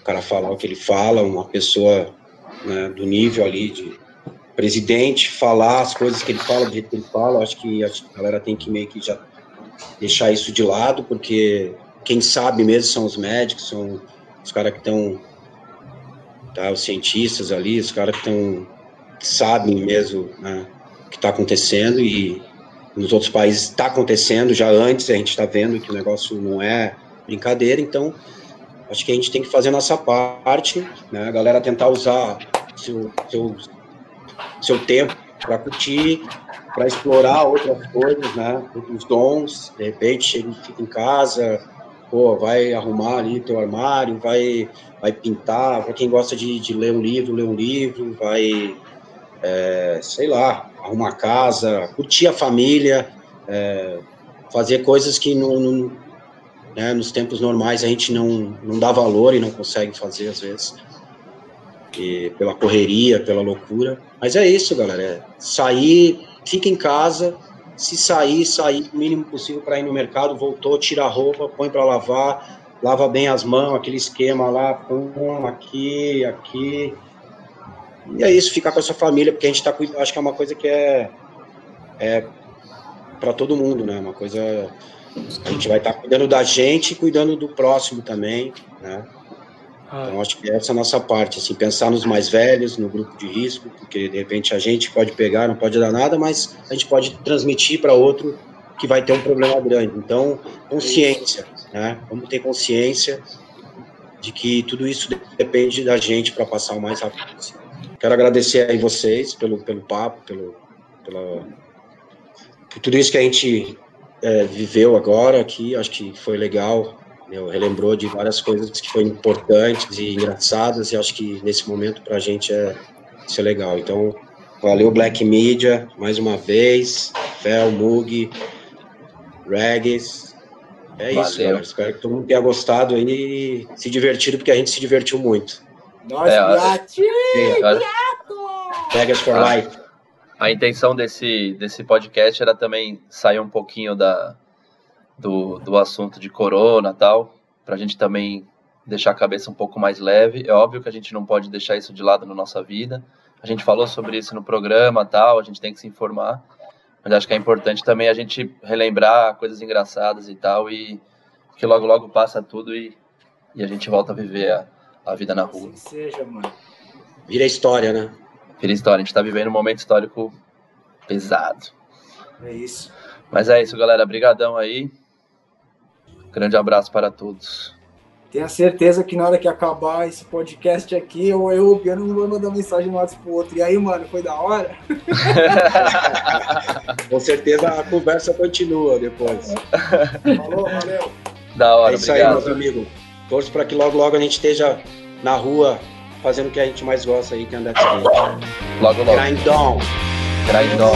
O cara falar o que ele fala, uma pessoa né, do nível ali de presidente falar as coisas que ele fala, do jeito que ele fala, acho que a galera tem que meio que já deixar isso de lado, porque quem sabe mesmo são os médicos, são os caras que estão, tá, os cientistas ali, os caras que estão, sabem mesmo né, o que está acontecendo e nos outros países está acontecendo já antes, a gente está vendo que o negócio não é brincadeira, então acho que a gente tem que fazer a nossa parte, né, a galera tentar usar seu, seu seu tempo para curtir, para explorar outras coisas, né? Outros dons. De repente, chega, fica em casa, pô, vai arrumar ali teu armário, vai, vai pintar. Para quem gosta de, de, ler um livro, ler um livro, vai, é, sei lá, arrumar casa, curtir a família, é, fazer coisas que não, né, nos tempos normais a gente não, não dá valor e não consegue fazer às vezes e pela correria, pela loucura. Mas é isso, galera. É sair, fica em casa. Se sair, sair o mínimo possível para ir no mercado. Voltou, tira a roupa, põe para lavar, lava bem as mãos, aquele esquema lá, pum, aqui, aqui. E é isso, ficar com a sua família, porque a gente tá cuidando. Acho que é uma coisa que é, é para todo mundo, né? Uma coisa. A gente vai estar tá cuidando da gente e cuidando do próximo também, né? Ah. Então, acho que essa é a nossa parte, assim, pensar nos mais velhos, no grupo de risco, porque de repente a gente pode pegar, não pode dar nada, mas a gente pode transmitir para outro que vai ter um problema grande. Então, consciência, né? Vamos ter consciência de que tudo isso depende da gente para passar o mais rápido possível. Quero agradecer aí vocês pelo, pelo papo, pelo, pela, por tudo isso que a gente é, viveu agora aqui. Acho que foi legal meu, relembrou de várias coisas que foram importantes e engraçadas, e acho que nesse momento para a gente é, isso é legal. Então, valeu Black Media, mais uma vez, Fel, Mug, Regis, é valeu. isso, galera. Espero que todo mundo tenha gostado aí e se divertido, porque a gente se divertiu muito. Nós, é, Vegas for a, life. A intenção desse, desse podcast era também sair um pouquinho da, do, do assunto de corona tal, para a gente também deixar a cabeça um pouco mais leve. É óbvio que a gente não pode deixar isso de lado na nossa vida. A gente falou sobre isso no programa tal, a gente tem que se informar. Mas acho que é importante também a gente relembrar coisas engraçadas e tal, e que logo logo passa tudo e, e a gente volta a viver a, a vida na rua. Assim seja, mano. Vira história, né? Vira história. A gente está vivendo um momento histórico pesado. É isso. Mas é isso, galera. Obrigadão aí. Grande abraço para todos. Tenha certeza que na hora que acabar esse podcast aqui, eu, eu o não vou mandar mensagem no WhatsApp pro outro. E aí, mano, foi da hora? Com certeza a conversa continua depois. Falou, valeu. Da hora, É isso obrigado. aí, meus amigos. Torço para que logo, logo a gente esteja na rua fazendo o que a gente mais gosta aí, que é andar de skate. Logo, logo. Grindão! Grindão.